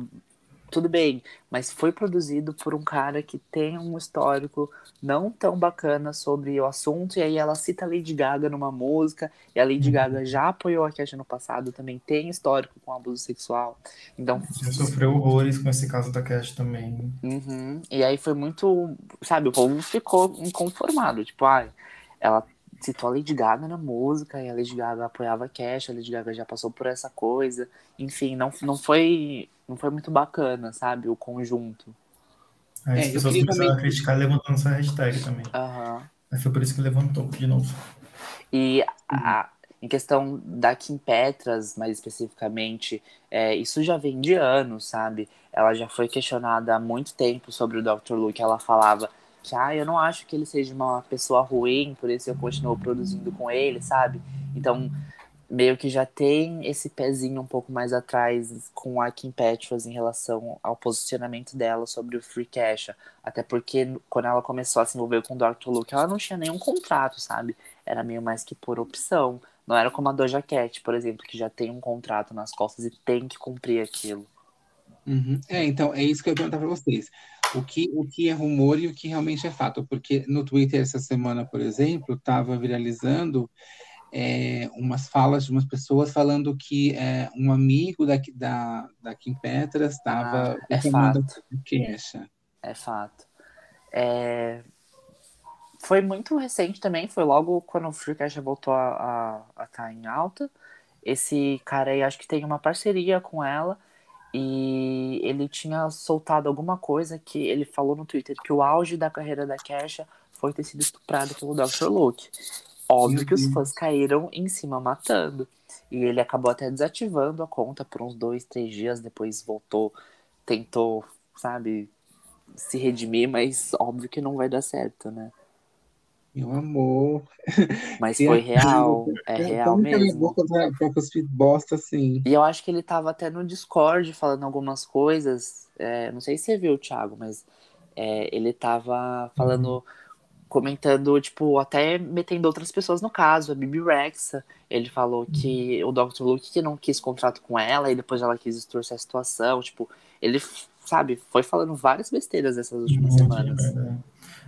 Tudo bem, mas foi produzido por um cara que tem um histórico não tão bacana sobre o assunto, e aí ela cita a Lady Gaga numa música, e a Lady uhum. Gaga já apoiou a Cash no passado, também tem histórico com abuso sexual. Então. Já sofreu horrores com esse caso da Cash também. Uhum. E aí foi muito. Sabe, o povo ficou inconformado. Tipo, ai, ah, ela citou a Lady Gaga na música, e a Lady Gaga apoiava a Cash, a Lady Gaga já passou por essa coisa. Enfim, não, não foi não foi muito bacana, sabe? O conjunto. Aí as é, pessoas começaram também... a criticar levantando essa hashtag também. Uhum. Aí foi por isso que levantou de novo. E a, em questão da Kim Petras, mais especificamente, é, isso já vem de anos, sabe? Ela já foi questionada há muito tempo sobre o Dr. Luke. Ela falava que, ah, eu não acho que ele seja uma pessoa ruim, por isso eu continuo produzindo com ele, sabe? Então, meio que já tem esse pezinho um pouco mais atrás com a Kim Petras em relação ao posicionamento dela sobre o Free Cash. Até porque quando ela começou a se envolver com o Dr. Luke, ela não tinha nenhum contrato, sabe? Era meio mais que por opção. Não era como a Doja Cat, por exemplo, que já tem um contrato nas costas e tem que cumprir aquilo. Uhum. É, então, é isso que eu ia perguntar para vocês. O que, o que é rumor e o que realmente é fato? Porque no Twitter essa semana, por exemplo, estava viralizando é, umas falas de umas pessoas falando que é, um amigo da, da, da Kim Petras estava ah, é fato. queixa. É fato. É... Foi muito recente também, foi logo quando o Freecast voltou a estar tá em alta. Esse cara aí acho que tem uma parceria com ela e ele tinha soltado alguma coisa que ele falou no Twitter que o auge da carreira da Kesha foi ter sido estuprado pelo Dr. Luke. Óbvio que os fãs caíram em cima matando. E ele acabou até desativando a conta por uns dois, três dias, depois voltou, tentou, sabe, se redimir, mas óbvio que não vai dar certo, né? Meu amor. Mas foi real, é real mesmo. bosta assim. E eu acho que ele tava até no Discord falando algumas coisas. É, não sei se você viu, Thiago, mas é, ele tava falando uhum comentando, tipo, até metendo outras pessoas no caso, a Bibi Rexa. Ele falou que o Dr. Luke que não quis contrato com ela e depois ela quis distorcer a situação. Tipo, ele, sabe, foi falando várias besteiras essas últimas Muito semanas. É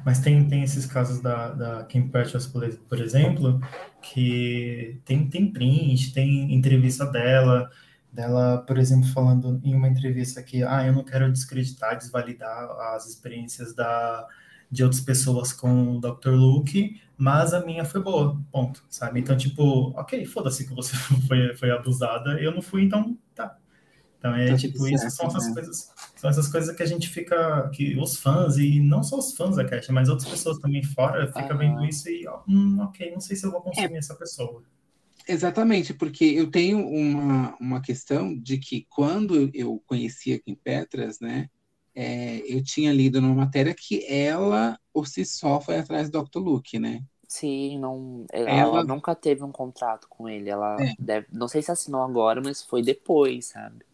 Mas tem, tem esses casos da, da Kim Petras, por, por exemplo, que tem, tem print, tem entrevista dela, dela, por exemplo, falando em uma entrevista que, ah, eu não quero descreditar, desvalidar as experiências da de outras pessoas com o Dr. Luke, mas a minha foi boa, ponto, sabe? Então, tipo, ok, foda-se que você foi, foi abusada, eu não fui, então tá. Então é tá tipo, isso são essas né? coisas, são essas coisas que a gente fica, que os fãs, e não só os fãs da Cat, mas outras pessoas também fora, fica vendo isso e, hum, ok, não sei se eu vou consumir é. essa pessoa. Exatamente, porque eu tenho uma, uma questão de que quando eu conhecia Kim Petras, né, é, eu tinha lido numa matéria que ela, por si só, foi atrás do Dr. Luke, né? Sim, não, ela, ela nunca teve um contrato com ele. Ela é. deve, não sei se assinou agora, mas foi depois, sabe?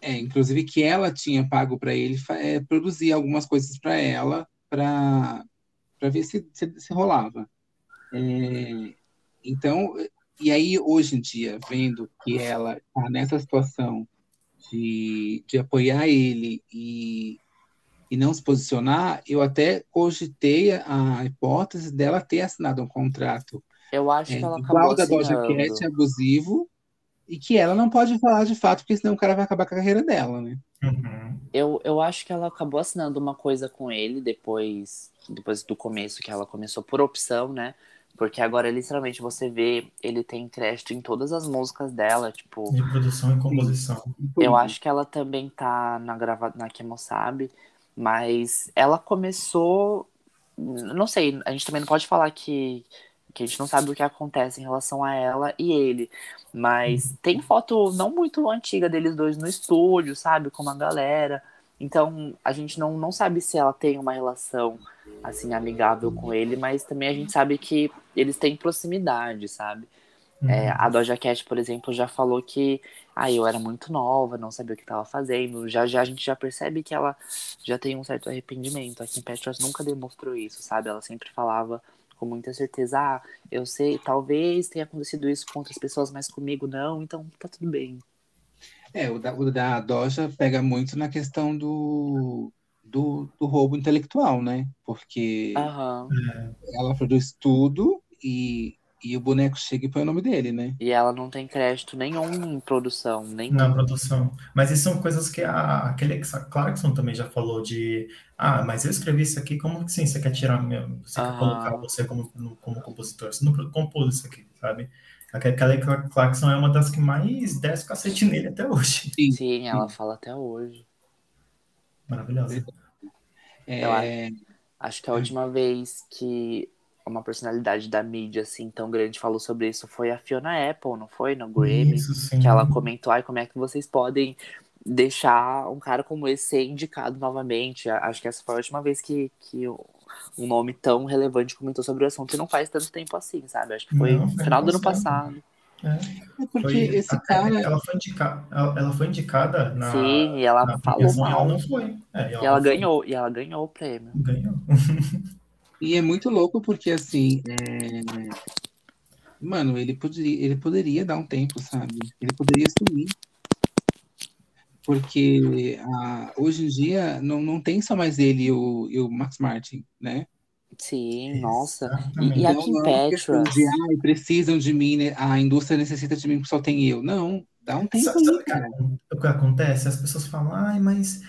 É, inclusive que ela tinha pago para ele é, produzir algumas coisas para ela, para ver se, se, se rolava. É, então, e aí hoje em dia, vendo que ela está nessa situação de, de apoiar ele e, e não se posicionar, eu até cogitei a hipótese dela ter assinado um contrato. Eu acho é, que ela igual acabou da Doja Cat, abusivo, e que ela não pode falar de fato, porque senão o cara vai acabar com a carreira dela, né? Uhum. Eu, eu acho que ela acabou assinando uma coisa com ele depois, depois do começo, que ela começou por opção, né? Porque agora, literalmente, você vê, ele tem crédito em todas as músicas dela, tipo... De produção e composição. Eu acho que ela também tá na, grava... na Kemo Sabe, mas ela começou. Não sei, a gente também não pode falar que, que a gente não sabe o que acontece em relação a ela e ele. Mas uhum. tem foto não muito antiga deles dois no estúdio, sabe? Com uma galera. Então a gente não, não sabe se ela tem uma relação assim amigável com ele, mas também a gente sabe que eles têm proximidade, sabe? Uhum. É, a Doja Cat, por exemplo, já falou que ah, eu era muito nova, não sabia o que estava fazendo. Já já a gente já percebe que ela já tem um certo arrependimento. A Kim Petras nunca demonstrou isso, sabe? Ela sempre falava com muita certeza, ah, eu sei, talvez tenha acontecido isso com outras pessoas, mas comigo não, então tá tudo bem. É, o da, o da Doja pega muito na questão do, do, do roubo intelectual, né? Porque Aham. ela produz tudo e, e o boneco chega e põe o nome dele, né? E ela não tem crédito nenhum em produção, nem na produção. Mas isso são coisas que a, aquele Clarkson também já falou de ah, mas eu escrevi isso aqui, como que sim, você quer tirar meu, você quer Aham. colocar você como, no- como compositor? Você não compôs isso aqui, sabe? Aquela Kelly Clarkson é uma das que mais desce o cacete nele até hoje. Sim, ela fala até hoje. Maravilhosa. Eu É, Acho que a última vez que uma personalidade da mídia assim tão grande falou sobre isso foi a Fiona Apple, não foi? No Grammy. Isso, sim. Que ela comentou, ai, como é que vocês podem deixar um cara como esse ser indicado novamente? Acho que essa foi a última vez que, que um nome tão relevante comentou sobre o assunto e não faz tanto tempo assim, sabe? Acho que foi Não, no final do ano passado. É, é porque foi- esse cara. Ela foi, indica, ela, ela foi indicada na, Sim, e ela na falou premiação e ela mal. não foi. É, E ela não foi. ganhou, e ela ganhou o prêmio. Ganhou. E é muito louco porque, assim, é, mano, ele poderia, ele poderia dar um tempo, sabe? Ele poderia sumir. Porque ah, hoje em dia não, não tem só mais ele e o, e o Max Martin, né? Sim, nossa. Exatamente. E, e a Então Kim é Petras? de, ai, precisam de mim, né? a indústria necessita de mim porque só tem eu. Não, dá um tempo Sabe, aí, sabe o que cara. acon- o que acontece? As pessoas falam, ai, mas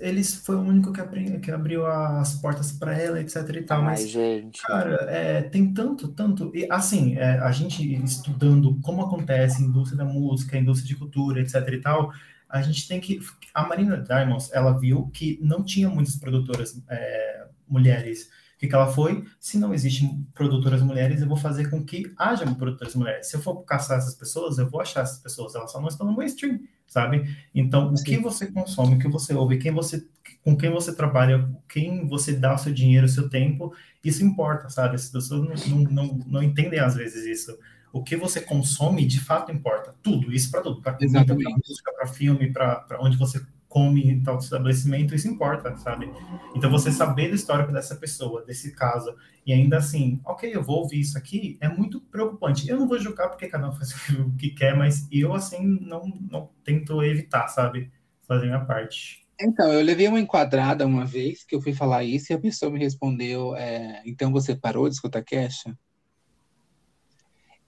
eles foi o único que, abri- que abriu as portas para ela, etc e tal. Ai, Mas, gente. cara, é, tem tanto, tanto. E assim, é, a gente estudando como acontece a indústria da música, a indústria de cultura, etc e tal, a gente tem que. A Marina Diamonds, ela viu que não tinha muitas produtoras é, mulheres. Que, que ela foi? Se não existem produtoras mulheres, eu vou fazer com que haja produtoras mulheres. Se eu for caçar essas pessoas, eu vou achar essas pessoas. Elas só não estão no mainstream, sabe? Então, o que você consome, o que você ouve, quem você, com quem você trabalha, quem você dá o seu dinheiro, o seu tempo, isso importa, sabe? As pessoas não, não, não, não entendem às vezes isso. O que você consome, de fato, importa. Tudo, isso para tudo. Para comida, para música, para filme, para onde você come em tal estabelecimento, isso importa, sabe? Então, você saber do histórico dessa pessoa, desse caso, e ainda assim, ok, eu vou ouvir isso aqui, é muito preocupante. Eu não vou julgar porque cada um faz o que quer, mas eu, assim, não, não tento evitar, sabe? Fazer minha parte. Então, eu levei uma enquadrada uma vez que eu fui falar isso e a pessoa me respondeu, é, então você parou de escutar Kesha?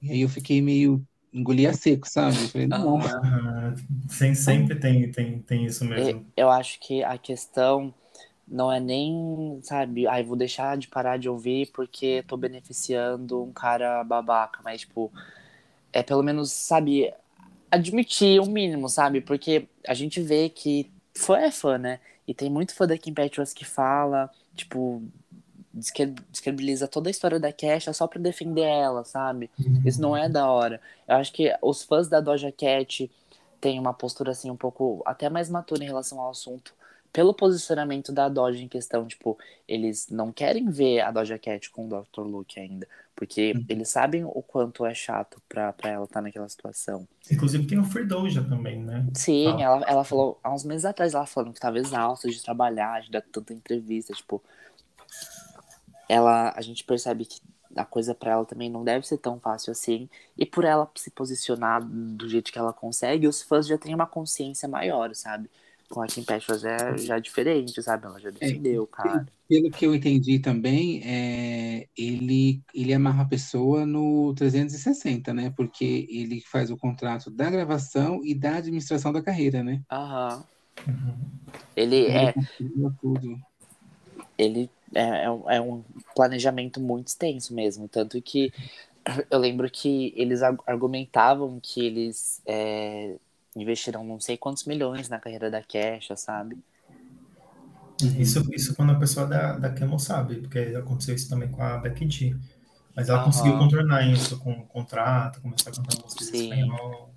E aí eu fiquei meio engoli a seco, sabe? Eu falei, não. Ah, sem, sempre tem, tem, tem isso mesmo. Eu acho que a questão não é nem, sabe, ai, vou deixar de parar de ouvir porque tô beneficiando um cara babaca, mas, tipo, é pelo menos, sabe, admitir o mínimo, sabe? Porque a gente vê que fã é fã, né? E tem muito fã da Kim Petras que fala, tipo, descredibiliza toda a história da Kesha só pra defender ela, sabe? Isso não é da hora. Eu acho que os fãs da Doja Cat têm uma postura assim um pouco até mais matura em relação ao assunto, pelo posicionamento da Doja em questão, tipo, eles não querem ver a Doja Cat com o Dr. Luke ainda, porque Uhum. eles sabem o quanto é chato pra, pra ela estar naquela situação. Inclusive tem o Free Doja também, né? Sim, Ah. ela, ela falou há uns meses atrás, ela falando que tava exausta de trabalhar, de dar tanta entrevista, tipo, ela, a gente percebe que a coisa pra ela também não deve ser tão fácil assim, e por ela se posicionar do jeito que ela consegue, os fãs já têm uma consciência maior, sabe? Com a Kim Petras é já diferente, sabe? Ela já defendeu, cara. Pelo que eu entendi também, é, ele, ele amarra a pessoa no 360, né? Porque ele faz o contrato da gravação e da administração da carreira, né? Aham. Uhum. Ele é, configura tudo. Ele é, é um- é um planejamento muito extenso mesmo. Tanto que eu lembro que eles ar- argumentavam que eles é, investiram não sei quantos milhões na carreira da Kesha, sabe? Isso, isso quando a pessoa da, da Camel sabe, porque aconteceu isso também com a Becky G. Mas ela Aham. conseguiu contornar isso com o contrato, começar a cantar músicas em espanhol.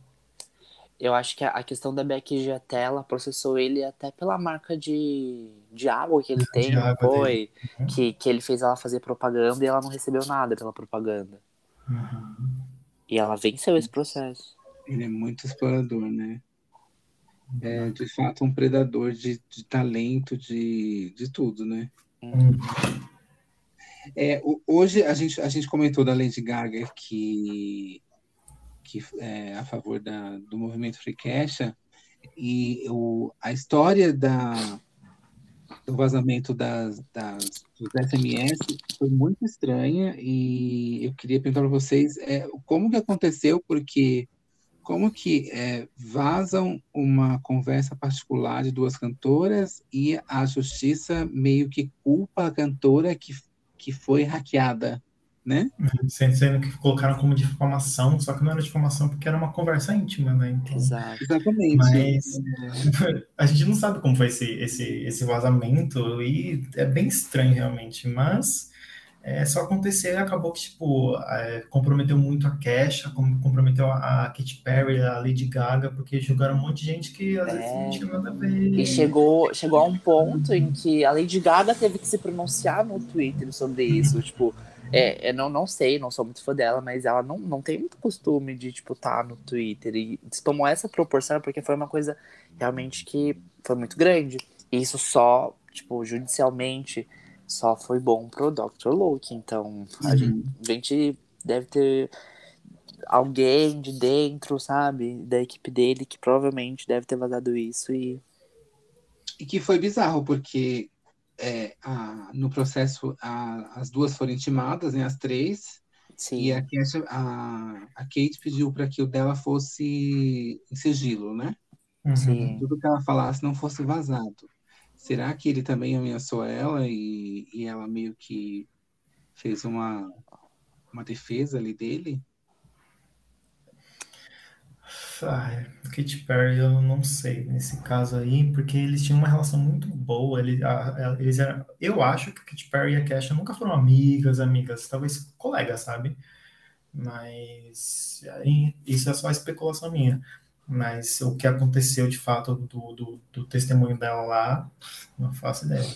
Eu acho que a, questão da Becky G até ela processou ele até pela marca de, de água que ele tem, De não água foi? Uhum. Que, que ele fez ela fazer propaganda e ela não recebeu nada pela propaganda. Uhum. E ela venceu esse processo. Ele é muito explorador, né? É, de fato, um predador de, de talento, de, de tudo, né? Uhum. É, hoje a gente, a gente comentou da Lady Gaga que, que é a favor da, do movimento Free Kesha, E o, a história da, do vazamento das, das, dos SMS foi muito estranha e eu queria perguntar para vocês é, como que aconteceu, porque como que é, vazam uma conversa particular de duas cantoras e a justiça meio que culpa a cantora que, que foi hackeada né? Sendo que colocaram como difamação, só que não era difamação porque era uma conversa íntima, né? Então, Exato. Exatamente. Mas a gente não sabe como foi esse, esse, esse vazamento e é bem estranho realmente, mas é, só aconteceu e acabou que, tipo, é, comprometeu muito a Kesha, comprometeu a, a Katy Perry, a Lady Gaga, porque jogaram um monte de gente que às é... vezes não tinha nada a ver. E chegou, chegou a um ponto em que a Lady Gaga teve que se pronunciar no Twitter sobre isso, tipo é, eu não, não sei, não sou muito fã dela, mas ela não, não tem muito costume de, tipo, estar tá no Twitter. E tomou essa proporção porque foi uma coisa realmente que foi muito grande. E isso só, tipo, judicialmente, só foi bom pro Dr. Luke. Então, a, uhum. gente, a gente deve ter alguém de dentro, sabe, da equipe dele que provavelmente deve ter vazado isso e. E que foi bizarro, porque é, a, no processo a, as duas foram intimadas, né, as três, Sim. e a, a, a Kate pediu para que o dela fosse em sigilo, né? Uhum. Sim. Tudo que ela falasse não fosse vazado. Será que ele também ameaçou ela e, e ela meio que fez uma, uma defesa ali dele? Ah, Katy Perry, eu não sei nesse caso aí, porque eles tinham uma relação muito boa. Ele, a, a, eles eram, eu acho que a Katy Perry e a Kesha nunca foram amigas, amigas, talvez colegas, sabe? Mas aí, isso é só especulação minha. Mas o que aconteceu de fato do, do, do testemunho dela lá, não faço ideia.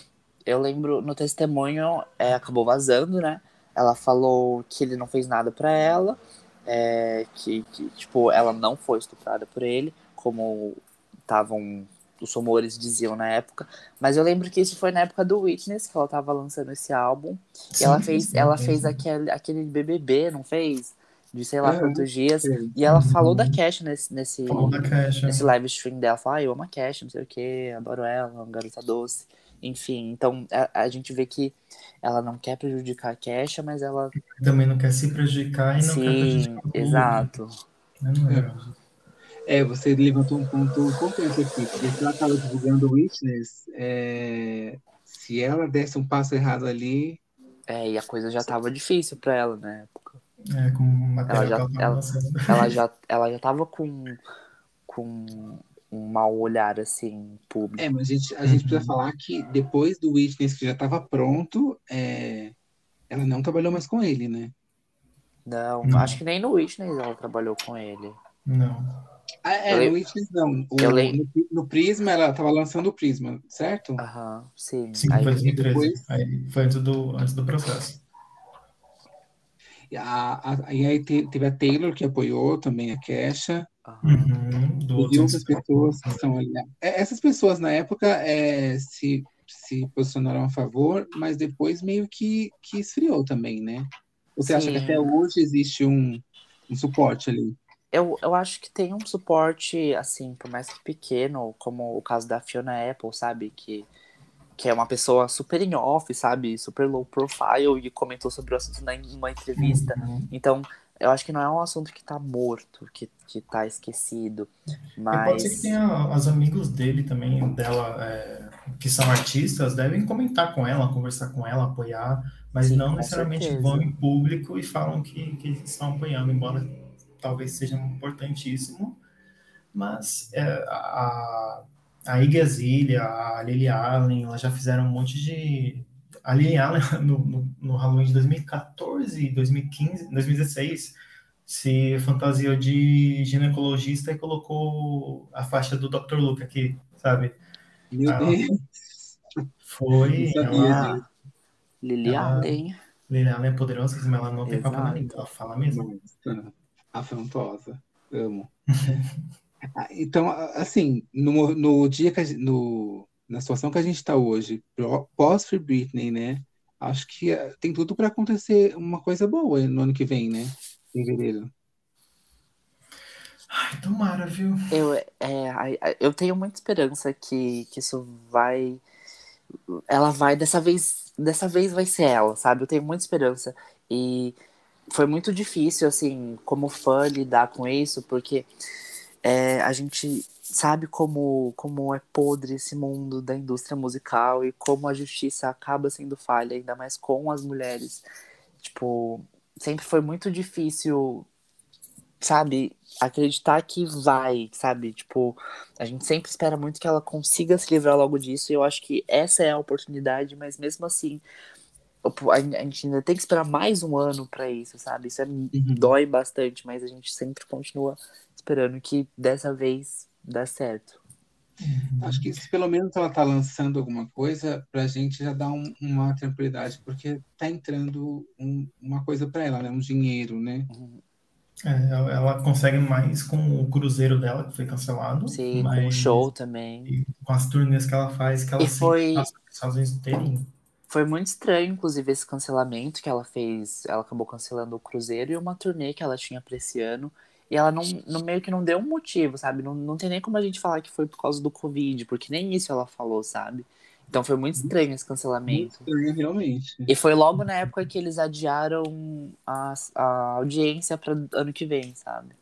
Eu lembro, no testemunho, é, acabou vazando, né? Ela falou que ele não fez nada para ela é, que, que, tipo, ela não foi estuprada por ele, como estavam os rumores diziam na época. Mas eu lembro que isso foi na época do Witness, que ela tava lançando esse álbum. Sim, e ela fez, sim, ela sim. fez aquele, aquele BBB, não fez? De sei lá é, quantos dias. E ela falou da Cash nesse, nesse, Cash, nesse live stream dela. Falou, ah, eu amo a Cash, não sei o que, adoro ela, uma garota doce. Enfim, então a, a, gente vê que ela não quer prejudicar a Kesha, mas ela. Também não quer se prejudicar e não Sim, quer prejudicar. Sim, exato. É, é, você levantou um ponto importante aqui, porque se ela estava divulgando o Witness, é, se ela desse um passo errado ali. É, e a coisa já estava difícil para ela na época. É, com material ela já, ela, ela, já, ela já tava com, com um mau olhar, assim, público. É, mas a gente, a gente precisa uhum. falar que depois do Witness, que já estava pronto, é... ela não trabalhou mais com ele, né? Não, não, acho que nem no Witness ela trabalhou com ele. Não. Ah, é, no Witness não. O, no, no, Prisma, ela estava lançando o Prisma, certo? Aham, sim. Sim, aí, foi 2013. Depois... Aí foi antes do, antes do processo. E, a, a, e aí teve a Taylor, que apoiou também a Kesha. Uhum, e outras pessoas que estão ali. É, essas pessoas na época é, se, se posicionaram a favor, mas depois meio que, que esfriou também, né? Você Sim. acha que até hoje existe um, um suporte ali? Eu, eu acho que tem um suporte, assim, por mais que pequeno, como o caso da Fiona Apple, sabe? Que, que é uma pessoa super em off, sabe? Super low profile e comentou sobre o assunto numa entrevista. Uhum. Então, eu acho que não é um assunto que tá morto, que, que tá esquecido. Mas. E pode ser que tenha os amigos dele também, dela, é, que são artistas, devem comentar com ela, conversar com ela, apoiar, mas Sim, não necessariamente certeza. vão em público e falam que, que estão apoiando, embora talvez seja importantíssimo. Mas é, a, a Iggy Azalea, a Lily Allen, elas já fizeram um monte de a Lily Allen, no, no, no, Halloween de 2014, 2015, 2016, se fantasiou de ginecologista e colocou a faixa do Dr. Luke aqui, sabe? Meu ela Deus! Foi. Ela, Lily Allen. Lily Allen é poderosa, mas ela não tem papo na língua, ela fala mesmo. Afrontosa. Amo. Ah, então, assim, no, no dia que a, no, na situação que a gente está hoje, pós Free Britney, né? Acho que eh, tem tudo para acontecer uma coisa boa no ano que vem, né? Em fevereiro. Ai, tomara, viu? Eu, é, eu tenho muita esperança que, que isso vai. Ela vai, dessa vez, dessa vez vai ser ela, sabe? Eu tenho muita esperança. E foi muito difícil, assim, como fã, lidar com isso, porque é, a gente sabe como, como é podre esse mundo da indústria musical e como a justiça acaba sendo falha, ainda mais com as mulheres. Tipo, sempre foi muito difícil, sabe, acreditar que vai, sabe? Tipo, a gente sempre espera muito que ela consiga se livrar logo disso, e eu acho que essa é a oportunidade, mas mesmo assim, a gente ainda tem que esperar mais um ano para isso, sabe? Isso é, uhum. dói bastante, mas a gente sempre continua esperando que dessa vez dê certo. Acho que se pelo menos ela tá lançando alguma coisa, pra gente já dá um, uma tranquilidade, porque tá entrando um, uma coisa para ela, né? Um dinheiro, né? É, ela consegue mais com o cruzeiro dela, que foi cancelado. Sim, com o show também. com as turnês que ela faz, que ela e foi... passa os Estados Unidos inteirinho. Foi muito estranho, inclusive, esse cancelamento que ela fez. Ela acabou cancelando o Cruzeiro e uma turnê que ela tinha pra esse ano. E ela não, no meio que não deu um motivo, sabe? Não, não tem nem como a gente falar que foi por causa do Covid, porque nem isso ela falou, sabe? Então foi muito estranho esse cancelamento. Muito estranho, realmente. E foi logo na época que eles adiaram a, a audiência para ano que vem, sabe?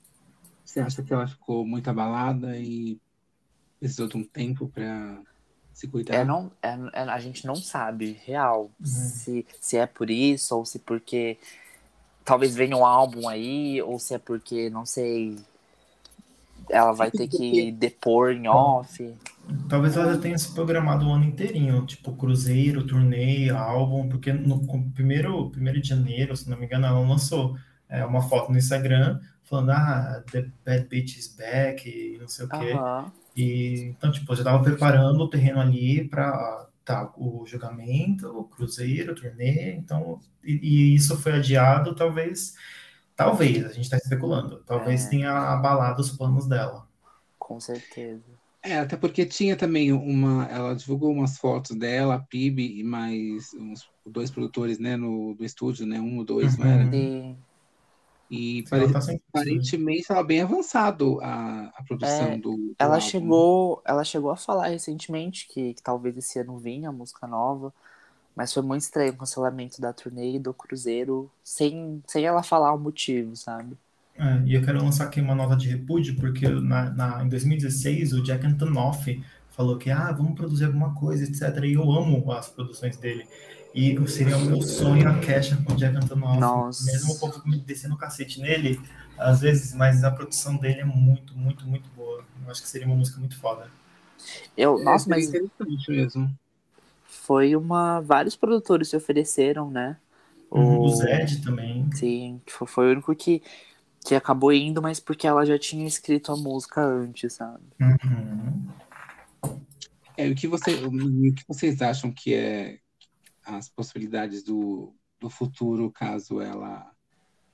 Você acha que ela ficou muito abalada e precisou de um tempo para se cuidar. É, não, é, é, a gente não sabe, real, uhum. se, se é por isso ou se porque talvez venha um álbum aí, ou se é porque, não sei, ela vai ter que depor em off. Talvez ela já tenha se programado o ano inteirinho, tipo cruzeiro, turnê, álbum, porque no primeiro, primeiro de janeiro, se não me engano, ela lançou é, uma foto no Instagram falando, ah, The Bad Bitch is back, e não sei o quê. Uhum. E, então, tipo, eu já estava preparando o terreno ali para tá, o julgamento, o cruzeiro, o turnê, então, e, e isso foi adiado, talvez, talvez, a gente está especulando, talvez é. tenha abalado os planos dela. Com certeza. É, até porque tinha também uma, ela divulgou umas fotos dela, a PIB e mais uns dois produtores, né, no do estúdio, né, um ou dois, uhum. não era? Sim. E pare... tá aparentemente estava bem avançado a, a produção é, do, do, Ela álbum. chegou, ela chegou a falar recentemente que, que, talvez esse ano vinha a música nova, mas foi muito estranho o cancelamento da turnê e do cruzeiro sem, sem ela falar o motivo, sabe? É, e eu quero lançar aqui uma nota de repúdio, porque na, na, em 2016 o Jack Antonoff falou que ah, vamos produzir alguma coisa, etc. E eu amo as produções dele. E seria o meu sonho a Kesha com o Jack Antonoff. Mesmo o povo descendo o cacete nele, às vezes, mas a produção dele é muito, muito, muito boa. Eu acho que seria uma música muito foda. Eu, é, nossa, mas interessante mesmo. Foi uma. Vários produtores se ofereceram, né? Uhum, o, o Zed também. Sim, foi o único que, que acabou indo, mas porque ela já tinha escrito a música antes, sabe? Uhum. É, o que, você, o que vocês acham que é as possibilidades do, do futuro caso ela.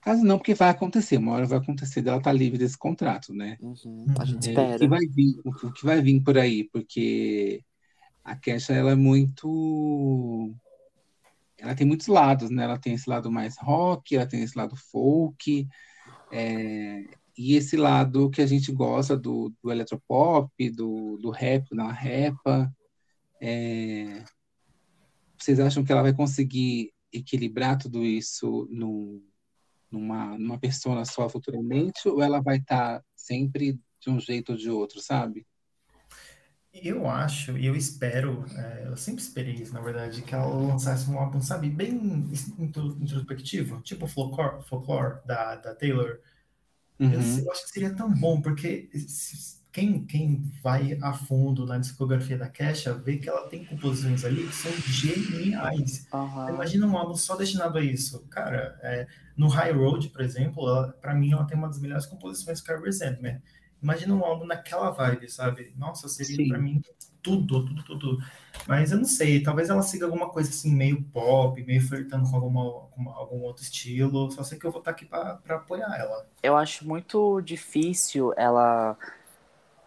Caso não, porque vai acontecer, uma hora vai acontecer dela estar tá livre desse contrato, né? Uhum, a gente é, espera. O que, vai vir, o que vai vir por aí, porque a Kesha ela é muito. Ela tem muitos lados, né? Ela tem esse lado mais rock, ela tem esse lado folk, é, e esse lado que a gente gosta do, do eletropop, do, do rap, da repa. É, vocês acham que ela vai conseguir equilibrar tudo isso no, numa, numa persona só futuramente? Ou ela vai estar tá sempre de um jeito ou de outro, sabe? Eu acho, e eu espero, é, eu sempre esperei isso, na verdade, que ela lançasse um álbum, sabe, bem introspectivo, tipo Folklore, Folklore da, da Taylor. Uhum. Eu, eu, acho que seria tão bom, porque quem, quem vai a fundo na discografia da Kesha vê que ela tem composições ali que são geniais. Uhum. Imagina um álbum só destinado a isso. Cara, é, no High Road, por exemplo, para mim ela tem uma das melhores composições que é Resentment. Imagina um álbum naquela vibe, sabe? Nossa, seria para mim tudo, tudo, tudo. Mas eu não sei, talvez ela siga alguma coisa assim, meio pop, meio flertando com, alguma, com algum outro estilo. Só sei que eu vou estar aqui para apoiar ela. Eu acho muito difícil ela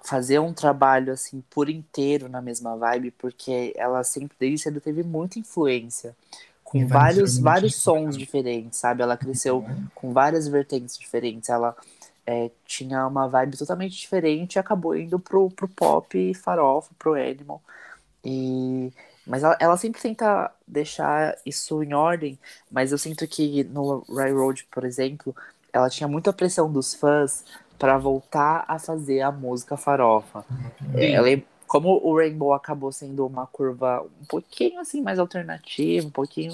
fazer um trabalho assim por inteiro na mesma vibe, porque ela sempre desde cedo teve muita influência com vários vários sons diferentes, sabe? Ela cresceu com várias vertentes diferentes. Ela é, tinha uma vibe totalmente diferente e acabou indo pro, pro pop farofa, pro animal. E, mas ela, ela, sempre tenta deixar isso em ordem, mas eu sinto que no Railroad, por exemplo, ela tinha muita pressão dos fãs para voltar a fazer a música farofa. É, ela, como o Rainbow acabou sendo uma curva um pouquinho assim mais alternativa, um pouquinho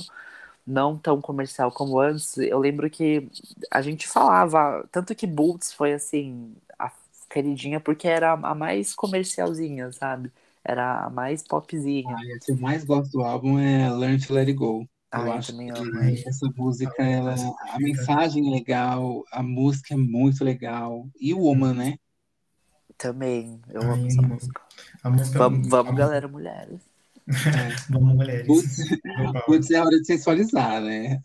não tão comercial como antes, eu lembro que a gente falava, tanto que Boots foi assim, a queridinha, porque era a mais comercialzinha, sabe? Era a mais popzinha. Ah, o que eu mais gosto do álbum é Learn to Let It Go. Ah, eu, eu acho também que essa música, ela, a mensagem é legal, a música é muito legal. E o Woman, né? Também, eu Ai, amo essa música. A música Vamos, vamos a- galera, mulheres. Vamos, mulheres. Putz, é hora de sensualizar, né?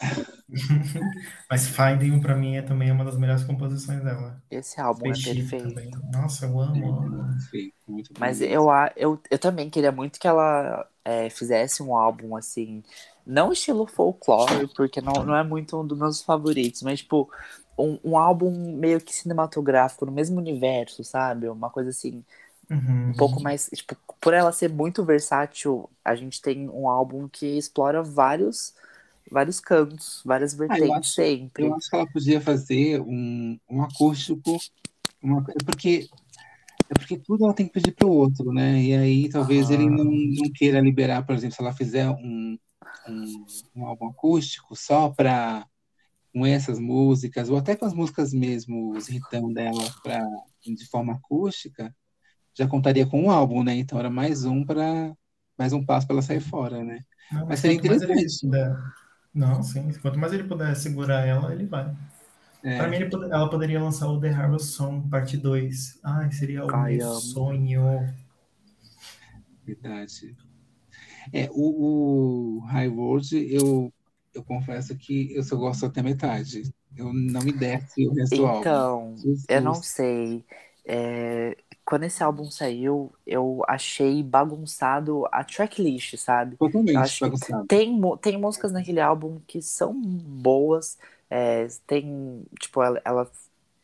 Mas Finding pra mim é também uma das melhores composições dela. Esse álbum é perfeito. também. Nossa, eu amo. Perfeito, Mas eu, a- eu, eu também queria muito que ela é, fizesse um álbum assim, não estilo folclore, porque não, não é muito um dos meus favoritos, mas tipo, um, um álbum meio que cinematográfico, no mesmo universo, sabe? Uma coisa assim, Uhum. um pouco mais. Tipo, por ela ser muito versátil, a gente tem um álbum que explora vários, vários cantos, várias vertentes Ah, acho- sempre. Eu acho que ela podia fazer um, um acústico, uma, é porque é porque tudo ela tem que pedir para o outro, né? E aí talvez ele não, não queira liberar, por exemplo, se ela fizer um, um, um álbum acústico só para com essas músicas, ou até com as músicas mesmo, os ritão dela pra, de forma acústica, já contaria com um álbum, né? Então era mais um para mais um passo para ela sair fora, né? Não, Mas seria quanto mais ele interessante. puder- Não, sim. Quanto mais ele puder segurar ela, ele vai. É. Pra mim, ela poderia lançar o The Harrow Song, parte 2. Ai, seria o Ai, meu amo. sonho. Verdade. É, o, o High World, eu, eu confesso que eu só gosto até metade. Eu não me desce o resto do álbum. Então, eu não sei. É, quando esse álbum saiu, eu achei bagunçado a tracklist, sabe? Totalmente Eu acho bagunçado. tem, tem músicas naquele álbum que são boas. é, tem, tipo, ela, ela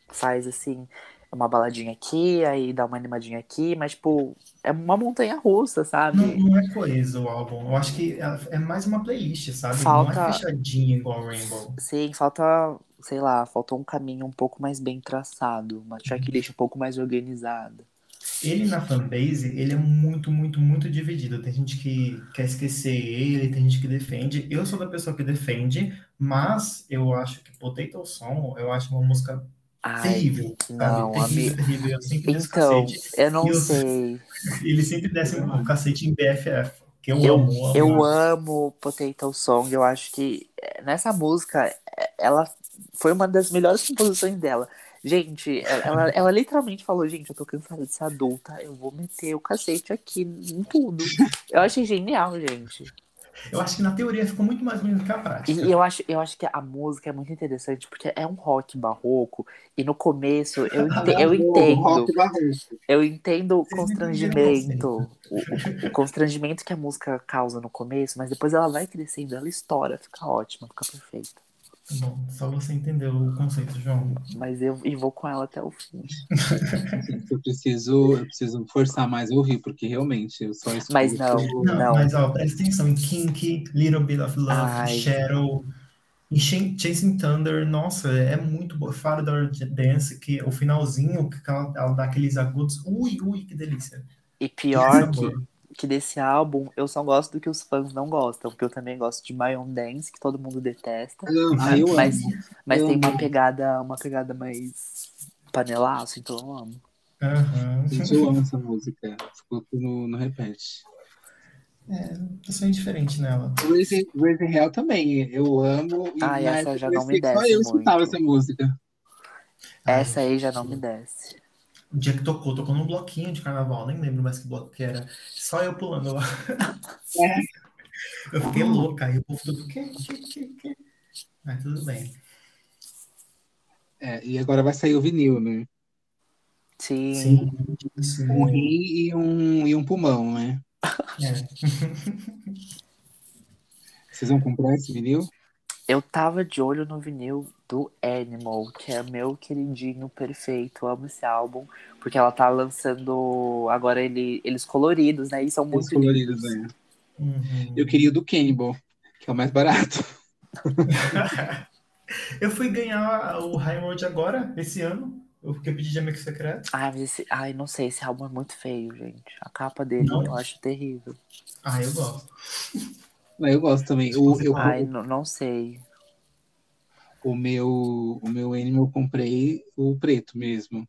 faz assim, uma baladinha aqui, aí dá uma animadinha aqui, mas, tipo, é uma montanha russa, sabe? Não, não é coeso o álbum. Eu acho que ela- é mais uma playlist, sabe? Não Falta- é fechadinha igual Rainbow. Sim, falta, sei lá, faltou um caminho um pouco mais bem traçado, uma tracklist um pouco mais organizada. Ele na fanbase, ele é muito, muito, muito dividido. Tem gente que quer esquecer ele, tem gente que defende. Eu sou da pessoa que defende, mas eu acho que Potato Song, eu acho uma música terrível, não, terrível, amigo. terrível. Eu sempre Então, eu não eu- sei. Ele sempre desce o cacete em BFF, que eu, Eu, amo, amo. eu amo Potato Song, eu acho que eh, nessa música, eh, ela foi uma das melhores composições dela. Gente, ela, ela, ela literalmente falou, gente, eu tô cansada de ser adulta, eu vou meter o cacete aqui em tudo. Eu achei genial, gente. Eu acho que na teoria ficou muito mais bonito que a prática. E eu acho, eu acho que a música é muito interessante, porque é um rock barroco, e no começo eu, ente- eu O entendo. Eu entendo o constrangimento, o, o- o constrangimento que a música causa no começo, mas depois ela vai crescendo, ela estoura, fica ótima, fica perfeita. Tá Bom, só você entendeu o conceito, João. Mas eu e vou com ela até o fim. Eu preciso, eu preciso forçar mais a ouvir, porque realmente eu só escuto. Mas não. Não, Não. mas ó, presta atenção em Kinky, Little Bit of Love, Ai. Shadow, em Ch- Chasing Thunder, nossa, é muito boa. Father Dance, que o finalzinho, que ela, ela dá aqueles agudos, ui, ui, que delícia. E Que pior que, sabor. Que desse álbum, eu só gosto do que os fãs não gostam, porque eu também gosto de My Own Dance, que todo mundo detesta. Não, ah, eu mas amo. mas Eu tem uma amo. pegada, uma pegada mais panelaço, então eu amo. Aham. Gente, eu amo essa música. Escuto no, no repete. Eu sou indiferente nela. Raise, Raise Hell também, eu amo. E Ai, na essa já não me que Só desce eu escutava muito. essa música. Ai, Essa aí já não me desce. O dia que tocou, tocou num bloquinho de carnaval, nem lembro mais que bloco que era. Só eu pulando lá. É. Eu fiquei louca, aí o povo tudo, que, que, que, que? Mas tudo bem. É, e agora vai sair o vinil, né? Sim. Sim, sim. Um rim e um, e um pulmão, né? É. Vocês vão comprar esse vinil? Eu tava de olho no vinil do Animal, que é meu queridinho perfeito. Eu amo esse álbum, porque ela tá lançando agora ele, eles coloridos, né? E são muito coloridos, lindos. Né? Uhum. Eu queria o do Cannibal, que é o mais barato. eu fui ganhar o World agora, esse ano. Porque eu pedi de amigo secreto. Ai, mas esse... Ai, não sei, esse álbum é muito feio, gente. A capa dele não. eu acho terrível. Ah, eu gosto. Eu gosto também. O, eu, Ai, não, não sei. O meu, o meu anime eu comprei o preto mesmo.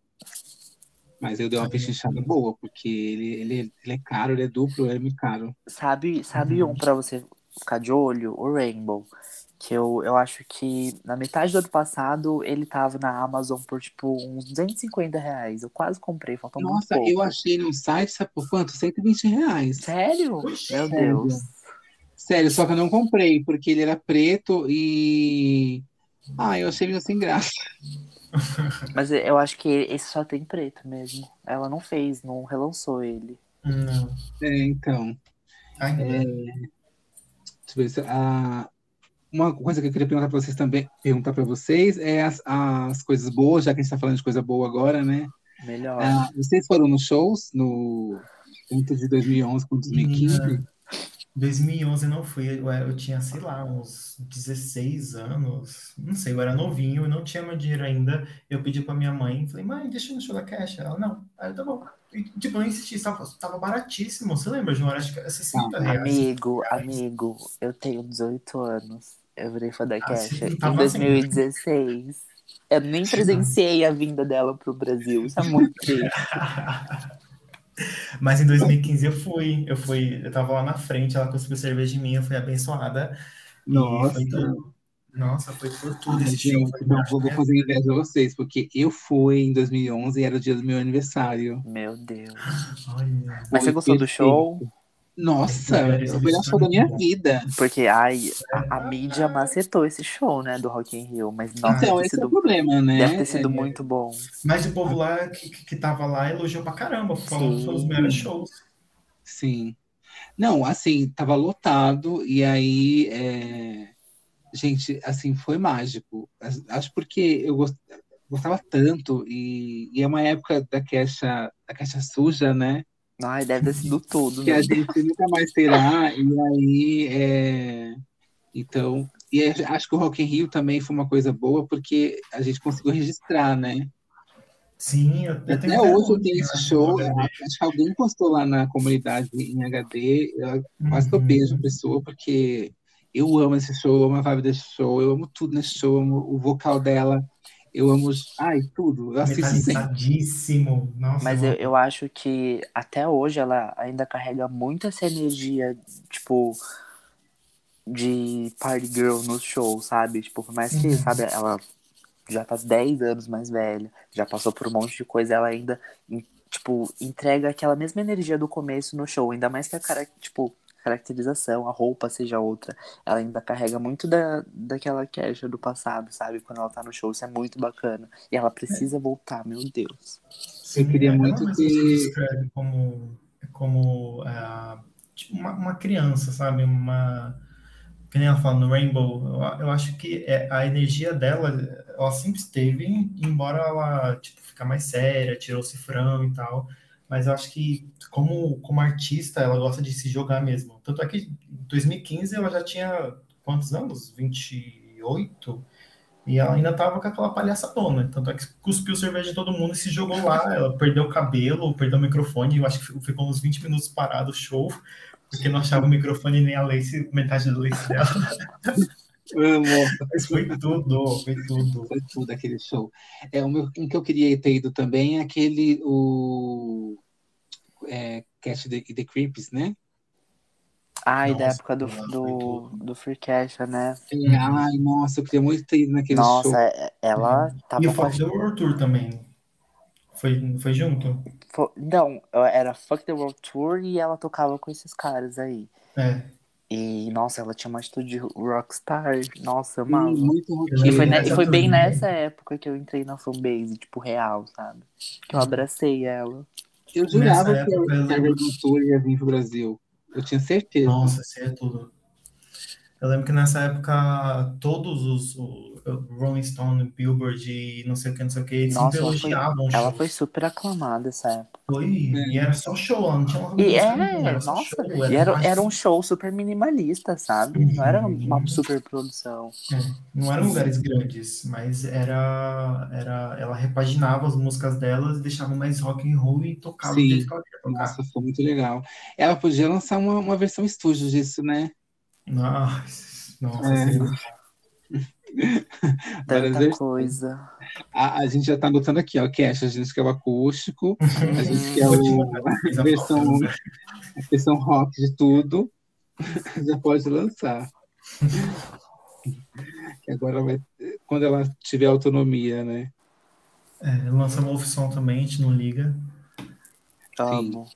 Mas eu dei uma pechinchada boa, porque ele, ele, ele é caro, ele é duplo, ele é muito caro. Sabe, sabe um pra você ficar de olho? O Rainbow. Que eu, eu acho que na metade do ano passado ele tava na Amazon por tipo uns 250 reais. Eu quase comprei, faltou Nossa, muito pouco. eu achei no site, sabe por quanto? 120 reais. Sério? Meu Sério. Deus. Sério, só que eu não comprei, porque ele era preto e. Ah, eu achei meio sem graça. Mas eu acho que esse só tem preto mesmo. Ela não fez, não relançou ele. Não. É, então. Ai, é... Deixa eu ver se. A uma coisa que eu queria perguntar para vocês também, perguntar para vocês é as, as coisas boas, já que a gente está falando de coisa boa agora, né? Melhor. Ah, vocês foram nos shows no tanto de 2011 quanto 2015? 2011 eu não fui, eu, eu, tinha, sei lá, uns 16 anos, não sei, eu era novinho, eu não tinha meu dinheiro ainda. Eu pedi pra minha mãe, falei, mãe, deixa eu no show da Cash. Ela, não. Aí eu, tá bom. E, tipo, eu insisti, tava, tava baratíssimo. Você lembra, João? Acho que é 60 reais. Amigo, amigo, eu tenho 18 anos. Eu virei fã da ah, Cash em 2016. Assim. Eu nem presenciei a vinda dela pro Brasil. Isso é muito triste. Mas em 2015 eu fui, eu fui, eu tava lá na frente, ela conseguiu cerveja de mim, eu fui abençoada. Nossa. Foi Nossa, foi por tudo esse show. Não, vou, vou fazer inveja a vocês, porque eu fui em 2011 e era o dia do meu aniversário. Meu Deus. Olha. Mas você gostou do show? Nossa, eu fui na show da minha vida. Porque ai, a, a, mídia macetou esse show, né, do Rock in Rio, mas nossa, então, esse sido, é o problema, né? Deve ter sido é, muito bom. Mas o povo lá que, que tava lá elogiou pra caramba, foram os melhores shows. Sim. Não, assim, tava lotado, e aí, é... gente, assim, foi mágico. Acho porque eu gostava tanto, e, e é uma época da caixa, da caixa suja, né? Ai, deve ter sido tudo. Que né? a gente nunca mais terá, e aí. É... Então. E acho que o Rock in Rio também foi uma coisa boa, porque a gente conseguiu registrar, né? Sim, eu, eu Até hoje eu tenho esse show. Acho que alguém postou lá na comunidade em HD. Eu, quase que eu uhum. beijo a pessoa, porque eu amo esse show, eu amo a vibe desse show, eu amo tudo nesse show, eu amo o vocal dela. Eu amo. Ai, tudo. Eu assisto Nossa, Mas eu, eu acho que até hoje ela ainda carrega muito essa energia, tipo, de party girl no show, sabe? Tipo, por mais que, uhum. sabe, ela já tá 10 anos mais velha, já passou por um monte de coisa, ela ainda, tipo, entrega aquela mesma energia do começo no show. Ainda mais que a cara, tipo, caracterização, a roupa seja outra. Ela ainda carrega muito da, daquela queixa do passado, sabe? Quando ela tá no show, isso é muito bacana. E ela precisa é. voltar, meu Deus. Sim, eu queria muito que... descreve como, como uh, tipo uma, uma, criança, sabe? Uma... Que nem ela fala no Rainbow, eu, eu acho que é, a energia dela, ela sempre esteve, embora ela, tipo, ficar mais séria, tirou o cifrão e tal mas eu acho que como, como artista ela gosta de se jogar mesmo. Tanto é que em 2015 ela já tinha quantos anos? 28? E ela ainda tava com aquela palhaçadona. Tanto é que cuspiu cerveja de todo mundo e se jogou lá. Ela perdeu o cabelo, perdeu o microfone. Eu acho que ficou uns 20 minutos parado o show, porque não achava o microfone nem a lace, metade do lace dela. Amo. Mas foi tudo, foi tudo. Foi tudo aquele show. É, o meu, que eu queria ter ido também é aquele, o é, Cast the, the Creeps, né? Ai, nossa, da época do, do, do Freecast, né? É, ai, nossa, eu queria muito ter ido naquele nossa, show. Nossa, é, ela tava... E o Fuck the World Tour também. Foi, foi junto? Foi, não, era Fuck the World Tour e ela tocava com esses caras aí. É. E, nossa, ela tinha uma atitude rockstar. Nossa, amava. Muito e foi, ne- foi bem nessa época que eu entrei na fanbase, tipo, real, sabe? Que eu abracei ela. Eu jurava que a Red Tour ia vir pro Brasil. Eu tinha certeza. Nossa, isso é tudo. Eu lembro que nessa época todos os o Rolling Stone, Billboard e não sei o que, não sei o que, eles Nossa, ela elogiavam. ela shows. foi super aclamada essa época. Foi, e era só show, ela não tinha uma E música, é, era nossa, show, e era, mais- era um show super minimalista, sabe? Não era uma Uhum. super produção. É, não eram lugares grandes, mas era, era, ela repaginava as músicas delas, deixava mais rock and roll e tocava Sim. jeito que ela queria tocar. Nossa, foi muito legal. Ela podia lançar uma, uma versão estúdio disso, né? Nossa, nossa, É. Tanta coisa. A, a gente já tá anotando aqui, ó, Cash, a gente quer o acústico, a gente quer Vou te o, a versão, a versão rock de tudo. Já pode lançar. Que agora vai, quando ela tiver autonomia, né? É, lança Wolf Song também, a gente não liga. Amo.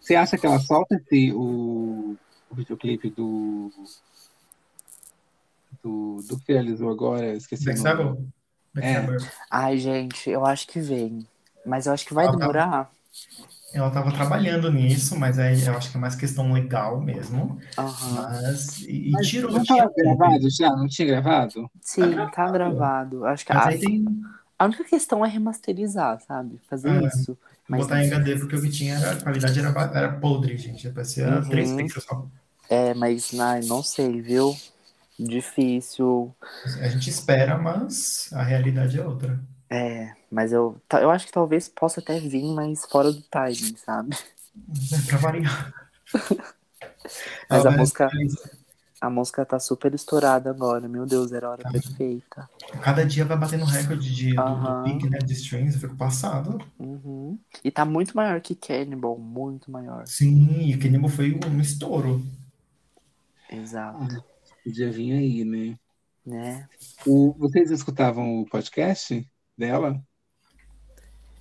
Você acha que ela solta esse, o, o videoclipe do, do, do que realizou agora? Esqueci Black. Sabbath? Black É. Ai, gente, eu acho que vem. Mas eu acho que vai Ah, tá. demorar. Ela tava trabalhando nisso, mas aí eu acho que é mais questão legal mesmo. Aham. Mas, e, e Mas tirou, não tinha estava gravado já? Não tinha gravado? Sim, Tá tá gravado. Acho que Mas a, aí tem a única questão é remasterizar, sabe? Fazer É. isso. Mas botar em HD, porque o que tinha era, a qualidade era, era podre, gente. Parecia Uhum. 3 pixels só. É, mas ai, não sei, viu? Difícil. A gente espera, mas a realidade é outra. É, mas eu, eu acho que talvez possa até vir, mas fora do timing, sabe? É pra variar. Mas Ela a música, a música tá super estourada agora. Meu Deus, era a hora Tá. perfeita. Cada dia vai batendo recorde de, do, Aham. do pique, né, de streams. Eu fico passado. Uhum. E tá muito maior que Cannibal, muito maior. Sim, e Cannibal foi um estouro. Exato, Podia vir aí, né? né? O, vocês escutavam o podcast dela?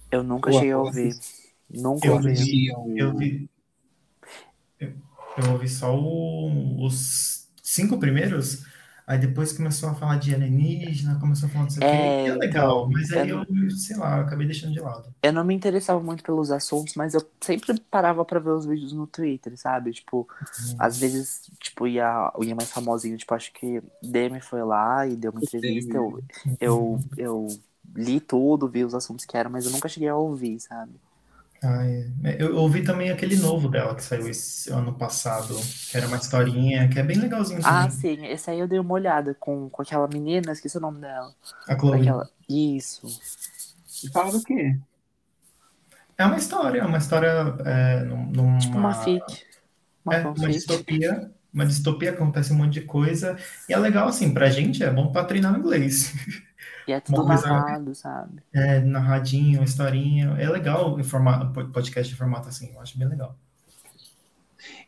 Eu nunca Ou cheguei a ouvir. Nunca Eu ouvi. Eu vi. Eu, eu ouvi só o- os cinco primeiros. Aí depois começou a falar de alienígena, começou a falar não sei o quê. É, É legal, então, mas aí eu eu, sei lá, eu acabei deixando de lado. Eu não me interessava muito pelos assuntos, mas eu sempre parava pra ver os vídeos no Twitter, sabe? Tipo, às vezes, tipo, ia, ia mais famosinho, tipo, acho que Demi foi lá e deu uma entrevista, eu, eu, eu li tudo, vi os assuntos que eram, mas eu nunca cheguei a ouvir, sabe? Ai, eu ouvi também aquele novo dela que saiu esse ano passado, que era uma historinha, que é bem legalzinho Ah, também. sim, esse aí eu dei uma olhada com, com aquela menina, esqueci o nome dela. A Chloe. Aquela... Isso. E fala do quê? É uma história, é uma história é, num- numa, Tipo uma fic. Uma é, uma distopia, uma distopia que acontece um monte de coisa, e é legal assim, pra gente é bom pra treinar o inglês. E é tudo coisa- narrado, sabe? É, narradinho, historinha, é legal em formato, podcast de formato assim, eu acho bem legal.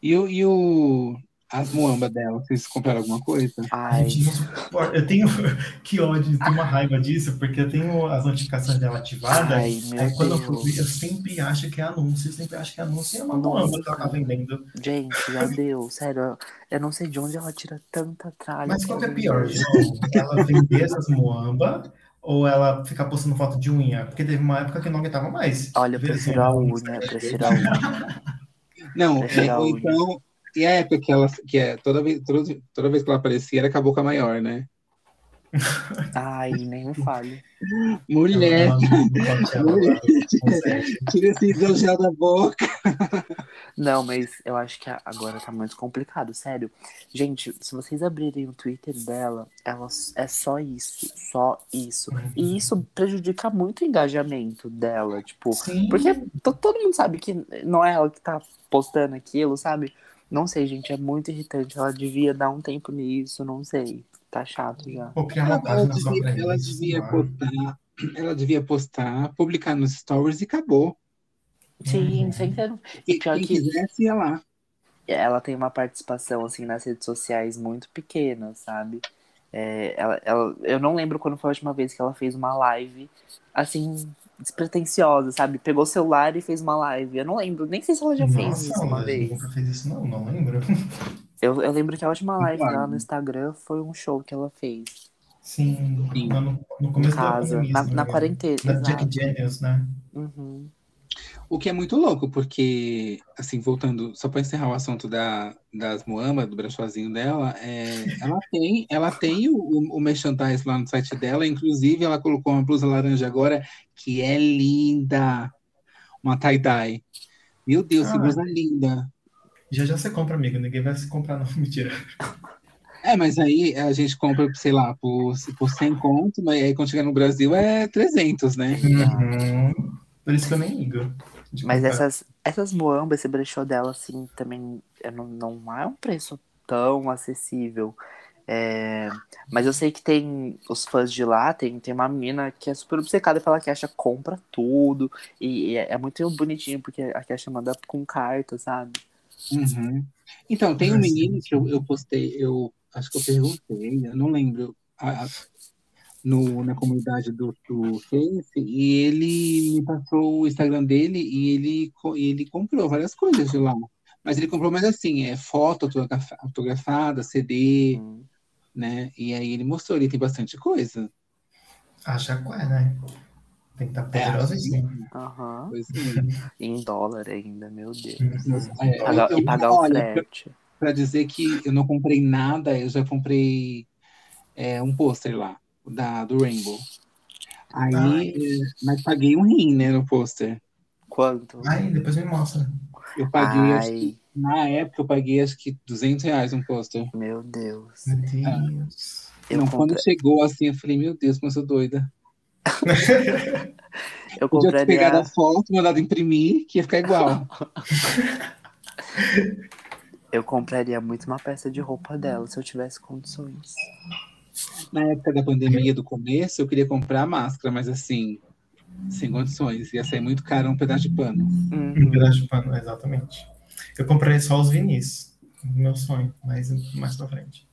E, e o, as muamba dela, vocês compraram alguma coisa? Ai. Eu tenho que ódio, tenho uma raiva disso, porque eu tenho as notificações dela ativadas. ai, meu Aí quando eu fui Deus. ver, eu sempre acho que é anúncio, eu sempre acho que é anúncio, e é uma muamba que ela tá vendendo. Gente, já deu, sério. eu- Eu não sei de onde ela tira tanta tralha. Mas qual que é pior. João? Ela vender essas muamba ou ela ficar postando foto de unha? Porque teve uma época que não aguentava mais. Olha, eu prefiro a unha. unha, prefiro a unha. Não, é, eu ou então. E a época que ela, que é, toda vez, toda, toda vez que ela aparecia, era com a boca maior, né? Ai, nem me fale. Mulher, consegue. tira esse gel da boca. Não, mas eu acho que agora tá muito complicado, sério. Gente, se vocês abrirem o Twitter dela, ela é só isso, só isso. E isso prejudica muito o engajamento dela, tipo, Sim. porque to- todo mundo sabe que não é ela que tá postando aquilo, sabe? Não sei, gente, é muito irritante. Ela devia dar um tempo nisso, não sei. Tá chato já. Ou criar Ela, só pra devia, ela isso, devia postar, ela devia postar, publicar nos stories e acabou. Sim, Uhum. sem ter. E E pior quem que quisesse ia lá. ela tem uma participação assim nas redes sociais muito pequena, sabe? É, ela, ela, eu não lembro quando foi a última vez que ela fez uma live assim despretensiosa, sabe? Pegou o celular e fez uma live. Eu não lembro, nem sei se ela já fez Nossa, isso uma vez. nunca fez isso, não, não lembro. Eu, eu lembro que a última live dela no Instagram foi um show que ela fez Sim, Sim. no, no em começo da casa, pandemia, na, me na quarentena. Da Jack. Daniels, né? Uhum. O que é muito louco, porque, assim, voltando, só para encerrar o assunto da, das Moama, do brachozinho dela, é, ela tem, ela tem o, o merchandise lá no site dela, inclusive ela colocou uma blusa laranja agora, que é linda. Uma tie-dye. Meu Deus, ah, que blusa linda. Já já você compra, amiga, ninguém vai se comprar, não, mentira. É, mas aí a gente compra, sei lá, por, por 100 conto, mas aí quando chegar no Brasil é 300, né? Uhum. Por isso que eu nem ligo. Mas essas, essas Moamba, esse brechó dela, assim, também não, não é um preço tão acessível. É, mas eu sei que tem os fãs de lá, tem, tem uma menina que é super obcecada pela Kesha, compra tudo. E, e é, é, muito bonitinho, porque a Kesha manda com carta, sabe? Uhum. Então, tem um menino que eu, eu postei, eu acho que eu perguntei, eu não lembro. A, no, na comunidade do, do Face e ele me passou o Instagram dele e ele, ele comprou várias coisas de lá. Mas ele comprou mais assim, é foto autografada, CD, hum. né? E aí ele mostrou, ele tem bastante coisa. Acha qual é, né? Tem que estar tá poderoso é, assim. Uhum. É. em dólar ainda, meu Deus. É, pagar, eu, e pagar o frete. Para dizer que eu não comprei nada, eu já comprei é, um pôster lá da, do Rainbow. Aí, Ai. mas paguei um rim, né, no pôster. Quanto? Aí, depois me mostra. Eu paguei, acho que, na época, eu paguei acho que 200 reais um pôster. Meu Deus. Meu Deus. É. Não, quando chegou assim, eu falei, meu Deus, como eu sou doida. eu compraria... Podia ter pegado a foto, mandado imprimir, que ia ficar igual. eu compraria muito uma peça de roupa dela, se eu tivesse condições. Na época da pandemia do começo, eu queria comprar máscara, mas assim, sem condições. Ia sair muito caro um pedaço de pano. Uhum. Um pedaço de pano, exatamente. Eu comprei só os vinis. Meu sonho, mas mais pra frente.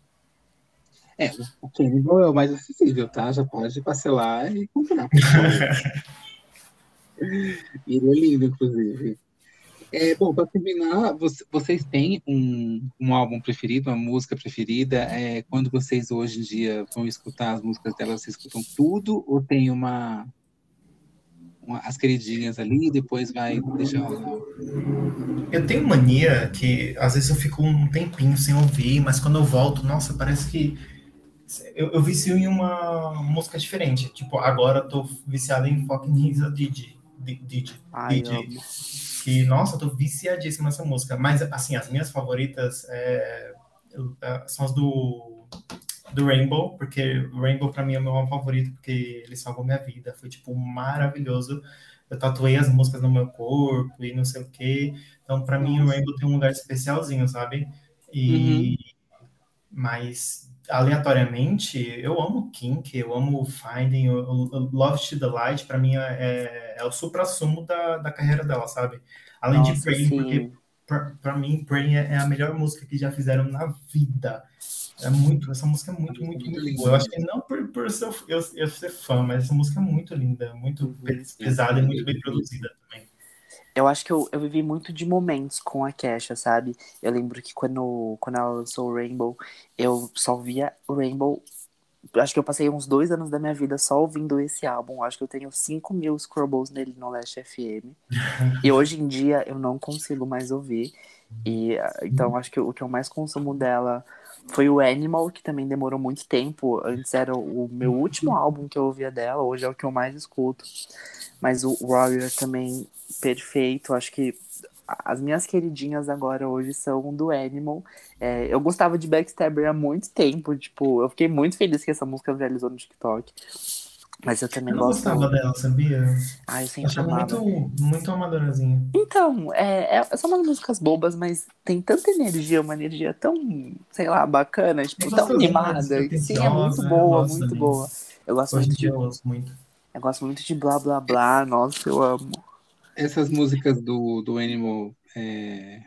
É, o Kindle é o mais acessível, tá? Já pode parcelar e comprar. e ele é lindo, inclusive. É, bom, para terminar, vocês têm um, um álbum preferido, uma música preferida? É, quando vocês hoje em dia vão escutar as músicas dela, vocês escutam tudo ou tem uma, uma as queridinhas ali e depois vai deixar? Eu tenho mania que às vezes eu fico um tempinho sem ouvir, mas quando eu volto, nossa, parece que eu, eu vicio em uma música diferente. Tipo, agora eu tô viciado em Fucking Risa Didi. Didi. Ai, Didi que, nossa, tô viciadíssimo nessa música. Mas, assim, as minhas favoritas é, é, são as do, do Rainbow, porque o Rainbow pra mim é o meu favorito, porque ele salvou minha vida. Foi, tipo, maravilhoso. Eu tatuei as músicas no meu corpo e não sei o quê. Então, pra mim, o Rainbow tem um lugar especialzinho, sabe? E... Uhum. Mas aleatoriamente, eu amo Kink, eu amo Finding, o Love to the Light, para mim é, é, o supra-sumo da, da carreira dela, sabe? Além Nossa, de Praying, porque para mim Praying é, é a melhor música que já fizeram na vida. É muito, essa música é muito, muito, muito linda. Eu acho que não por, por ser, eu, eu ser fã, mas essa música é muito linda, muito pesada e muito bem produzida também. Eu acho que eu, eu vivi muito de momentos com a Kesha, sabe? Eu lembro que quando, quando ela lançou o Rainbow, eu só via o Rainbow. Acho que eu passei uns dois anos da minha vida só ouvindo esse álbum. Acho que eu tenho 5 mil scrubbles nele no Last FM. e hoje em dia eu não consigo mais ouvir. E então acho que o que eu mais consumo dela foi o Animal, que também demorou muito tempo. Antes era o meu último álbum que eu ouvia dela, hoje é o que eu mais escuto. Mas o Warrior também perfeito. Acho que as minhas queridinhas agora hoje são do Animal. É, eu gostava de Backstabber há muito tempo. Tipo, eu fiquei muito feliz que essa música viralizou no TikTok. Mas eu também eu gosto. Eu gostava dela, sabia? Ah, eu sempre Achava muito, muito amadorazinha. Então, é, é, são umas músicas bobas, mas tem tanta energia, uma energia tão, sei lá, bacana, tipo, tão animada. Sim, é muito boa, muito boa. Eu gosto muito de. Eu gosto muito. Eu gosto muito de blá blá blá, nossa, eu amo essas músicas do, do Animal, é,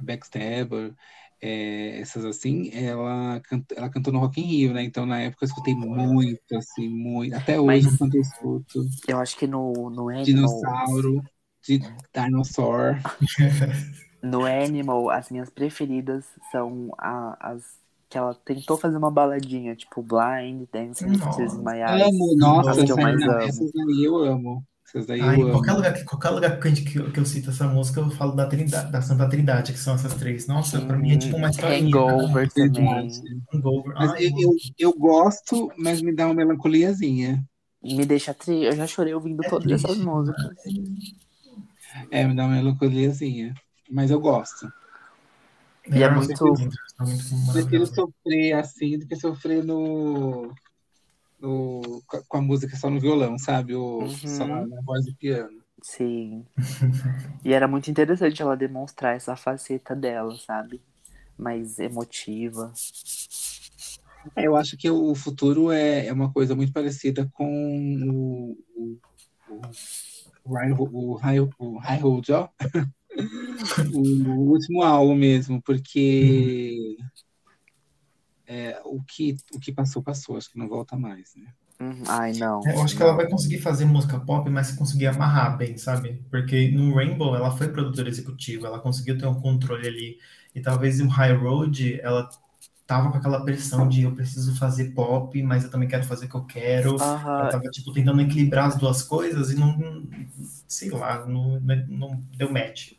Backstabber, é, essas assim, ela, canta, ela cantou no Rock in Rio, né? Então na época eu escutei muito, assim, muito. Até hoje, Mas, eu escuto. Eu acho que no, no Animal. Dinossauro, de Dinosaur. no Animal, as minhas preferidas são a, as que ela tentou fazer uma baladinha, tipo Blind, Dancing in My Eyes. Amo, nossa, essa, eu mais amo. essas aí eu amo. Essas daí Ai, eu amo. qualquer lugar, que- qualquer lugar que, a gente- que eu, que eu cito essa música, eu falo da Trindade, da Santa Trindade, que são essas três. Nossa, pra mim é tipo uma história. Hangover também. Hangover. Mas Ai, eu, eu, eu gosto, mas me dá uma melancoliazinha. Me deixa tri... Eu já chorei ouvindo É todas essas triste, músicas. É, me dá uma melancoliazinha. Mas eu gosto. E é é muito Prefiro maravilhoso. sofrer assim do que sofrer no, no- com a- música só no violão, sabe? Ou Uhum. só na voz e piano. Sim. e era muito interessante ela demonstrar essa faceta dela, sabe? Mais emotiva. É, eu acho que o futuro é, é uma coisa muito parecida com o, o, o, o, High- o, o Road, ó. o último álbum mesmo, porque é, o, que, o que passou, passou. Acho que não volta mais, né? Uhum. Ai, não. Eu acho que ela vai conseguir fazer música pop, mas conseguir amarrar bem, sabe? Porque no Rainbow ela foi produtora executiva, ela conseguiu ter um controle ali. E talvez no High Road ela tava com aquela pressão de eu preciso fazer pop, mas eu também quero fazer o que eu quero. Ela tava, tipo, tentando equilibrar as duas coisas e não, sei lá, não, não deu match.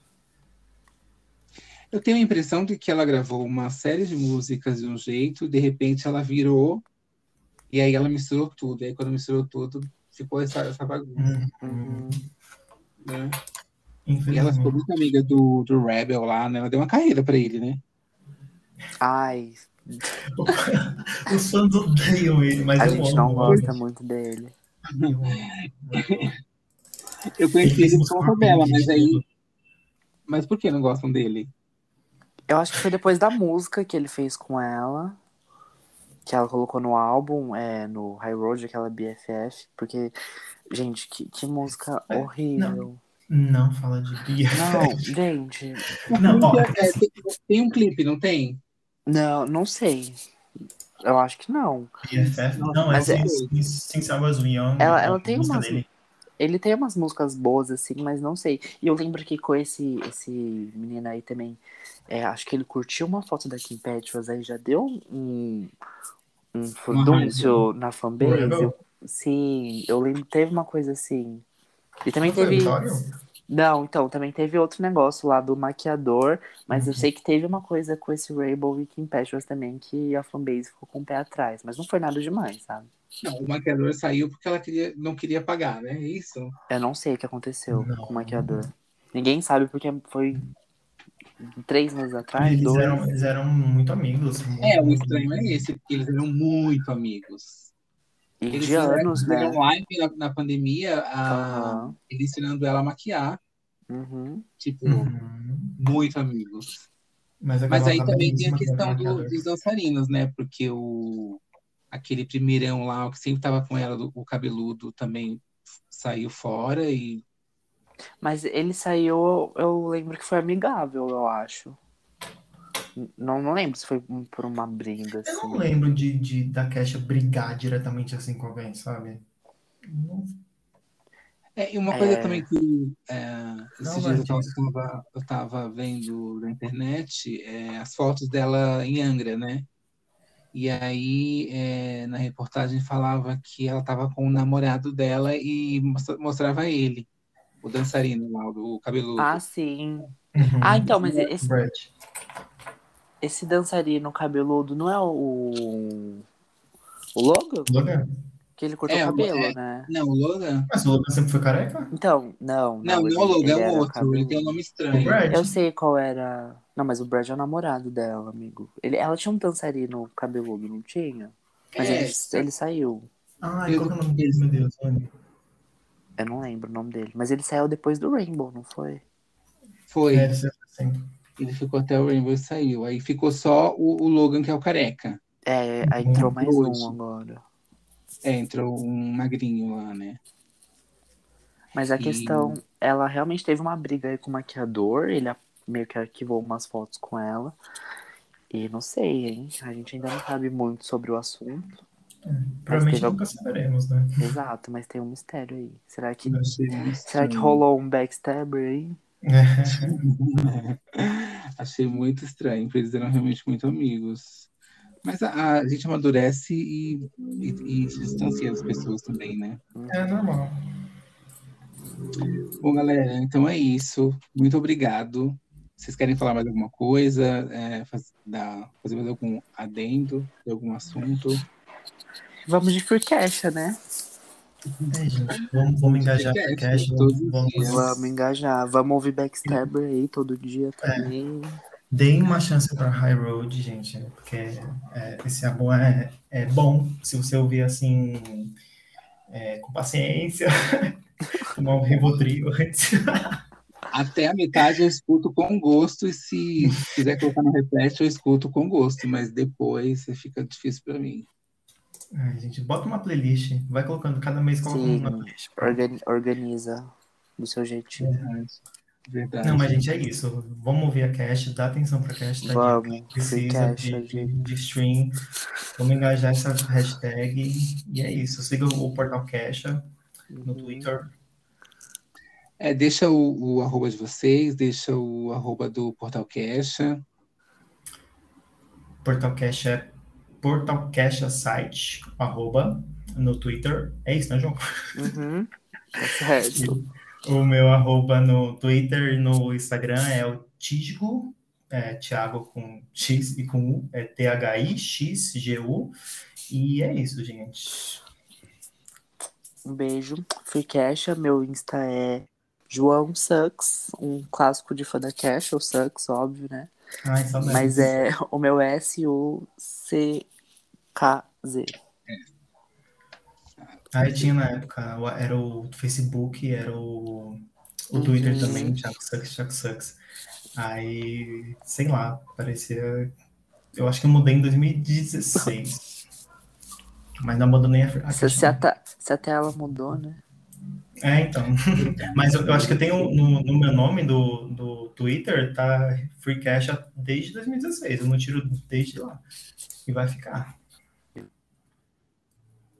Eu tenho a impressão de que ela gravou uma série de músicas de um jeito, de repente ela virou, e aí ela misturou tudo. E aí quando misturou tudo, ficou essa, essa bagunça, Uhum. né? E ela ficou muito amiga do, do Rebel lá, né? Ela deu uma carreira pra ele, né? Ai, Os fãs odeiam ele, mas a eu gente amo. não gosta muito dele. Eu conheci ele com a mas Britney. aí. Mas por que não gostam dele? Eu acho que foi depois da música que ele fez com ela. Que ela colocou no álbum, é, no High Road, aquela BFF. Porque, gente, que, que música É, horrível. Não fala de Bia. Não, gente. Não, ó, É, tem, tem um clipe, não tem? Não, não sei. Eu acho que não. BFF? Não, Mas é é- Since I Was Young. Ela- ela tem umas- dele. Ele tem umas músicas boas, assim, mas não sei. E eu lembro que com esse, esse menino aí também, é, acho que ele curtiu uma foto da Kim Petras, aí já deu um, um furdúncio na fanbase. Eu- sim, eu lembro teve uma coisa assim. E também Não teve. Não, então, também teve outro negócio lá do maquiador, mas eu Uhum. sei que teve uma coisa com esse Rainbow e Kim Petras também, que a fanbase ficou com o pé atrás, mas não foi nada demais, sabe? Não, o maquiador saiu porque ela queria, não queria pagar, né? Isso. Eu não sei o que aconteceu Não. com o maquiador. Ninguém sabe porque foi três meses atrás, Eles dois. eram, eles eram muito amigos. muito, É, o estranho é esse, porque eles eram muito amigos. E Eles de anos, fizeram né? live na, na pandemia, a, Aham. ele ensinando ela a maquiar, Uhum. tipo, Uhum. muito amigos. Mas, Mas aquela aí também tem a questão do- dos dançarinos, né? Porque o aquele primeirão lá, o que sempre tava com ela, o cabeludo, também saiu fora e Mas ele saiu, eu lembro que foi amigável, eu acho. Não, não lembro se foi por uma briga, Eu não assim. lembro de, de da Kesha brigar diretamente assim com alguém, sabe? Não- É, e uma coisa É. também que é, esses Não, dias eu tava, mas- eu tava- eu tava vendo na internet é, as fotos dela em Angra, né? E aí é, na reportagem falava que ela tava com o namorado dela e mostra- mostrava ele, o dançarino lá, o cabeludo. Ah, sim. Uhum. Ah, então, mas esse, Brad. esse dançarino cabeludo não é o. O Logan? Logan? Que ele cortou É, o cabelo, é. né? Não, o Logan? Mas o Logan sempre foi careca? Então, não. Não, não, ele- o Logan ele é o outro, ele cabeludo. tem um nome O estranho. Brad? Eu sei qual era. Não, mas o Brad é o namorado dela, amigo. Ele, ela tinha um dançarino cabeludo, não tinha? Mas É. ele, ele saiu. Ai, qual que é o nome dele, meu Deus? Olha. Eu não lembro o nome dele. Mas ele saiu depois do Rainbow, não foi? Foi. É, ele assim. Ele ficou até o Rainbow e saiu. Aí ficou só o, o Logan, que é o careca. É, aí entrou mais Hoje. um agora. É, entrou um magrinho lá, né? Mas a E- questão, ela realmente teve uma briga aí com o maquiador, ele meio que arquivou umas fotos com ela. E não sei, hein? A gente ainda não sabe muito sobre o assunto. Provavelmente teve nunca saberemos, né? Exato, mas tem um mistério aí. Será que, muito será que rolou um backstabber aí? Achei muito estranho, porque eles eram realmente muito amigos. Mas a, a gente amadurece e, e, e se distancia das pessoas também, né? É normal. Bom, galera, então é isso. Muito obrigado. Vocês querem falar mais alguma coisa? É, faz, dar, fazer mais algum adendo de algum assunto? Vamos de Freecaixa, né? É, gente, vamos, vamos engajar a Freecaixa. Vamos, vamos, vamos engajar. Vamos ouvir Backstabber aí todo dia também. É. Deem uma chance para High Road, gente, porque é, esse álbum é, é bom. Se você ouvir assim, é, com paciência, tomar um Rivotril antes. Até a metade eu escuto com gosto, e se quiser colocar no repete, eu escuto com gosto, mas depois fica difícil para mim. Ai, gente, bota uma playlist, vai colocando, cada mês coloca Sim, uma playlist. Organiza do seu jeitinho. É. Verdade. Não, mas gente, é isso. Vamos ouvir a cast, dá atenção pra cast. Tá Vamos, precisa de, de, de, stream. Vamos engajar essa hashtag. E é isso. Siga o Portal Cacha no uhum. Twitter. É, deixa o, o, arroba de vocês, deixa o arroba do Portal Cacha. Portal Cacha é Portal Site, arroba, no Twitter. É isso, né, João? Uhum. É certo. O meu arroba no Twitter e no Instagram é o Tisgo, é, Thiago com X e com U, é T-H-I-X-G-U. E é isso, gente. Um beijo. Fui Cash, meu Insta é João Sucks, um clássico de fã da Cash, ou Sucks, óbvio, né? Ai, Mas é o meu S-U-C-K-Z. Aí tinha na época, era o Facebook, era o, o Twitter uhum. também, Chuck Sucks, Chuck Sucks. Aí, sei lá, parecia. Eu acho que eu mudei em 2016. Mas não abandonei a, a se, se, até, se ela mudou, né? É, então. Mas eu, eu, acho que eu tenho no, no, meu nome do, do Twitter, tá Free Cash desde 2016. Eu não tiro desde lá. E vai ficar.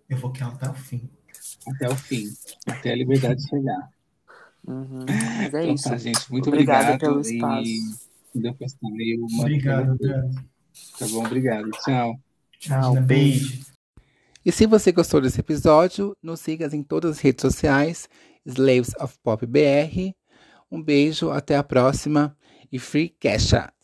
Eu vou querer até o fim. Até o fim. Até a liberdade chegar. Uhum, mas é então, isso. Tá, gente. Muito Obrigada obrigado. pelo espaço. E deu pra uma Obrigado, Tá bom, obrigado. Tchau. Tchau, beijo. E se você gostou desse episódio, nos siga em todas as redes sociais, Slaves of Pop BR. Um beijo, até a próxima e Free Cash!